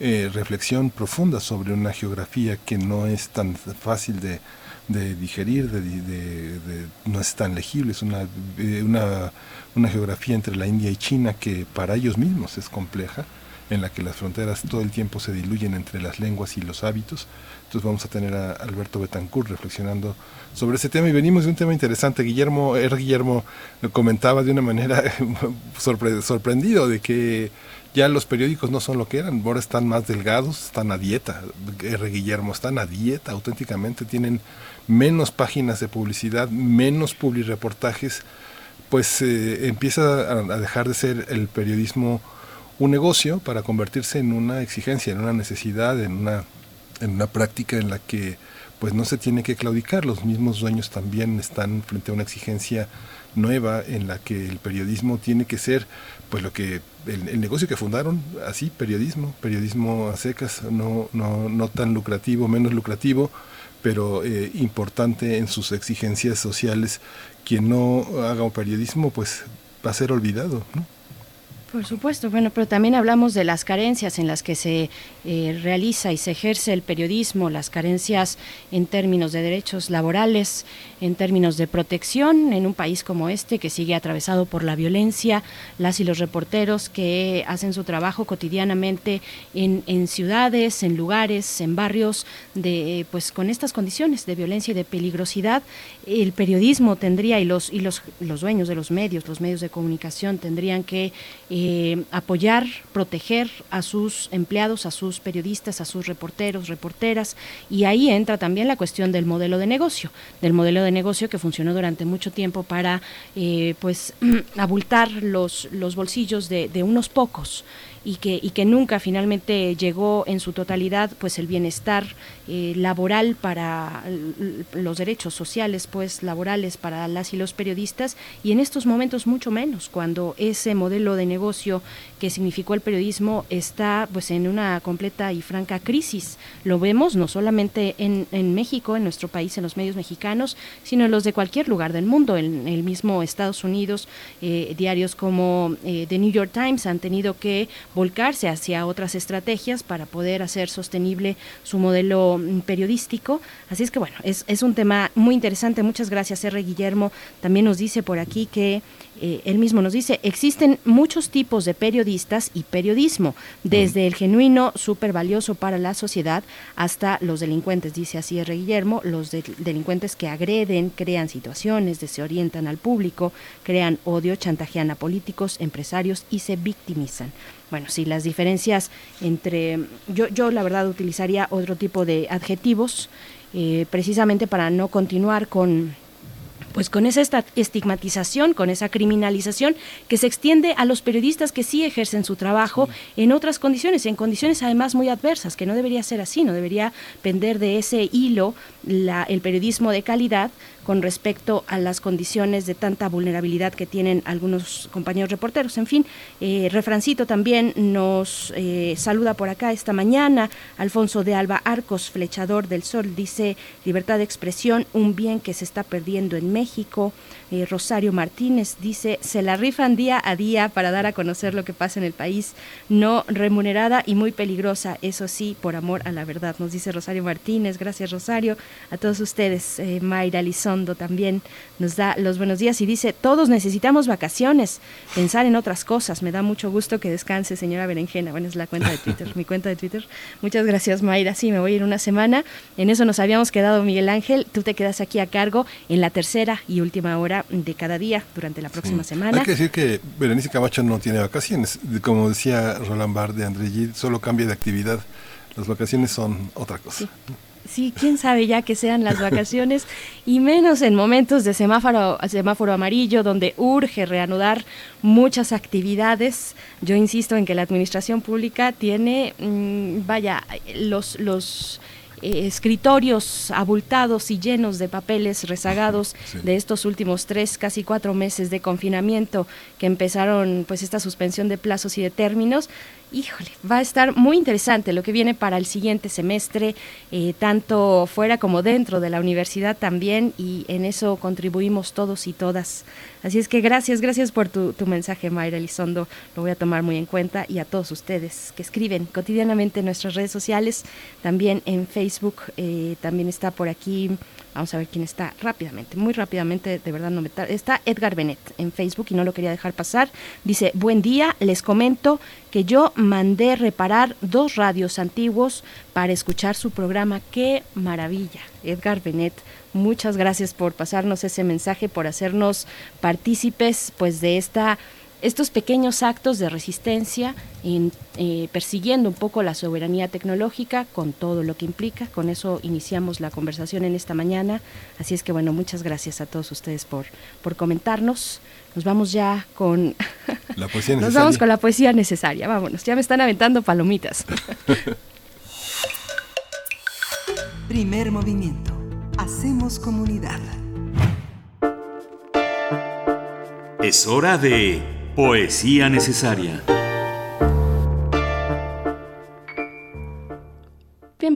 eh, reflexión profunda sobre una geografía que no es tan fácil de, digerir, de, no es tan legible, es eh, una, una, geografía entre la India y China que para ellos mismos es compleja, en la que las fronteras todo el tiempo se diluyen entre las lenguas y los hábitos. Entonces vamos a tener a Alberto Betancourt reflexionando sobre ese tema y venimos de un tema interesante. Guillermo, R. Guillermo comentaba de una manera *laughs* sorprendido de que ya los periódicos no son lo que eran, ahora están más delgados, están a dieta, R. Guillermo, están a dieta auténticamente, tienen menos páginas de publicidad, menos reportajes, pues eh, empieza a, dejar de ser el periodismo un negocio para convertirse en una exigencia, en una necesidad, en una, en una práctica en la que pues no se tiene que claudicar, los mismos dueños también están frente a una exigencia nueva en la que el periodismo tiene que ser pues lo que el, negocio que fundaron así periodismo periodismo a secas no no no tan lucrativo menos lucrativo pero eh, importante en sus exigencias sociales quien no haga periodismo pues va a ser olvidado ¿no? Por supuesto, bueno, pero también hablamos de las carencias en las que se eh, realiza y se ejerce el periodismo, las carencias en términos de derechos laborales, en términos de protección en un país como este que sigue atravesado por la violencia, las y los reporteros que hacen su trabajo cotidianamente en, ciudades, en lugares, en barrios, de pues con estas condiciones de violencia y de peligrosidad, el periodismo tendría y los y los, los dueños de los medios, los medios de comunicación tendrían que eh, apoyar, proteger a sus empleados, a sus periodistas, a sus reporteros, reporteras, y ahí entra también la cuestión del modelo de negocio, del modelo de negocio que funcionó durante mucho tiempo para eh, pues *clears throat* abultar los, los bolsillos de unos pocos y que, y que nunca finalmente llegó en su totalidad pues el bienestar eh, laboral para los derechos sociales pues laborales para las y los periodistas y en estos momentos mucho menos cuando ese modelo de negocio que significó el periodismo está pues en una completa y franca crisis. Lo vemos no solamente en, en México en nuestro país en los medios mexicanos sino en los de cualquier lugar del mundo. En el mismo Estados Unidos eh, diarios como eh, The New York Times han tenido que volcarse hacia otras estrategias para poder hacer sostenible su modelo mm, periodístico. Así es que bueno, es, es un tema muy interesante. Muchas gracias, R. Guillermo. También nos dice por aquí que eh, él mismo nos dice, existen muchos tipos de periodistas y periodismo, desde el genuino, súper valioso para la sociedad, hasta los delincuentes, dice así R. Guillermo, los delincuentes que agreden, crean situaciones, desorientan al público, crean odio, chantajean a políticos, empresarios y se victimizan bueno, sí, las diferencias entre, yo, yo la verdad utilizaría otro tipo de adjetivos, eh, precisamente para no continuar con pues con esa estigmatización, con esa criminalización que se extiende a los periodistas que sí ejercen su trabajo en otras condiciones, en condiciones además muy adversas, que no debería ser así, no debería pender de ese hilo la, el periodismo de calidad con respecto a las condiciones de tanta vulnerabilidad que tienen algunos compañeros reporteros. En fin, eh, Refrancito también nos eh, saluda por acá esta mañana. Alfonso de Alba Arcos, flechador del sol, dice libertad de expresión, un bien que se está perdiendo en México. Eh, Rosario Martínez dice, se la rifan día a día para dar a conocer lo que pasa en el país, no remunerada y muy peligrosa, eso sí, por amor a la verdad, nos dice Rosario Martínez, gracias Rosario. a todos ustedes. Eh, Mayra Lizondo también nos da los buenos días y dice, todos necesitamos vacaciones, pensar en otras cosas. Me da mucho gusto que descanse, señora Berenjena. Bueno, es la cuenta de Twitter, mi cuenta de Twitter. Muchas gracias, Mayra. Sí, me voy a ir una semana. En eso nos habíamos quedado, Miguel Ángel. Tú te quedas aquí a cargo en la tercera y última hora de cada día durante la próxima semana. Hay que decir que Berenice Camacho no tiene vacaciones. Como decía Roland Barr de André Gide, solo cambia de actividad. Las vacaciones son otra cosa. Sí. quién sabe ya que sean las vacaciones *laughs* y menos en momentos de semáforo, semáforo amarillo donde urge reanudar muchas actividades. Yo insisto en que la administración pública tiene, mm, vaya, los, los eh, escritorios abultados y llenos de papeles rezagados *laughs* de estos últimos tres, casi cuatro meses de confinamiento que empezaron pues esta suspensión de plazos y de términos híjole, va a estar muy interesante lo que viene para el siguiente semestre, eh, tanto fuera como dentro de la universidad también, y en eso contribuimos todos y todas. Así es que gracias, gracias por tu, mensaje, Mayra Elizondo, lo voy a tomar muy en cuenta, y a todos ustedes que escriben cotidianamente en nuestras redes sociales, también en Facebook, eh, también está por aquí Vamos a ver quién está rápidamente, muy rápidamente, de verdad no me Está Edgar Benet en Facebook y no lo quería dejar pasar. Dice, buen día, les comento que yo mandé reparar dos radios antiguos para escuchar su programa. ¡Qué maravilla! Edgar Benet, muchas gracias por pasarnos ese mensaje, por hacernos partícipes pues de esta estos pequeños actos de resistencia en, eh, persiguiendo un poco la soberanía tecnológica con todo lo que implica. Con eso iniciamos la conversación en esta mañana. Así es que bueno, muchas gracias a todos ustedes por, por comentarnos. Nos vamos ya con *laughs* la poesía Nos vamos con la poesía necesaria. Vámonos, ya me están aventando palomitas. *laughs* Primer movimiento. Hacemos comunidad. Es hora de Poesía necesaria.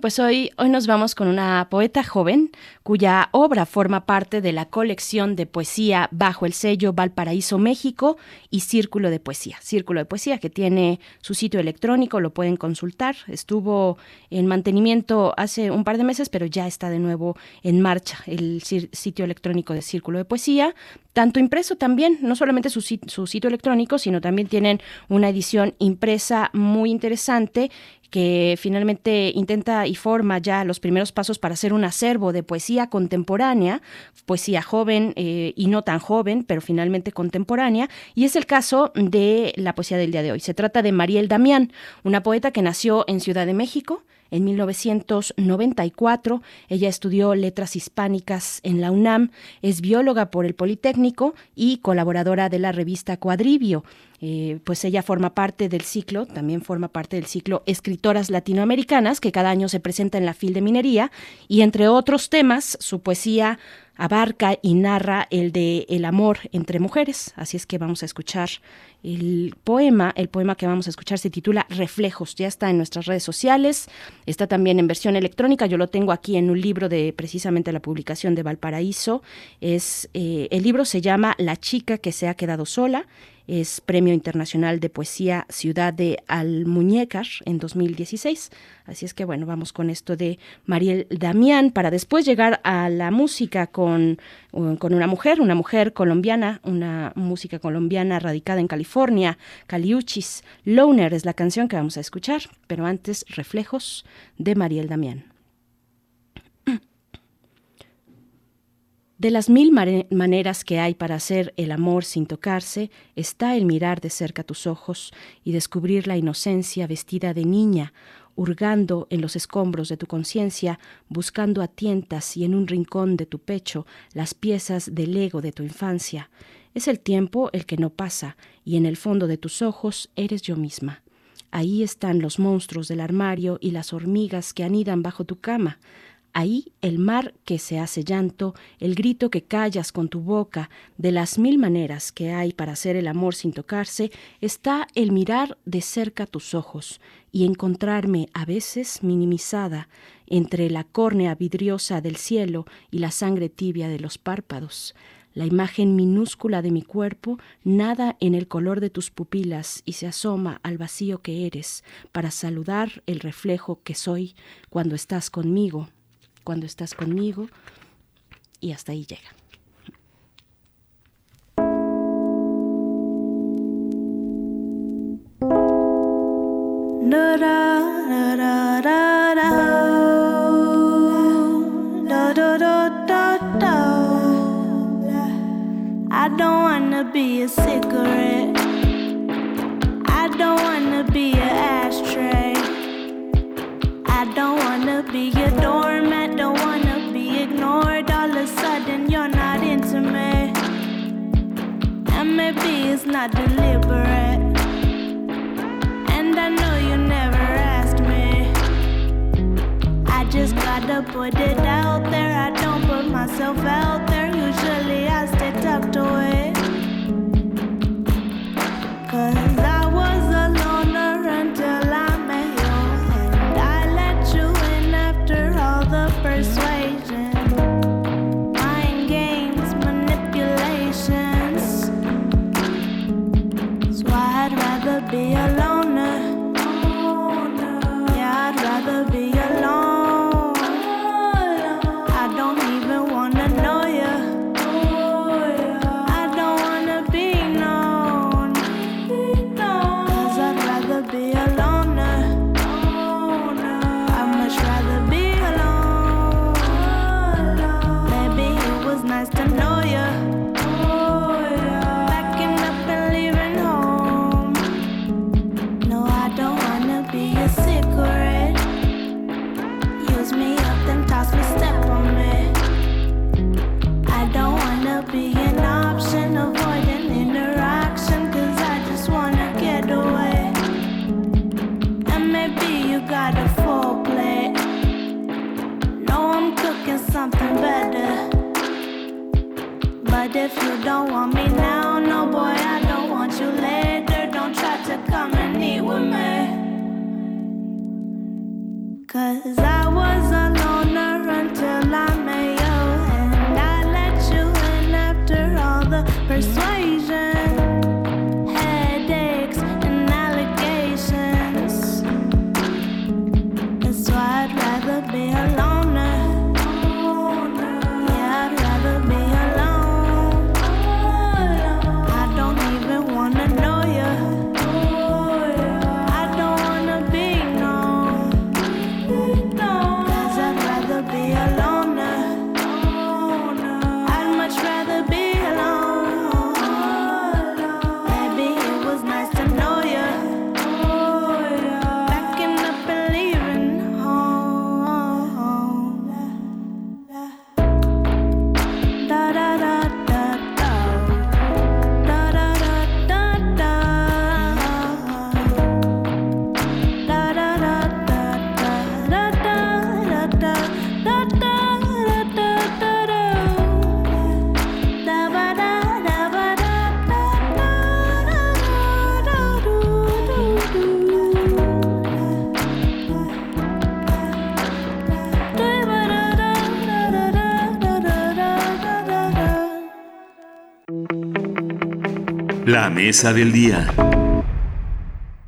Pues hoy, hoy nos vamos con una poeta joven cuya obra forma parte de la colección de poesía bajo el sello Valparaíso México y Círculo de Poesía. Círculo de Poesía que tiene su sitio electrónico, lo pueden consultar. Estuvo en mantenimiento hace un par de meses, pero ya está de nuevo en marcha el sitio electrónico de Círculo de Poesía tanto impreso también, no solamente su, su, sitio electrónico, sino también tienen una edición impresa muy interesante que finalmente intenta y forma ya los primeros pasos para hacer un acervo de poesía contemporánea, poesía joven eh, y no tan joven, pero finalmente contemporánea, y es el caso de la poesía del día de hoy. Se trata de Mariel Damián, una poeta que nació en Ciudad de México, en 1994. Ella estudió letras hispánicas en la UNAM, es bióloga por el Politécnico y colaboradora de la revista Cuadribio. Eh, pues ella forma parte del ciclo, también forma parte del ciclo Escritoras Latinoamericanas, que cada año se presenta en la FIL de Minería, y entre otros temas, su poesía abarca y narra el de el amor entre mujeres. Así es que vamos a escuchar el poema. El poema que vamos a escuchar se titula Reflejos. Ya está en nuestras redes sociales. Está también en versión electrónica. Yo lo tengo aquí en un libro de precisamente la publicación de Valparaíso. Es eh, el libro se llama La chica que se ha quedado sola es Premio Internacional de Poesía Ciudad de Almuñécar en 2016. Así es que bueno, vamos con esto de Mariel Damián para después llegar a la música con, con una mujer, una mujer colombiana, una música colombiana radicada en California, Caliuchis. Loner es la canción que vamos a escuchar, pero antes Reflejos de Mariel Damián. De las mil maneras que hay para hacer el amor sin tocarse, está el mirar de cerca tus ojos y descubrir la inocencia vestida de niña, hurgando en los escombros de tu conciencia, buscando a tientas y en un rincón de tu pecho las piezas del ego de tu infancia. Es el tiempo el que no pasa, y en el fondo de tus ojos eres yo misma. Ahí están los monstruos del armario y las hormigas que anidan bajo tu cama. Ahí el mar que se hace llanto, el grito que callas con tu boca, de las mil maneras que hay para hacer el amor sin tocarse, está el mirar de cerca tus ojos y encontrarme a veces minimizada entre la córnea vidriosa del cielo y la sangre tibia de los párpados. La imagen minúscula de mi cuerpo nada en el color de tus pupilas y se asoma al vacío que eres para saludar el reflejo que soy cuando estás conmigo cuando estás conmigo y hasta ahí llega. Put it out there. I don't put myself out there. La mesa del día.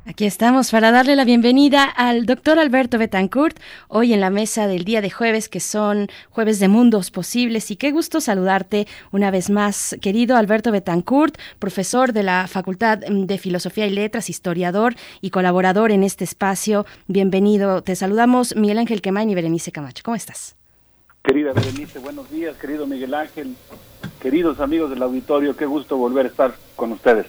Aquí estamos para darle la bienvenida al doctor Alberto Betancourt, hoy en la mesa del día de jueves, que son jueves de mundos posibles. Y qué gusto saludarte una vez más, querido Alberto Betancourt, profesor de la Facultad de Filosofía y Letras, historiador y colaborador en este espacio. Bienvenido. Te saludamos Miguel Ángel Quemain y Berenice Camacho. ¿Cómo estás? Querida Berenice, buenos días, querido Miguel Ángel, queridos amigos del auditorio, qué gusto volver a estar con ustedes.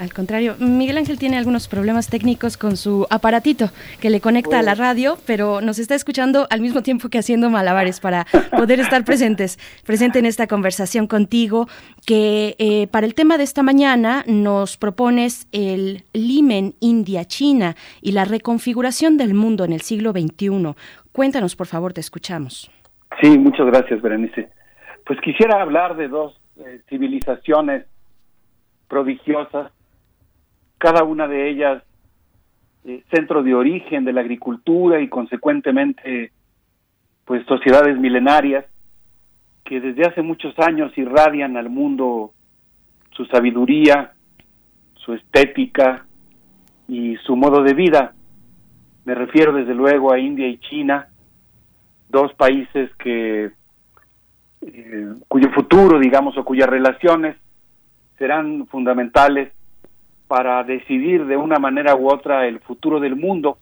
Al contrario, Miguel Ángel tiene algunos problemas técnicos con su aparatito que le conecta a la radio, pero nos está escuchando al mismo tiempo que haciendo malabares para poder estar presentes, presente en esta conversación contigo, que eh, para el tema de esta mañana nos propones el limen India-China y la reconfiguración del mundo en el siglo XXI. Cuéntanos, por favor, te escuchamos. Sí, muchas gracias, Berenice. Pues quisiera hablar de dos eh, civilizaciones prodigiosas, cada una de ellas eh, centro de origen de la agricultura y consecuentemente pues sociedades milenarias que desde hace muchos años irradian al mundo su sabiduría, su estética y su modo de vida. Me refiero desde luego a India y China, dos países que eh, cuyo futuro, digamos, o cuyas relaciones serán fundamentales para decidir de una manera u otra el futuro del mundo,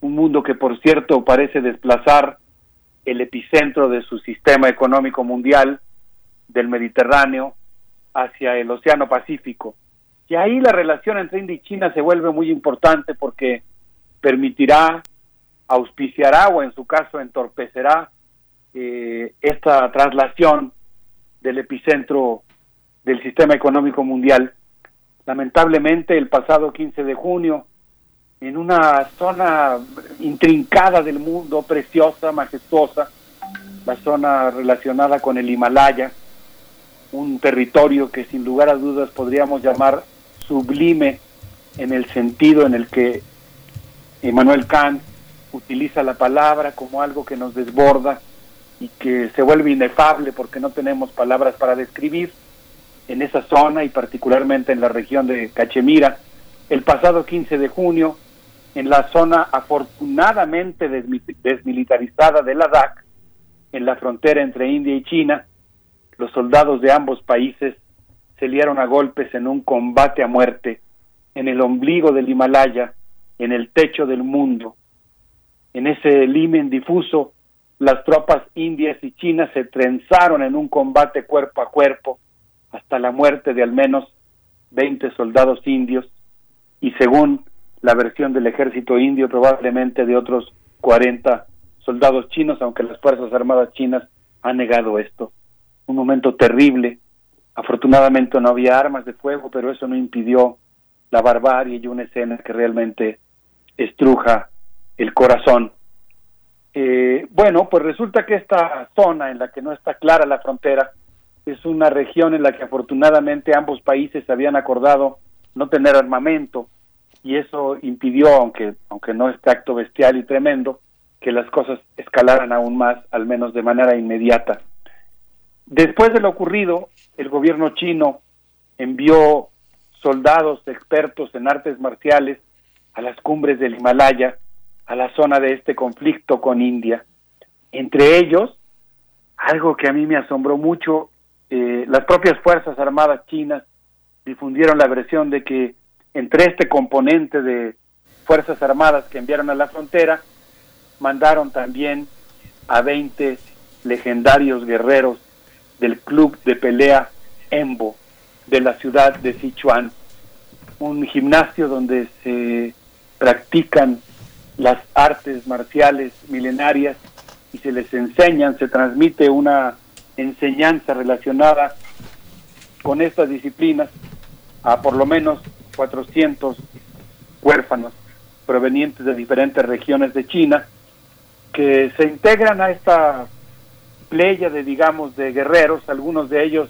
un mundo que por cierto parece desplazar el epicentro de su sistema económico mundial del Mediterráneo hacia el Océano Pacífico. Y ahí la relación entre India y China se vuelve muy importante porque permitirá, auspiciará o en su caso entorpecerá eh, esta traslación del epicentro del sistema económico mundial. Lamentablemente, el pasado 15 de junio, en una zona intrincada del mundo, preciosa, majestuosa, la zona relacionada con el Himalaya, un territorio que sin lugar a dudas podríamos llamar sublime en el sentido en el que Emmanuel Kant utiliza la palabra como algo que nos desborda y que se vuelve inefable porque no tenemos palabras para describir en esa zona y particularmente en la región de Cachemira. El pasado 15 de junio, en la zona afortunadamente desmilitarizada de Ladakh, en la frontera entre India y China, los soldados de ambos países se liaron a golpes en un combate a muerte en el ombligo del Himalaya, en el techo del mundo. En ese limen difuso, las tropas indias y chinas se trenzaron en un combate cuerpo a cuerpo hasta la muerte de al menos 20 soldados indios y según la versión del ejército indio probablemente de otros 40 soldados chinos, aunque las Fuerzas Armadas chinas han negado esto. Un momento terrible. Afortunadamente no había armas de fuego, pero eso no impidió la barbarie y una escena que realmente estruja el corazón. Eh, bueno, pues resulta que esta zona en la que no está clara la frontera es una región en la que afortunadamente ambos países habían acordado no tener armamento y eso impidió, aunque, aunque no este acto bestial y tremendo, que las cosas escalaran aún más, al menos de manera inmediata. Después de lo ocurrido, el gobierno chino envió soldados expertos en artes marciales a las cumbres del Himalaya, a la zona de este conflicto con India. Entre ellos, algo que a mí me asombró mucho, eh, las propias Fuerzas Armadas chinas difundieron la versión de que entre este componente de Fuerzas Armadas que enviaron a la frontera, mandaron también a 20 legendarios guerreros del club de pelea Embo de la ciudad de Sichuan, un gimnasio donde se practican las artes marciales milenarias y se les enseñan, se transmite una enseñanza relacionada con estas disciplinas a por lo menos 400 huérfanos provenientes de diferentes regiones de China que se integran a esta playa de digamos de guerreros, algunos de ellos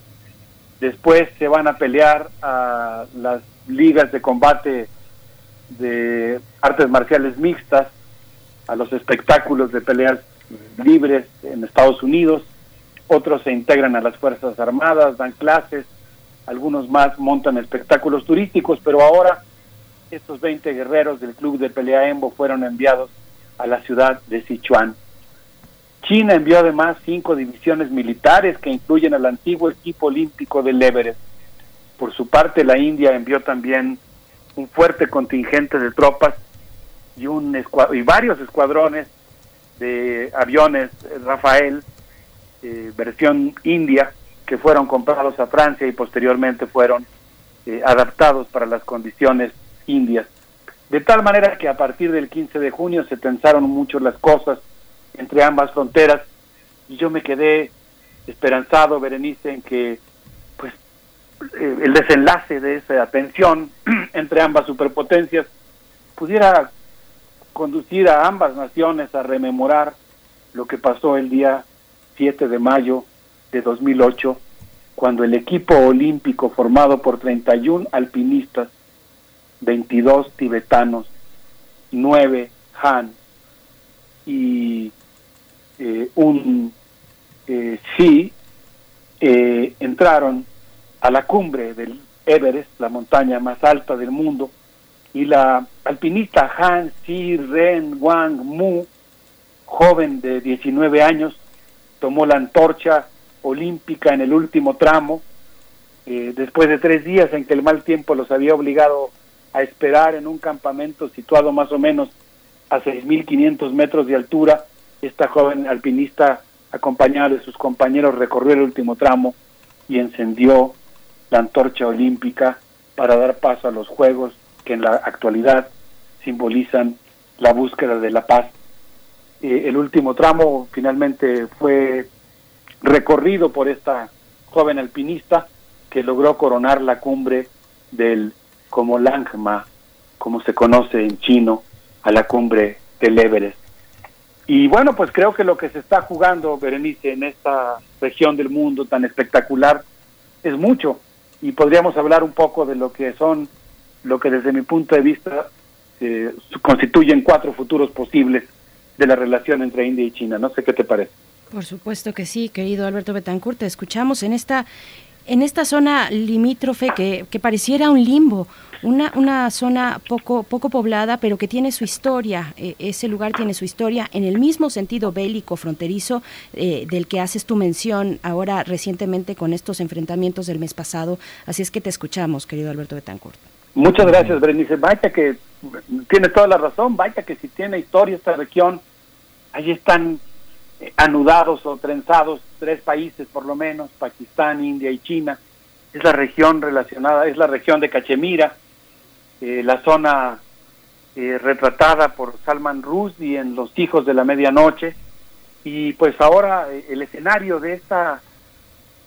después se van a pelear a las ligas de combate de artes marciales mixtas, a los espectáculos de peleas libres en Estados Unidos, otros se integran a las Fuerzas Armadas, dan clases, algunos más montan espectáculos turísticos, pero ahora estos 20 guerreros del club de pelea Embo fueron enviados a la ciudad de Sichuan. China envió además cinco divisiones militares que incluyen al antiguo equipo olímpico del Everest. Por su parte, la India envió también un fuerte contingente de tropas y, un y varios escuadrones de aviones Rafael, eh, versión india, que fueron comprados a Francia y posteriormente fueron eh, adaptados para las condiciones indias. De tal manera que a partir del 15 de junio se tensaron mucho las cosas entre ambas fronteras y yo me quedé esperanzado, Berenice, en que eh, el desenlace de esa tensión *clears throat* entre ambas superpotencias pudiera conducir a ambas naciones a rememorar lo que pasó el día 7 de mayo de 2008, cuando el equipo olímpico formado por 31 alpinistas, 22 tibetanos, 9 Han y eh, un eh, sí eh, entraron a la cumbre del Everest, la montaña más alta del mundo, y la alpinista Han Si Ren Wang Mu joven de 19 años tomó la antorcha olímpica en el último tramo, eh, después de tres días en que el mal tiempo los había obligado a esperar en un campamento situado más o menos a 6.500 metros de altura, esta joven alpinista acompañada de sus compañeros recorrió el último tramo y encendió la antorcha olímpica para dar paso a los Juegos que en la actualidad simbolizan la búsqueda de la paz. Eh, el último tramo finalmente fue recorrido por esta joven alpinista que logró coronar la cumbre del como Langma, como se conoce en chino, a la cumbre del Everest. Y bueno, pues creo que lo que se está jugando, Berenice, en esta región del mundo tan espectacular es mucho. Y podríamos hablar un poco de lo que son, lo que desde mi punto de vista eh, constituyen cuatro futuros posibles de la relación entre India y China. No sé qué te parece. Por supuesto que sí, querido Alberto Betancourt. Te escuchamos en esta en esta zona limítrofe que, que pareciera un limbo, una, una zona poco, poco poblada, pero que tiene su historia. E, ese lugar tiene su historia en el mismo sentido bélico, fronterizo, eh, del que haces tu mención ahora recientemente con estos enfrentamientos del mes pasado. Así es que te escuchamos, querido Alberto Betancourt. Muchas gracias, Berenice. Vaya que tiene toda la razón, vaya que si tiene historia esta región, ahí están anudados o trenzados tres países por lo menos, Pakistán, India y China. Es la región relacionada, es la región de Cachemira, eh, la zona eh, retratada por Salman Rushdie en Los Hijos de la Medianoche. Y pues ahora eh, el escenario de esta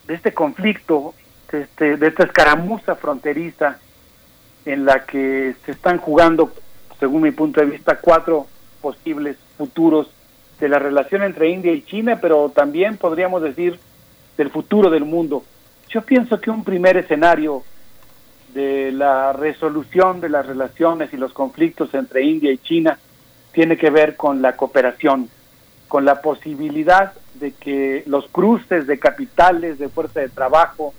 de este conflicto, de, este, de esta escaramuza fronteriza en la que se están jugando, según mi punto de vista, cuatro posibles futuros de la relación entre India y China, pero también podríamos decir del futuro del mundo. Yo pienso que un primer escenario de la resolución de las relaciones y los conflictos entre India y China tiene que ver con la cooperación, con la posibilidad de que los cruces de capitales, de fuerza de trabajo,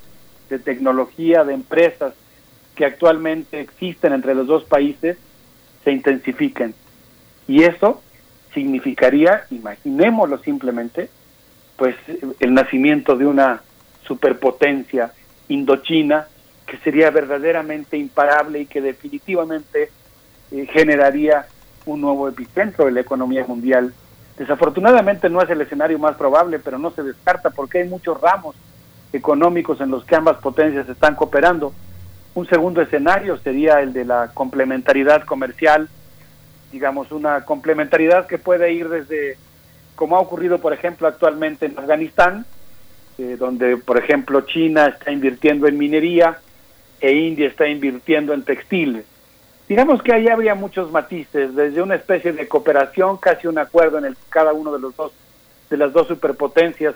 de tecnología, de empresas que actualmente existen entre los dos países se intensifiquen. Y eso significaría, imaginémoslo simplemente, pues el nacimiento de una superpotencia indochina que sería verdaderamente imparable y que definitivamente eh, generaría un nuevo epicentro de la economía mundial. Desafortunadamente no es el escenario más probable, pero no se descarta porque hay muchos ramos económicos en los que ambas potencias están cooperando. Un segundo escenario sería el de la complementariedad comercial digamos, una complementariedad que puede ir desde, como ha ocurrido, por ejemplo, actualmente en Afganistán, eh, donde, por ejemplo, China está invirtiendo en minería e India está invirtiendo en textiles. Digamos que ahí habría muchos matices, desde una especie de cooperación, casi un acuerdo en el que cada uno de los dos de las dos superpotencias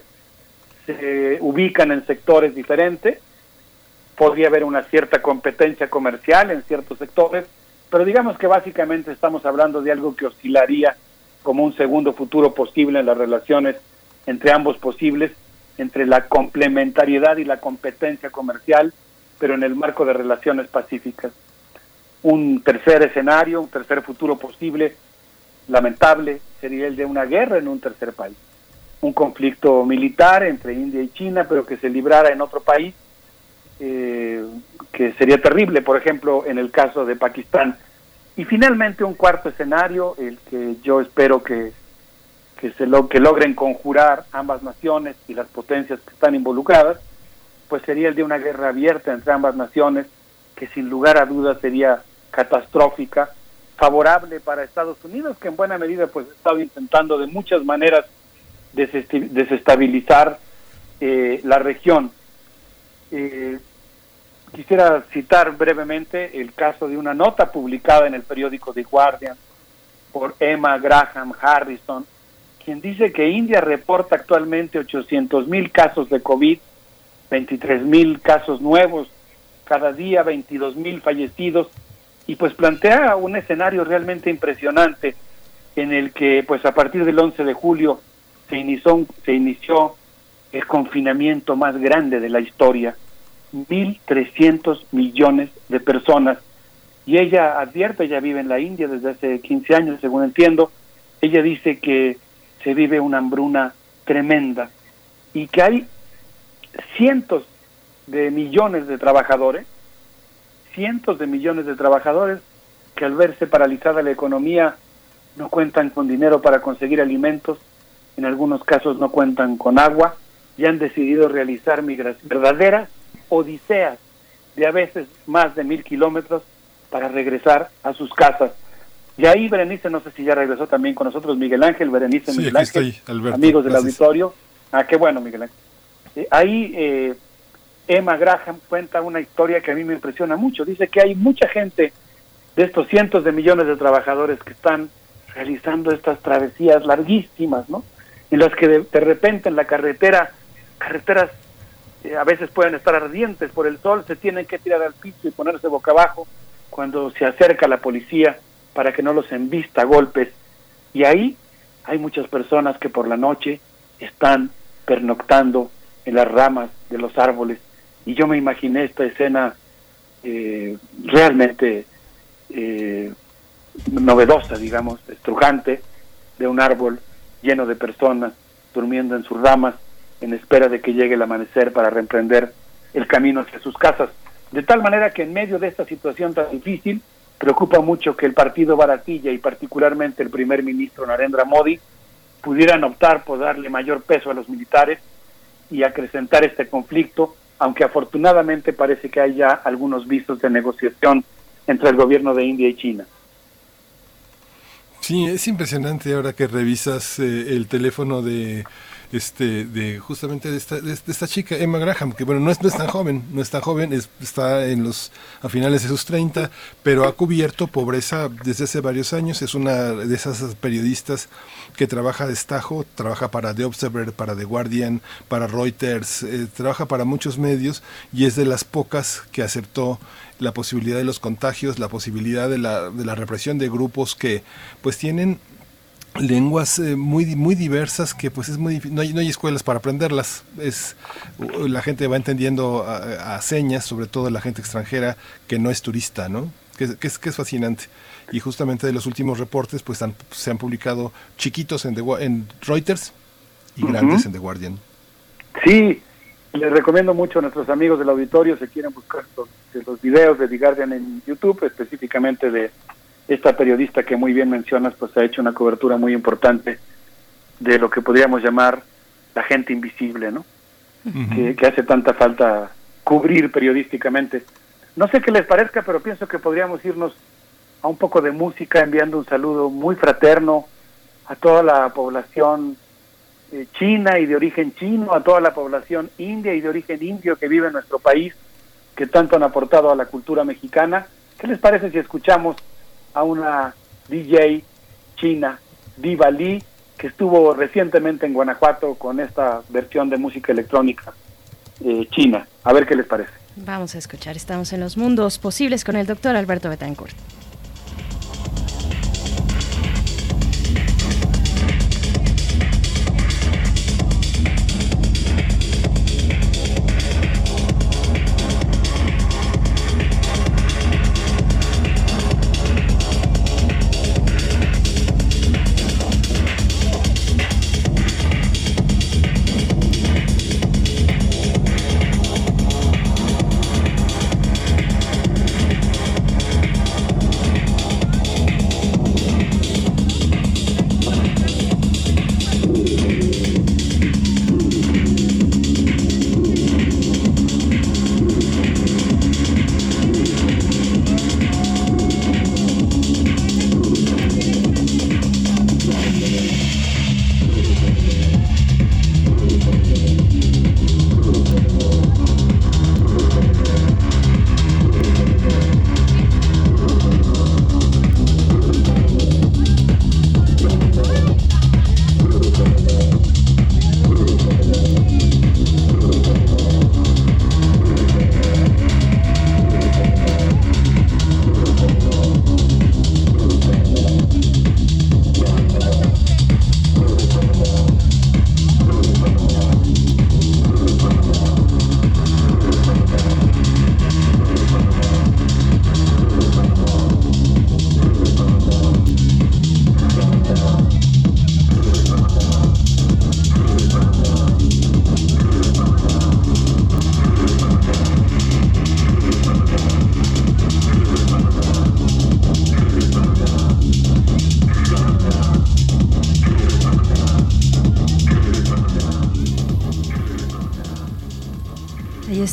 se ubican en sectores diferentes. Podría haber una cierta competencia comercial en ciertos sectores, pero digamos que básicamente estamos hablando de algo que oscilaría como un segundo futuro posible en las relaciones entre ambos posibles, entre la complementariedad y la competencia comercial, pero en el marco de relaciones pacíficas. Un tercer escenario, un tercer futuro posible, lamentable, sería el de una guerra en un tercer país. Un conflicto militar entre India y China, pero que se librara en otro país eh, que sería terrible, por ejemplo, en el caso de Pakistán. Y finalmente un cuarto escenario, el que yo espero que, que, se lo, que logren conjurar ambas naciones y las potencias que están involucradas, pues sería el de una guerra abierta entre ambas naciones, que sin lugar a dudas sería catastrófica, favorable para Estados Unidos, que en buena medida pues ha estado intentando de muchas maneras desestabilizar eh, la región. Eh, quisiera citar brevemente el caso de una nota publicada en el periódico The Guardian por Emma Graham Harrison, quien dice que India reporta actualmente 800 mil casos de COVID, 23 mil casos nuevos cada día, 22 mil fallecidos, y pues plantea un escenario realmente impresionante en el que pues a partir del 11 de julio se inició, se inició el confinamiento más grande de la historia 1.300 millones de personas. Y ella advierte, ella vive en la India desde hace 15 años, según entiendo, ella dice que se vive una hambruna tremenda y que hay cientos de millones de trabajadores, cientos de millones de trabajadores que al verse paralizada la economía no cuentan con dinero para conseguir alimentos, en algunos casos no cuentan con agua y han decidido realizar migraciones verdaderas odiseas de a veces más de mil kilómetros para regresar a sus casas. Y ahí Berenice, no sé si ya regresó también con nosotros, Miguel Ángel, Berenice, Sí, Miguel Ángel, estoy, amigos del gracias. auditorio. Ah, qué bueno, Miguel Ángel. Eh, ahí eh, Emma Graham cuenta una historia que a mí me impresiona mucho. Dice que hay mucha gente de estos cientos de millones de trabajadores que están realizando estas travesías larguísimas, ¿no? En las que de, de repente en la carretera, carreteras eh, a veces pueden estar ardientes por el sol, se tienen que tirar al piso y ponerse boca abajo cuando se acerca la policía para que no los embista a golpes. Y ahí hay muchas personas que por la noche están pernoctando en las ramas de los árboles. Y yo me imaginé esta escena eh, realmente eh, novedosa, digamos, estrujante, de un árbol lleno de personas durmiendo en sus ramas en espera de que llegue el amanecer para reemprender el camino hacia sus casas. De tal manera que en medio de esta situación tan difícil, preocupa mucho que el partido Baratilla y particularmente el primer ministro Narendra Modi pudieran optar por darle mayor peso a los militares y acrecentar este conflicto, aunque afortunadamente parece que hay ya algunos visos de negociación entre el gobierno de India y China. Sí, es impresionante ahora que revisas eh, el teléfono de este de justamente de esta, de chica Emma Graham que bueno no es, no es tan joven no es tan joven es- está en los a finales de sus 30 pero ha cubierto pobreza desde hace varios años. Es una de esas periodistas que trabaja a destajo trabaja para The Observer para The Guardian para Reuters eh, trabaja para muchos medios y es de las pocas que aceptó la posibilidad de los contagios, la posibilidad de la, de la represión de grupos que pues tienen lenguas eh, muy muy diversas que pues es muy no hay, no hay escuelas para aprenderlas. Es la gente va entendiendo a, a señas sobre todo la gente extranjera que no es turista no que, es- que es que es fascinante. Y justamente de los últimos reportes pues han- se han publicado chiquitos en, The en Reuters y grandes en The Guardian. Sí, les recomiendo mucho a nuestros amigos del auditorio, si quieren buscar los, los videos de The Guardian en YouTube, específicamente de esta periodista que muy bien mencionas, pues ha hecho una cobertura muy importante de lo que podríamos llamar la gente invisible, ¿no? que, que hace tanta falta cubrir periodísticamente. No sé qué les parezca, pero pienso que podríamos irnos a un poco de música enviando un saludo muy fraterno a toda la población eh, china y de origen chino, a toda la población india y de origen indio que vive en nuestro país, que tanto han aportado a la cultura mexicana. ¿Qué les parece si escuchamos a una DJ china, Diva Lee, que estuvo recientemente en Guanajuato con esta versión de música electrónica eh, china? A ver qué les parece. Vamos a escuchar, estamos en los mundos posibles con el doctor Alberto Betancourt.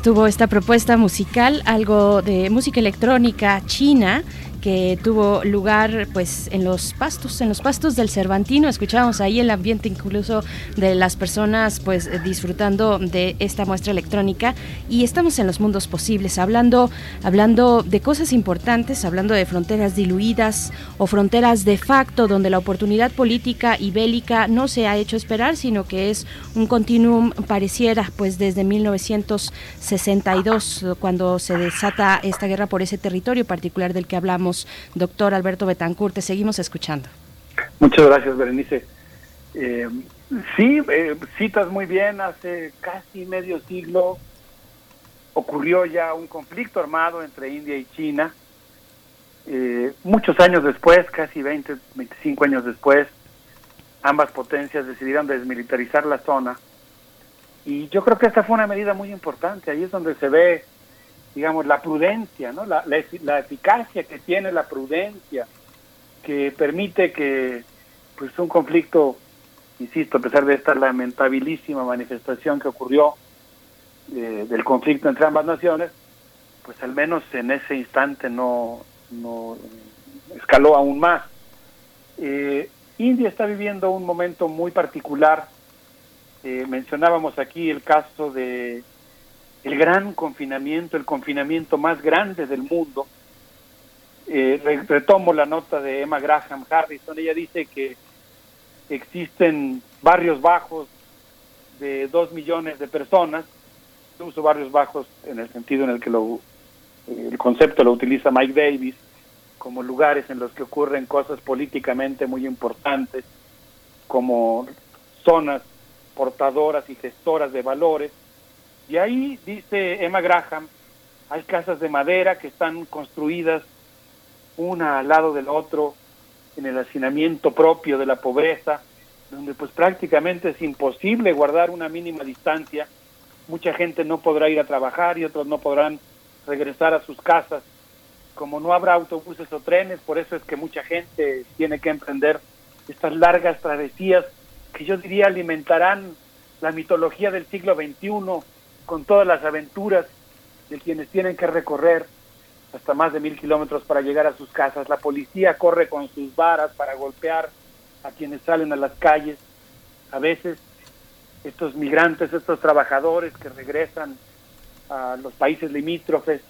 Estuvo esta propuesta musical, algo de música electrónica china que tuvo lugar pues en los pastos, en los pastos del Cervantino. Escuchábamos ahí el ambiente incluso de las personas pues disfrutando de esta muestra electrónica y estamos en los mundos posibles, hablando, hablando de cosas importantes, hablando de fronteras diluidas o fronteras de facto, donde la oportunidad política y bélica no se ha hecho esperar, sino que es un continuum pareciera pues desde 1962, cuando se desata esta guerra por ese territorio particular del que hablamos doctor Alberto Betancourt. Te seguimos escuchando. Muchas gracias, Berenice. Eh, sí, eh, citas muy bien, hace casi medio siglo ocurrió ya un conflicto armado entre India y China. Eh, muchos años después, casi 20, 25 años después, ambas potencias decidieron desmilitarizar la zona. Y yo creo que esta fue una medida muy importante. Ahí es donde se ve digamos, la prudencia, ¿no? La, la, eficacia que tiene la prudencia, que permite que pues un conflicto, insisto, a pesar de esta lamentabilísima manifestación que ocurrió eh, del conflicto entre ambas naciones, pues al menos en ese instante no, no escaló aún más. Eh, India está viviendo un momento muy particular. Eh, mencionábamos aquí el caso de el gran confinamiento, el confinamiento más grande del mundo. Eh, retomo la nota de Emma Graham Harrison, ella dice que existen barrios bajos de dos millones de personas, uso barrios bajos en el sentido en el que lo, el concepto lo utiliza Mike Davis, como lugares en los que ocurren cosas políticamente muy importantes, como zonas portadoras y gestoras de valores, y ahí, dice Emma Graham, hay casas de madera que están construidas una al lado del otro en el hacinamiento propio de la pobreza, donde pues prácticamente es imposible guardar una mínima distancia. Mucha gente no podrá ir a trabajar y otros no podrán regresar a sus casas. Como no habrá autobuses o trenes, por eso es que mucha gente tiene que emprender estas largas travesías que yo diría alimentarán la mitología del siglo XXI con todas las aventuras de quienes tienen que recorrer hasta más de mil kilómetros para llegar a sus casas. La policía corre con sus varas para golpear a quienes salen a las calles. A veces estos migrantes, estos trabajadores que regresan a los países limítrofes,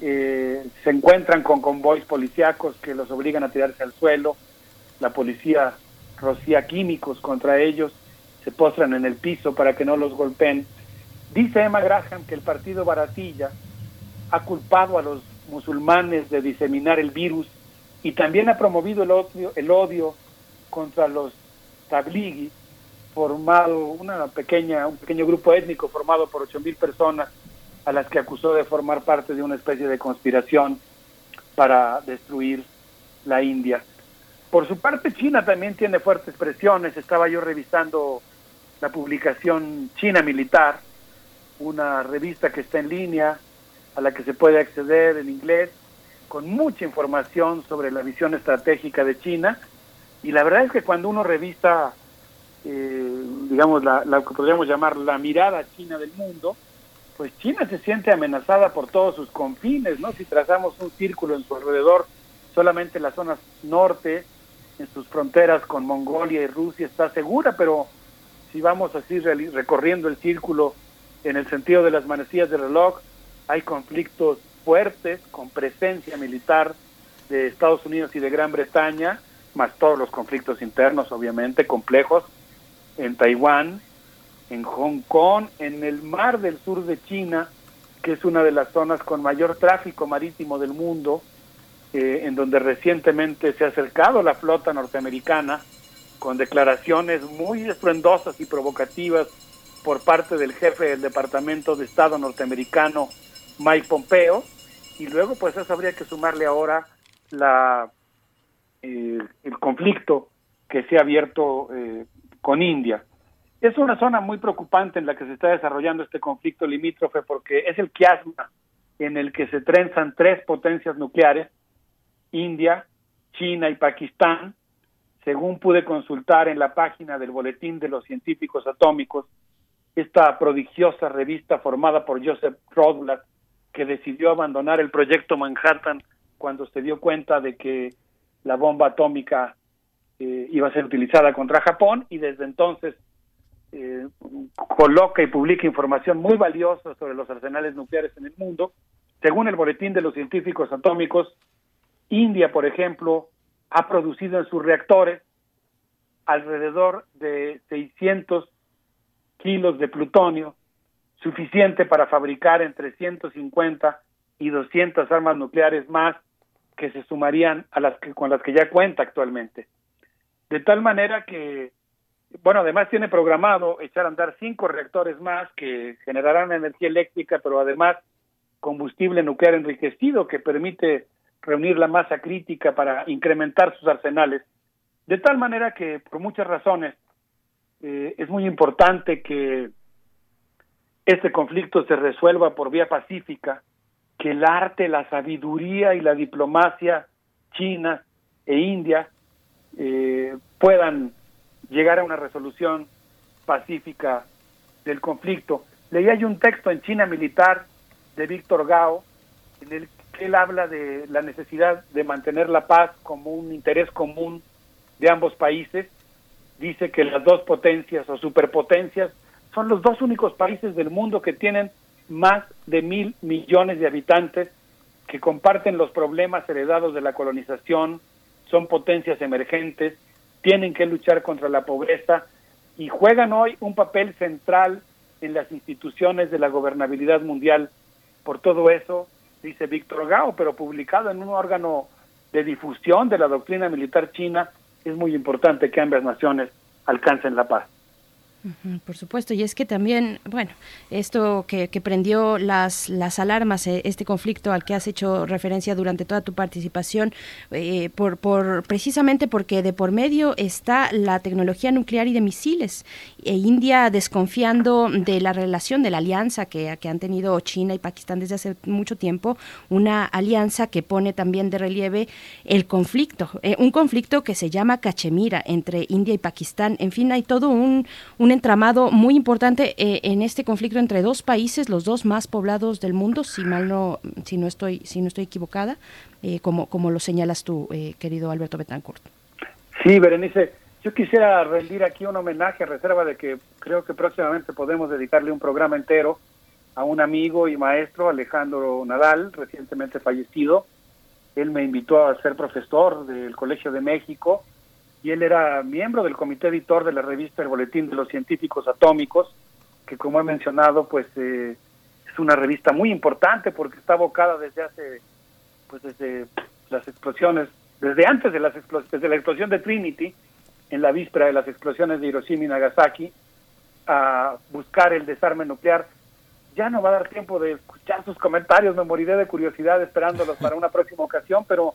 eh, se encuentran con convoys policíacos que los obligan a tirarse al suelo. La policía rocía químicos contra ellos, se postran en el piso para que no los golpeen Dice Emma Graham que el partido Baratilla ha culpado a los musulmanes de diseminar el virus y también ha promovido el odio, el odio contra los tablighi, formado una pequeña, un pequeño grupo étnico formado por ocho mil personas a las que acusó de formar parte de una especie de conspiración para destruir la India. Por su parte, China también tiene fuertes presiones. Estaba yo revisando la publicación China Militar, una revista que está en línea, a la que se puede acceder en inglés, con mucha información sobre la visión estratégica de China. Y la verdad es que cuando uno revista, eh, digamos, la, que podríamos llamar la mirada china del mundo, pues China se siente amenazada por todos sus confines, ¿no? Si trazamos un círculo en su alrededor, solamente la zona norte, en sus fronteras con Mongolia y Rusia está segura, pero si vamos así recorriendo el círculo en el sentido de las manecillas de reloj, hay conflictos fuertes con presencia militar de Estados Unidos y de Gran Bretaña, más todos los conflictos internos, obviamente, complejos, en Taiwán, en Hong Kong, en el mar del sur de China, que es una de las zonas con mayor tráfico marítimo del mundo, eh, en donde recientemente se ha acercado la flota norteamericana con declaraciones muy estruendosas y provocativas por parte del jefe del Departamento de Estado norteamericano, Mike Pompeo, y luego pues eso habría que sumarle ahora la el conflicto que se ha abierto eh, con India. Es una zona muy preocupante en la que se está desarrollando este conflicto limítrofe porque es el quiasma en el que se trenzan tres potencias nucleares, India, China y Pakistán, según pude consultar en la página del Boletín de los Científicos Atómicos, esta prodigiosa revista formada por Joseph Rothblatt, que decidió abandonar el proyecto Manhattan cuando se dio cuenta de que la bomba atómica eh, iba a ser utilizada contra Japón y desde entonces eh, coloca y publica información muy valiosa sobre los arsenales nucleares en el mundo. Según el Boletín de los Científicos Atómicos, India, por ejemplo, ha producido en sus reactores alrededor de 600 kilos de plutonio, suficiente para fabricar entre 150 y 200 armas nucleares más que se sumarían a las que con las que ya cuenta actualmente. De tal manera que, bueno, además tiene programado echar a andar cinco reactores más que generarán energía eléctrica, pero además combustible nuclear enriquecido que permite reunir la masa crítica para incrementar sus arsenales. De tal manera que, por muchas razones, eh, es muy importante que este conflicto se resuelva por vía pacífica, que el arte, la sabiduría y la diplomacia china e india eh, puedan llegar a una resolución pacífica del conflicto. Leí hay un texto en China Militar de Víctor Gao, en el que él habla de la necesidad de mantener la paz como un interés común de ambos países. Dice que las dos potencias o superpotencias son los dos únicos países del mundo que tienen más de mil millones de habitantes que comparten los problemas heredados de la colonización, son potencias emergentes, tienen que luchar contra la pobreza y juegan hoy un papel central en las instituciones de la gobernabilidad mundial. Por todo eso, dice Víctor Gao, pero publicado en un órgano de difusión de la doctrina militar china, es muy importante que ambas naciones alcancen la paz. Por supuesto, y es que también, bueno, esto que, prendió las, las alarmas, eh, este conflicto al que has hecho referencia durante toda tu participación, eh, por, por precisamente porque de por medio está la tecnología nuclear y de misiles, e India desconfiando de la relación de la alianza que, que han tenido China y Pakistán desde hace mucho tiempo, una alianza que pone también de relieve el conflicto, eh, un conflicto que se llama Cachemira entre India y Pakistán, en fin, hay todo un, un entramado muy importante eh, en este conflicto entre dos países, los dos más poblados del mundo, si mal no, si no estoy, si no estoy equivocada, eh, como, como lo señalas tú, eh, querido Alberto Betancourt. Sí, Berenice, yo quisiera rendir aquí un homenaje a reserva de que creo que próximamente podemos dedicarle un programa entero a un amigo y maestro, Alejandro Nadal, recientemente fallecido. Él me invitó a ser profesor del Colegio de México y él era miembro del comité editor de la revista El Boletín de los Científicos Atómicos, que como he mencionado, pues eh, es una revista muy importante porque está abocada desde hace, pues desde las explosiones, desde antes de las desde la explosión de Trinity, en la víspera de las explosiones de Hiroshima y Nagasaki, a buscar el desarme nuclear. Ya no va a dar tiempo de escuchar sus comentarios, me moriré de curiosidad esperándolos para una próxima ocasión, pero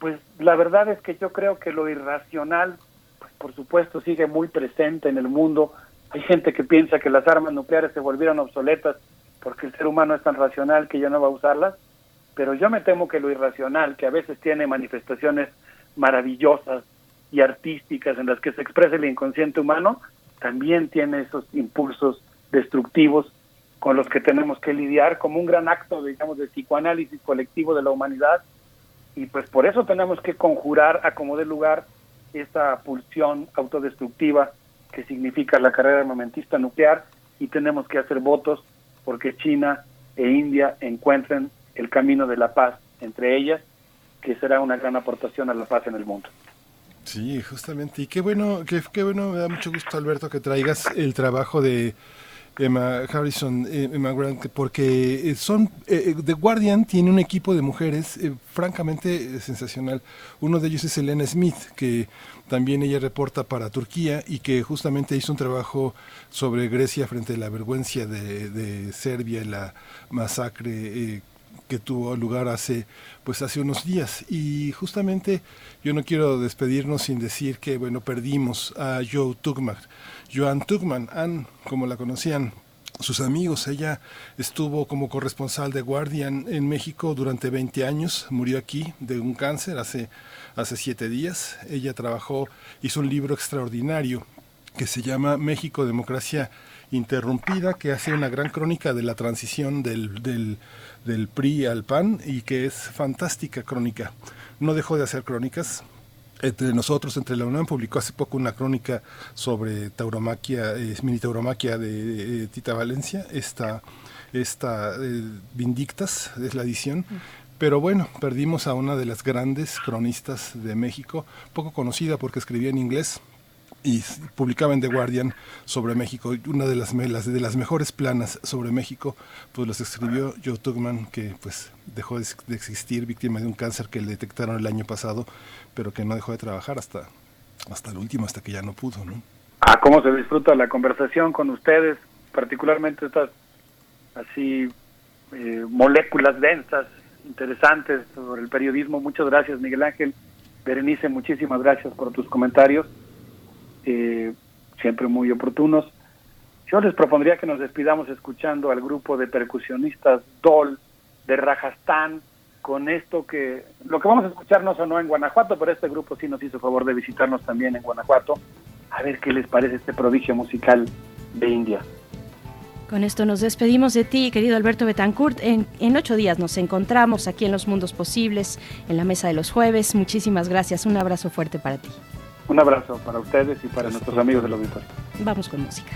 pues la verdad es que yo creo que lo irracional, pues por supuesto, sigue muy presente en el mundo. Hay gente que piensa que las armas nucleares se volvieron obsoletas porque el ser humano es tan racional que ya no va a usarlas, pero yo me temo que lo irracional, que a veces tiene manifestaciones maravillosas y artísticas en las que se expresa el inconsciente humano, también tiene esos impulsos destructivos con los que tenemos que lidiar como un gran acto, digamos, de psicoanálisis colectivo de la humanidad y pues por eso tenemos que conjurar a como de lugar esta pulsión autodestructiva que significa la carrera armamentista nuclear y tenemos que hacer votos porque China e India encuentren el camino de la paz entre ellas, que será una gran aportación a la paz en el mundo. Sí, justamente. Y qué bueno, qué, qué bueno, me da mucho gusto, Alberto, que traigas el trabajo de Emma Harrison, eh, Emma Grant, porque eh, son eh, The Guardian tiene un equipo de mujeres francamente sensacional. Uno de ellos es Elena Smith, que también ella reporta para Turquía y que justamente hizo un trabajo sobre Grecia frente a la vergüenza de, de Serbia, la masacre que tuvo lugar hace pues hace unos días y justamente yo no quiero despedirnos sin decir que bueno perdimos a Joe Tugman Joan Tugman Ann como la conocían sus amigos. Ella estuvo como corresponsal de Guardian en México durante 20 años, murió aquí de un cáncer hace, hace siete días. Ella trabajó, hizo un libro extraordinario que se llama México, Democracia interrumpida que hace una gran crónica de la transición del, del, del PRI al PAN y que es fantástica crónica. No dejó de hacer crónicas, entre nosotros, entre la UNAM, publicó hace poco una crónica sobre tauromaquia, eh, mini tauromaquia de, Tita Valencia, esta, esta eh, Vindictas, es la edición. Pero bueno, perdimos a una de las grandes cronistas de México, poco conocida porque escribía en inglés, y publicaba en The Guardian sobre México, una de las, de las mejores planas sobre México, pues las escribió Joe Tugman, que pues dejó de, existir víctima de un cáncer que le detectaron el año pasado, pero que no dejó de trabajar hasta, hasta el último, hasta que ya no pudo, ¿no? Ah, cómo se disfruta la conversación con ustedes, particularmente estas así eh, moléculas densas, interesantes sobre el periodismo. Muchas gracias, Miguel Ángel. Berenice, muchísimas gracias por tus comentarios eh, siempre muy oportunos. Yo les propondría que nos despidamos escuchando al grupo de percusionistas Dol de Rajastán con esto que lo que vamos a escuchar no sonó en Guanajuato, pero este grupo sí nos hizo favor de visitarnos también en Guanajuato. A ver qué les parece este prodigio musical de India. Con esto nos despedimos de ti, querido Alberto Betancourt. En, en, ocho días nos encontramos aquí en Los Mundos Posibles, en la mesa de los jueves. Muchísimas gracias. Un abrazo fuerte para ti. Un abrazo para ustedes y para nuestros amigos del auditorio. Vamos con música.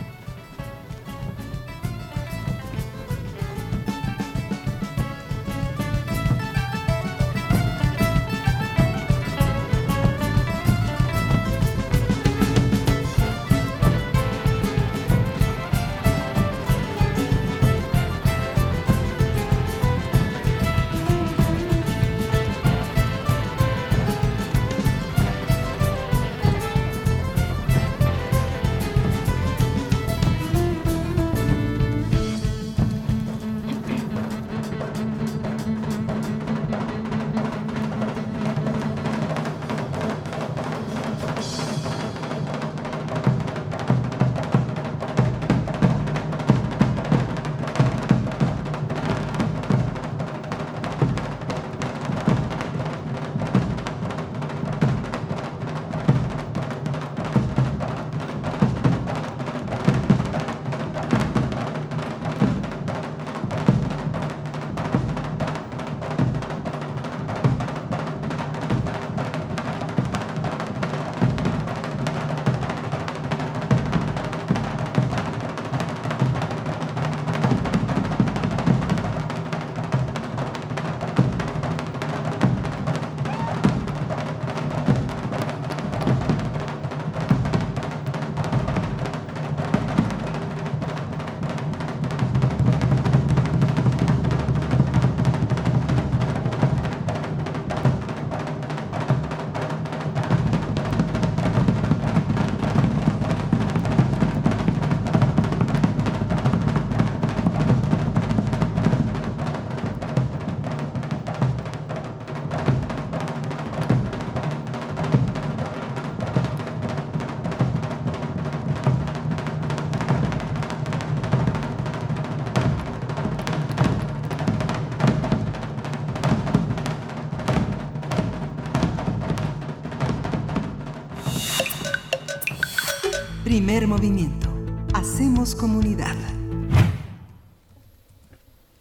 Primer movimiento. Hacemos comunidad.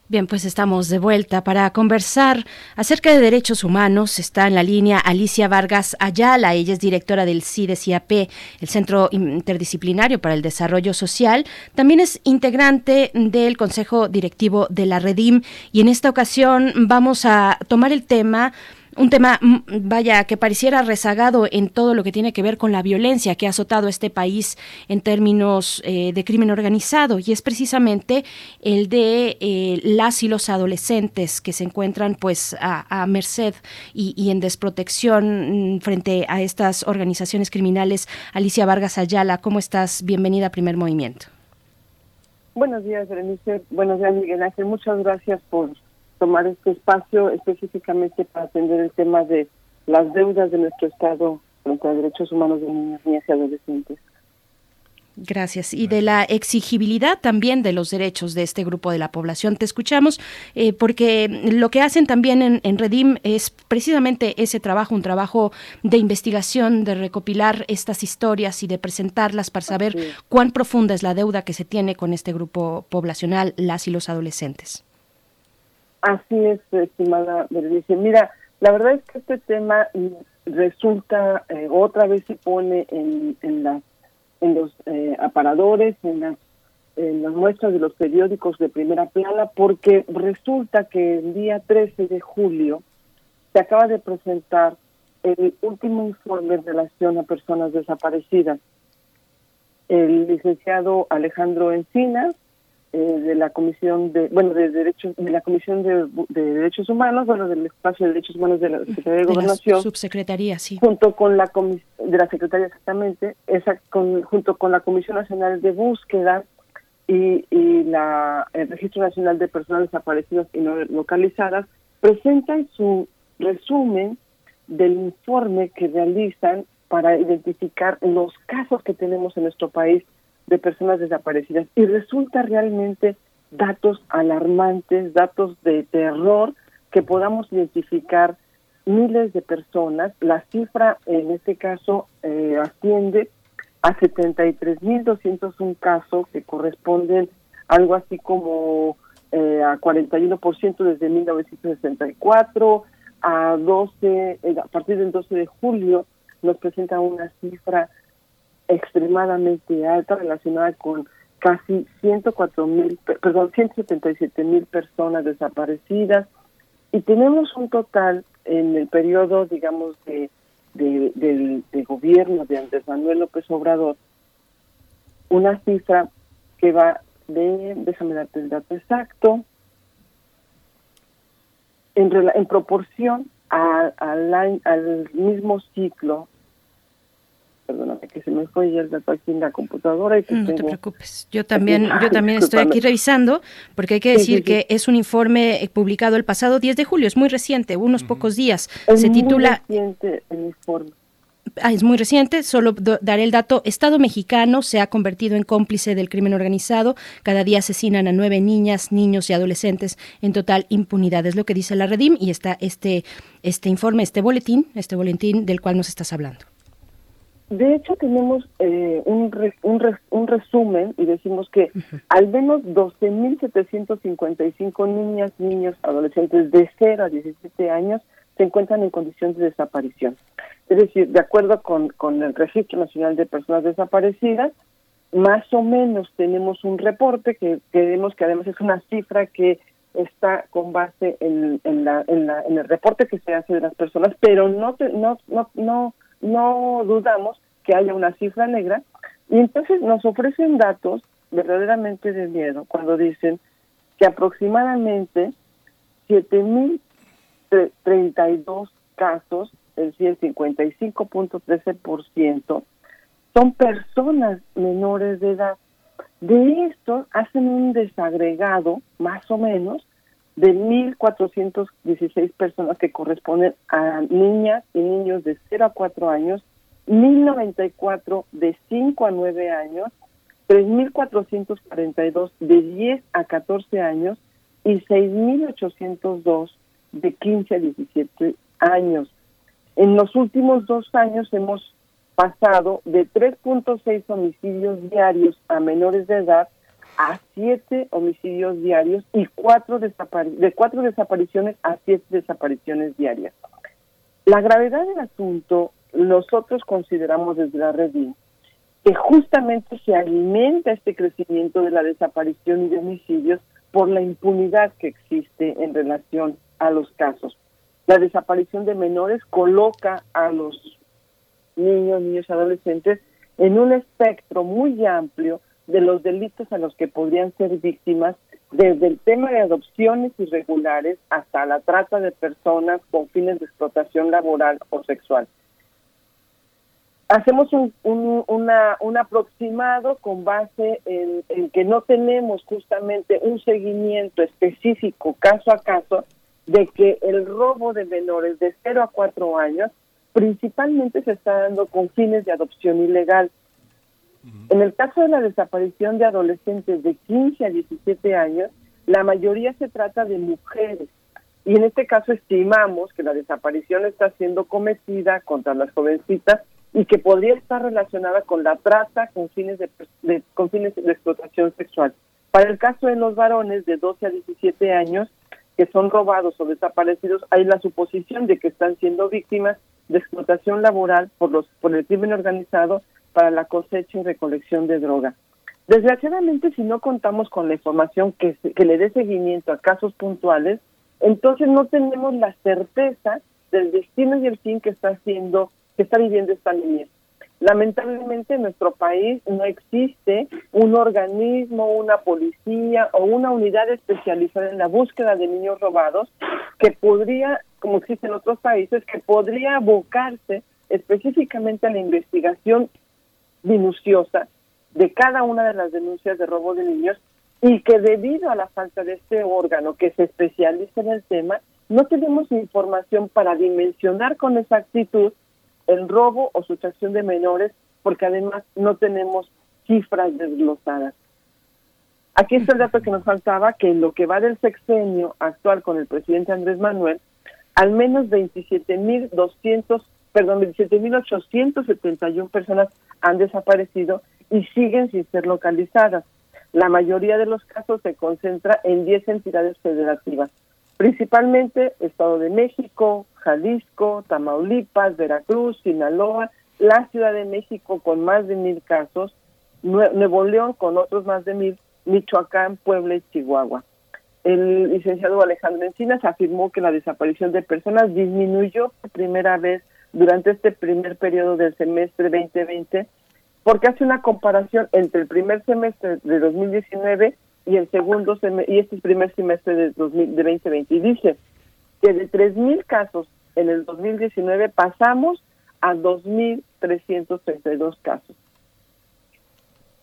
Bien, pues estamos de vuelta para conversar acerca de derechos humanos. Está en la línea Alicia Vargas Ayala, ella es directora del CIDESIAP, el Centro Interdisciplinario para el Desarrollo Social. También es integrante del Consejo Directivo de la Redim y en esta ocasión vamos a tomar el tema un tema, mm, vaya, que pareciera rezagado en todo lo que tiene que ver con la violencia que ha azotado este país en términos eh, de crimen organizado y es precisamente el de eh, las y los adolescentes que se encuentran pues a, merced y, en desprotección mm, frente a estas organizaciones criminales. Alicia Vargas Ayala, ¿cómo estás? Bienvenida a Primer Movimiento. Buenos días, Berenice. Buenos días, Miguel Ángel. Muchas gracias por tomar este espacio específicamente para atender el tema de las deudas de nuestro Estado frente a derechos humanos de niñas, niñas y adolescentes. Gracias. Y de la exigibilidad también de los derechos de este grupo de la población. Te escuchamos eh, porque lo que hacen también en, Redim es precisamente ese trabajo, un trabajo de investigación, de recopilar estas historias y de presentarlas para saber cuán profunda es la deuda que se tiene con este grupo poblacional, las y los adolescentes. Así es, estimada Berenice. Mira, la verdad es que este tema resulta, eh, otra vez se pone en, en las en los eh, aparadores, en las, en las muestras de los periódicos de primera plana, porque resulta que el día 13 de julio se acaba de presentar el último informe en relación a personas desaparecidas. El licenciado Alejandro Encinas eh, de la comisión de bueno de derechos de la comisión de, derechos humanos bueno del espacio de derechos humanos de la secretaría de, gobernación subsecretaría sí. junto con la de la secretaría exactamente esa con, junto con la comisión nacional de búsqueda y, y la el registro nacional de personas desaparecidas y no localizadas presentan su resumen del informe que realizan para identificar los casos que tenemos en nuestro país de personas desaparecidas y resulta realmente datos alarmantes, datos de terror que podamos identificar miles de personas. La cifra en este caso eh, asciende a 73.201 casos que corresponden algo así como eh, a 41% desde 1964 a 12 eh, a partir del 12 de julio nos presenta una cifra extremadamente alta relacionada con casi 104 mil, perdón, 177 mil personas desaparecidas. Y tenemos un total en el periodo, digamos, de, de, gobierno de Andrés Manuel López Obrador, una cifra que va de, déjame darte el dato exacto, en, proporción al, al mismo ciclo perdóname que se me fue ya el dato aquí en la computadora y no te preocupes yo también *laughs* yo también estoy aquí revisando porque hay que decir que es un informe eh, publicado el pasado 10 de julio es muy reciente unos pocos días se titula muy reciente el informe Ah, es muy reciente, solo daré el dato. Estado mexicano se ha convertido en cómplice del crimen organizado. Cada día asesinan a nueve niñas, niños y adolescentes en total impunidad. Es lo que dice la Redim y está este, este informe, este boletín, este boletín del cual nos estás hablando. De hecho, tenemos eh, un, un, un, resumen y decimos que al menos 12.755 niñas, niños, adolescentes de 0 a 17 años se encuentran en condiciones de desaparición. Es decir, de acuerdo con, con el Registro Nacional de Personas Desaparecidas, más o menos tenemos un reporte que creemos que además es una cifra que está con base en, en, la, en, la, en el reporte que se hace de las personas, pero no, no, no, no, no dudamos que haya una cifra negra y entonces nos ofrecen datos verdaderamente de miedo cuando dicen que aproximadamente 7.032 casos, es decir, el 55.13%, son personas menores de edad. De estos hacen un desagregado, más o menos, de 1.416 personas que corresponden a niñas y niños de 0 a 4 años 1094 de 5 a 9 años, 3442 de 10 a 14 años y 6802 de 15 a 17 años. En los últimos dos años hemos pasado de 3.6 homicidios diarios a menores de edad a 7 homicidios diarios y cuatro de cuatro desapariciones a 7 desapariciones diarias. La gravedad del asunto nosotros consideramos desde la red que justamente se alimenta este crecimiento de la desaparición y de homicidios por la impunidad que existe en relación a los casos. La desaparición de menores coloca a los niños, niños adolescentes en un espectro muy amplio de los delitos a los que podrían ser víctimas, desde el tema de adopciones irregulares hasta la trata de personas con fines de explotación laboral o sexual hacemos un, un, aproximado con base en, que no tenemos justamente un seguimiento específico caso a caso de que el robo de menores de 0 a 4 años principalmente se está dando con fines de adopción ilegal. En el caso de la desaparición de adolescentes de 15 a 17 años, la mayoría se trata de mujeres. Y en este caso estimamos que la desaparición está siendo cometida contra las jovencitas y que podría estar relacionada con la trata con fines de, de- con fines de explotación sexual. Para el caso de los varones de 12 a 17 años que son robados o desaparecidos, hay la suposición de que están siendo víctimas de explotación laboral por los por el crimen organizado para la cosecha y recolección de droga. Desgraciadamente, si no contamos con la información que, le dé seguimiento a casos puntuales, entonces no tenemos la certeza del destino y el fin que está haciendo, que está viviendo esta niñez. Lamentablemente en nuestro país no existe un organismo, una policía o una unidad especializada en la búsqueda de niños robados que podría, como existe en otros países, que podría abocarse específicamente a la investigación minuciosa de cada una de las denuncias de robo de niños y que debido a la falta de este órgano que se especializa en el tema, no tenemos información para dimensionar con exactitud el robo o sustracción de menores, porque además no tenemos cifras desglosadas. Aquí está el dato que nos faltaba, que en lo que va del sexenio actual con el presidente Andrés Manuel, al menos 27.200, perdón, 27.871 personas han desaparecido y siguen sin ser localizadas. La mayoría de los casos se concentra en 10 entidades federativas, principalmente Estado de México, Jalisco, Tamaulipas, Veracruz, Sinaloa, la Ciudad de México con más de mil casos, Nue- Nuevo León con otros más de mil, Michoacán, Puebla y Chihuahua. El licenciado Alejandro Encinas afirmó que la desaparición de personas disminuyó por primera vez durante este primer periodo del semestre 2020 porque hace una comparación entre el primer semestre de 2019 y el segundo sem- y este primer semestre de, 2000 de 2020 y dice que de 3.000 casos en el 2019 pasamos a 2.332 casos.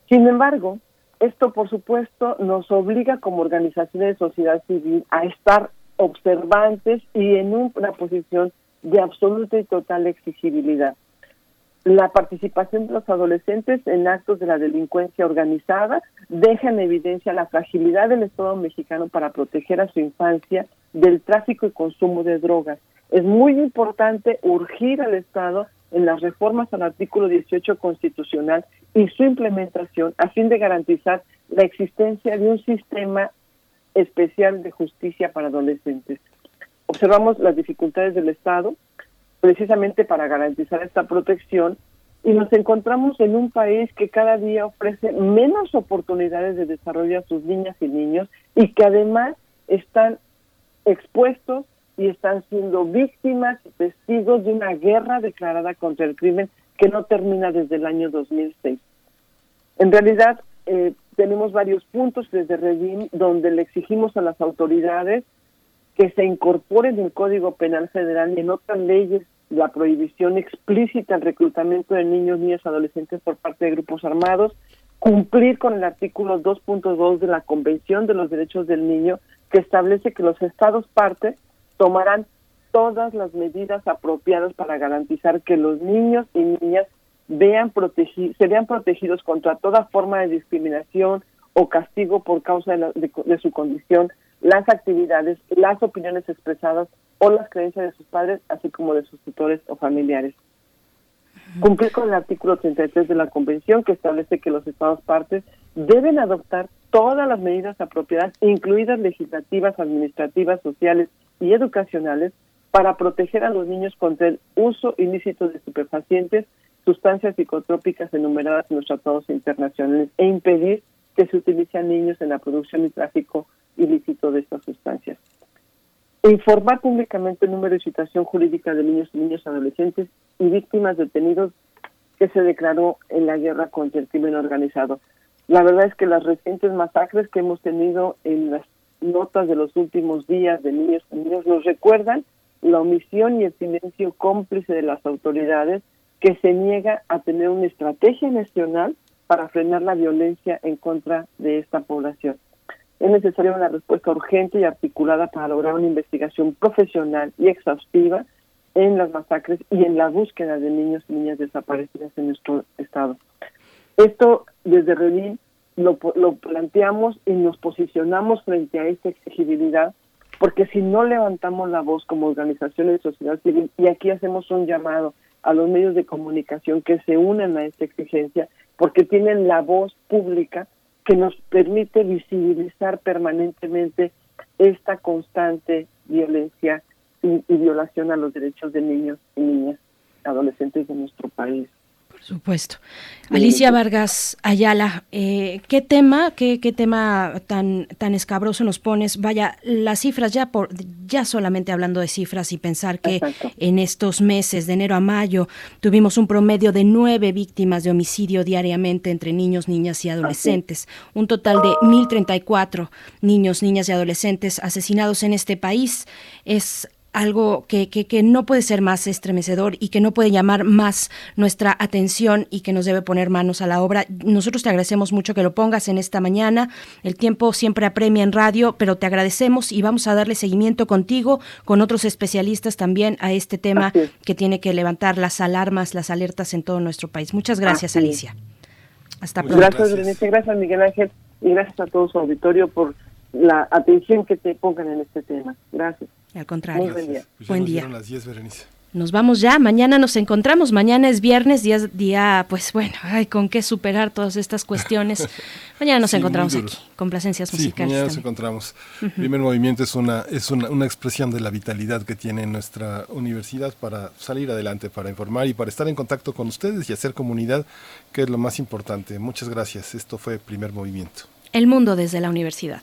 Sin embargo, esto por supuesto nos obliga como organizaciones de sociedad civil a estar observantes y en un- una posición de absoluta y total exigibilidad. La participación de los adolescentes en actos de la delincuencia organizada deja en evidencia la fragilidad del Estado mexicano para proteger a su infancia del tráfico y consumo de drogas. Es muy importante urgir al Estado en las reformas al artículo 18 constitucional y su implementación a fin de garantizar la existencia de un sistema especial de justicia para adolescentes. Observamos las dificultades del Estado precisamente para garantizar esta protección y nos encontramos en un país que cada día ofrece menos oportunidades de desarrollo a sus niñas y niños y que además están expuestos y están siendo víctimas y testigos de una guerra declarada contra el crimen que no termina desde el año 2006. En realidad, eh, tenemos varios puntos desde Redim donde le exigimos a las autoridades que se incorpore en el Código Penal Federal y en otras leyes la prohibición explícita al reclutamiento de niños, niñas, adolescentes por parte de grupos armados, cumplir con el artículo 2.2 de la Convención de los Derechos del Niño, que establece que los estados partes tomarán todas las medidas apropiadas para garantizar que los niños y niñas vean protegi se vean protegidos contra toda forma de discriminación o castigo por causa de, la- de su condición, las actividades, las opiniones expresadas o las creencias de sus padres, así como de sus tutores o familiares. Cumplir con el artículo 33 de la Convención que establece que los Estados partes deben adoptar todas las medidas apropiadas, incluidas legislativas, administrativas, sociales y educacionales, para proteger a los niños contra el uso ilícito de estupefacientes, sustancias psicotrópicas enumeradas en los tratados internacionales e impedir que se utilicen niños en la producción y tráfico ilícito de estas sustancias. Informar públicamente el número de situación jurídica de niños y niñas adolescentes y víctimas detenidos que se declaró en la guerra contra el crimen organizado. La verdad es que las recientes masacres que hemos tenido en las notas de los últimos días de niños y niñas nos recuerdan la omisión y el silencio cómplice de las autoridades que se niega a tener una estrategia nacional para frenar la violencia en contra de esta población. Es necesaria una respuesta urgente y articulada para lograr una investigación profesional y exhaustiva en las masacres y en la búsqueda de niños y niñas desaparecidas en nuestro estado. Esto desde Redín lo, lo planteamos y nos posicionamos frente a esta exigibilidad, porque si no levantamos la voz como organizaciones de sociedad civil, y aquí hacemos un llamado a los medios de comunicación que se unan a esta exigencia, porque tienen la voz pública que nos permite visibilizar permanentemente esta constante violencia y, violación a los derechos de niños y niñas, adolescentes de nuestro país. Por supuesto. Alicia Vargas Ayala, eh, ¿qué tema, qué, qué tema tan, tan escabroso nos pones? Vaya, las cifras ya por, ya solamente hablando de cifras y pensar que en estos meses de enero a mayo tuvimos un promedio de nueve víctimas de homicidio diariamente entre niños, niñas y adolescentes, un total de 1034 niños, niñas y adolescentes asesinados en este país. Es algo que, que, que, no puede ser más estremecedor y que no puede llamar más nuestra atención y que nos debe poner manos a la obra. Nosotros te agradecemos mucho que lo pongas en esta mañana. El tiempo siempre apremia en radio, pero te agradecemos y vamos a darle seguimiento contigo, con otros especialistas también a este tema que tiene que levantar las alarmas, las alertas en todo nuestro país. Muchas gracias, Alicia. Hasta pronto. Gracias, Berenice. Gracias, Miguel Ángel. Y gracias a todo su auditorio por la atención que te pongan en este tema. Gracias. Al contrario. Muy buen día. Pues Buen nos día. dieron las 10, Berenice. Nos vamos ya, mañana nos encontramos, mañana es viernes, día, día pues bueno, ay, con qué superar todas estas cuestiones. *laughs* mañana nos Sí, encontramos aquí, complacencias Sí, musicales. mañana nos también. encontramos. Primer movimiento es una es una, una expresión de la vitalidad que tiene nuestra universidad para salir adelante, para informar y para estar en contacto con ustedes y hacer comunidad, que es lo más importante. Muchas gracias. Esto fue Primer Movimiento. El mundo desde la universidad.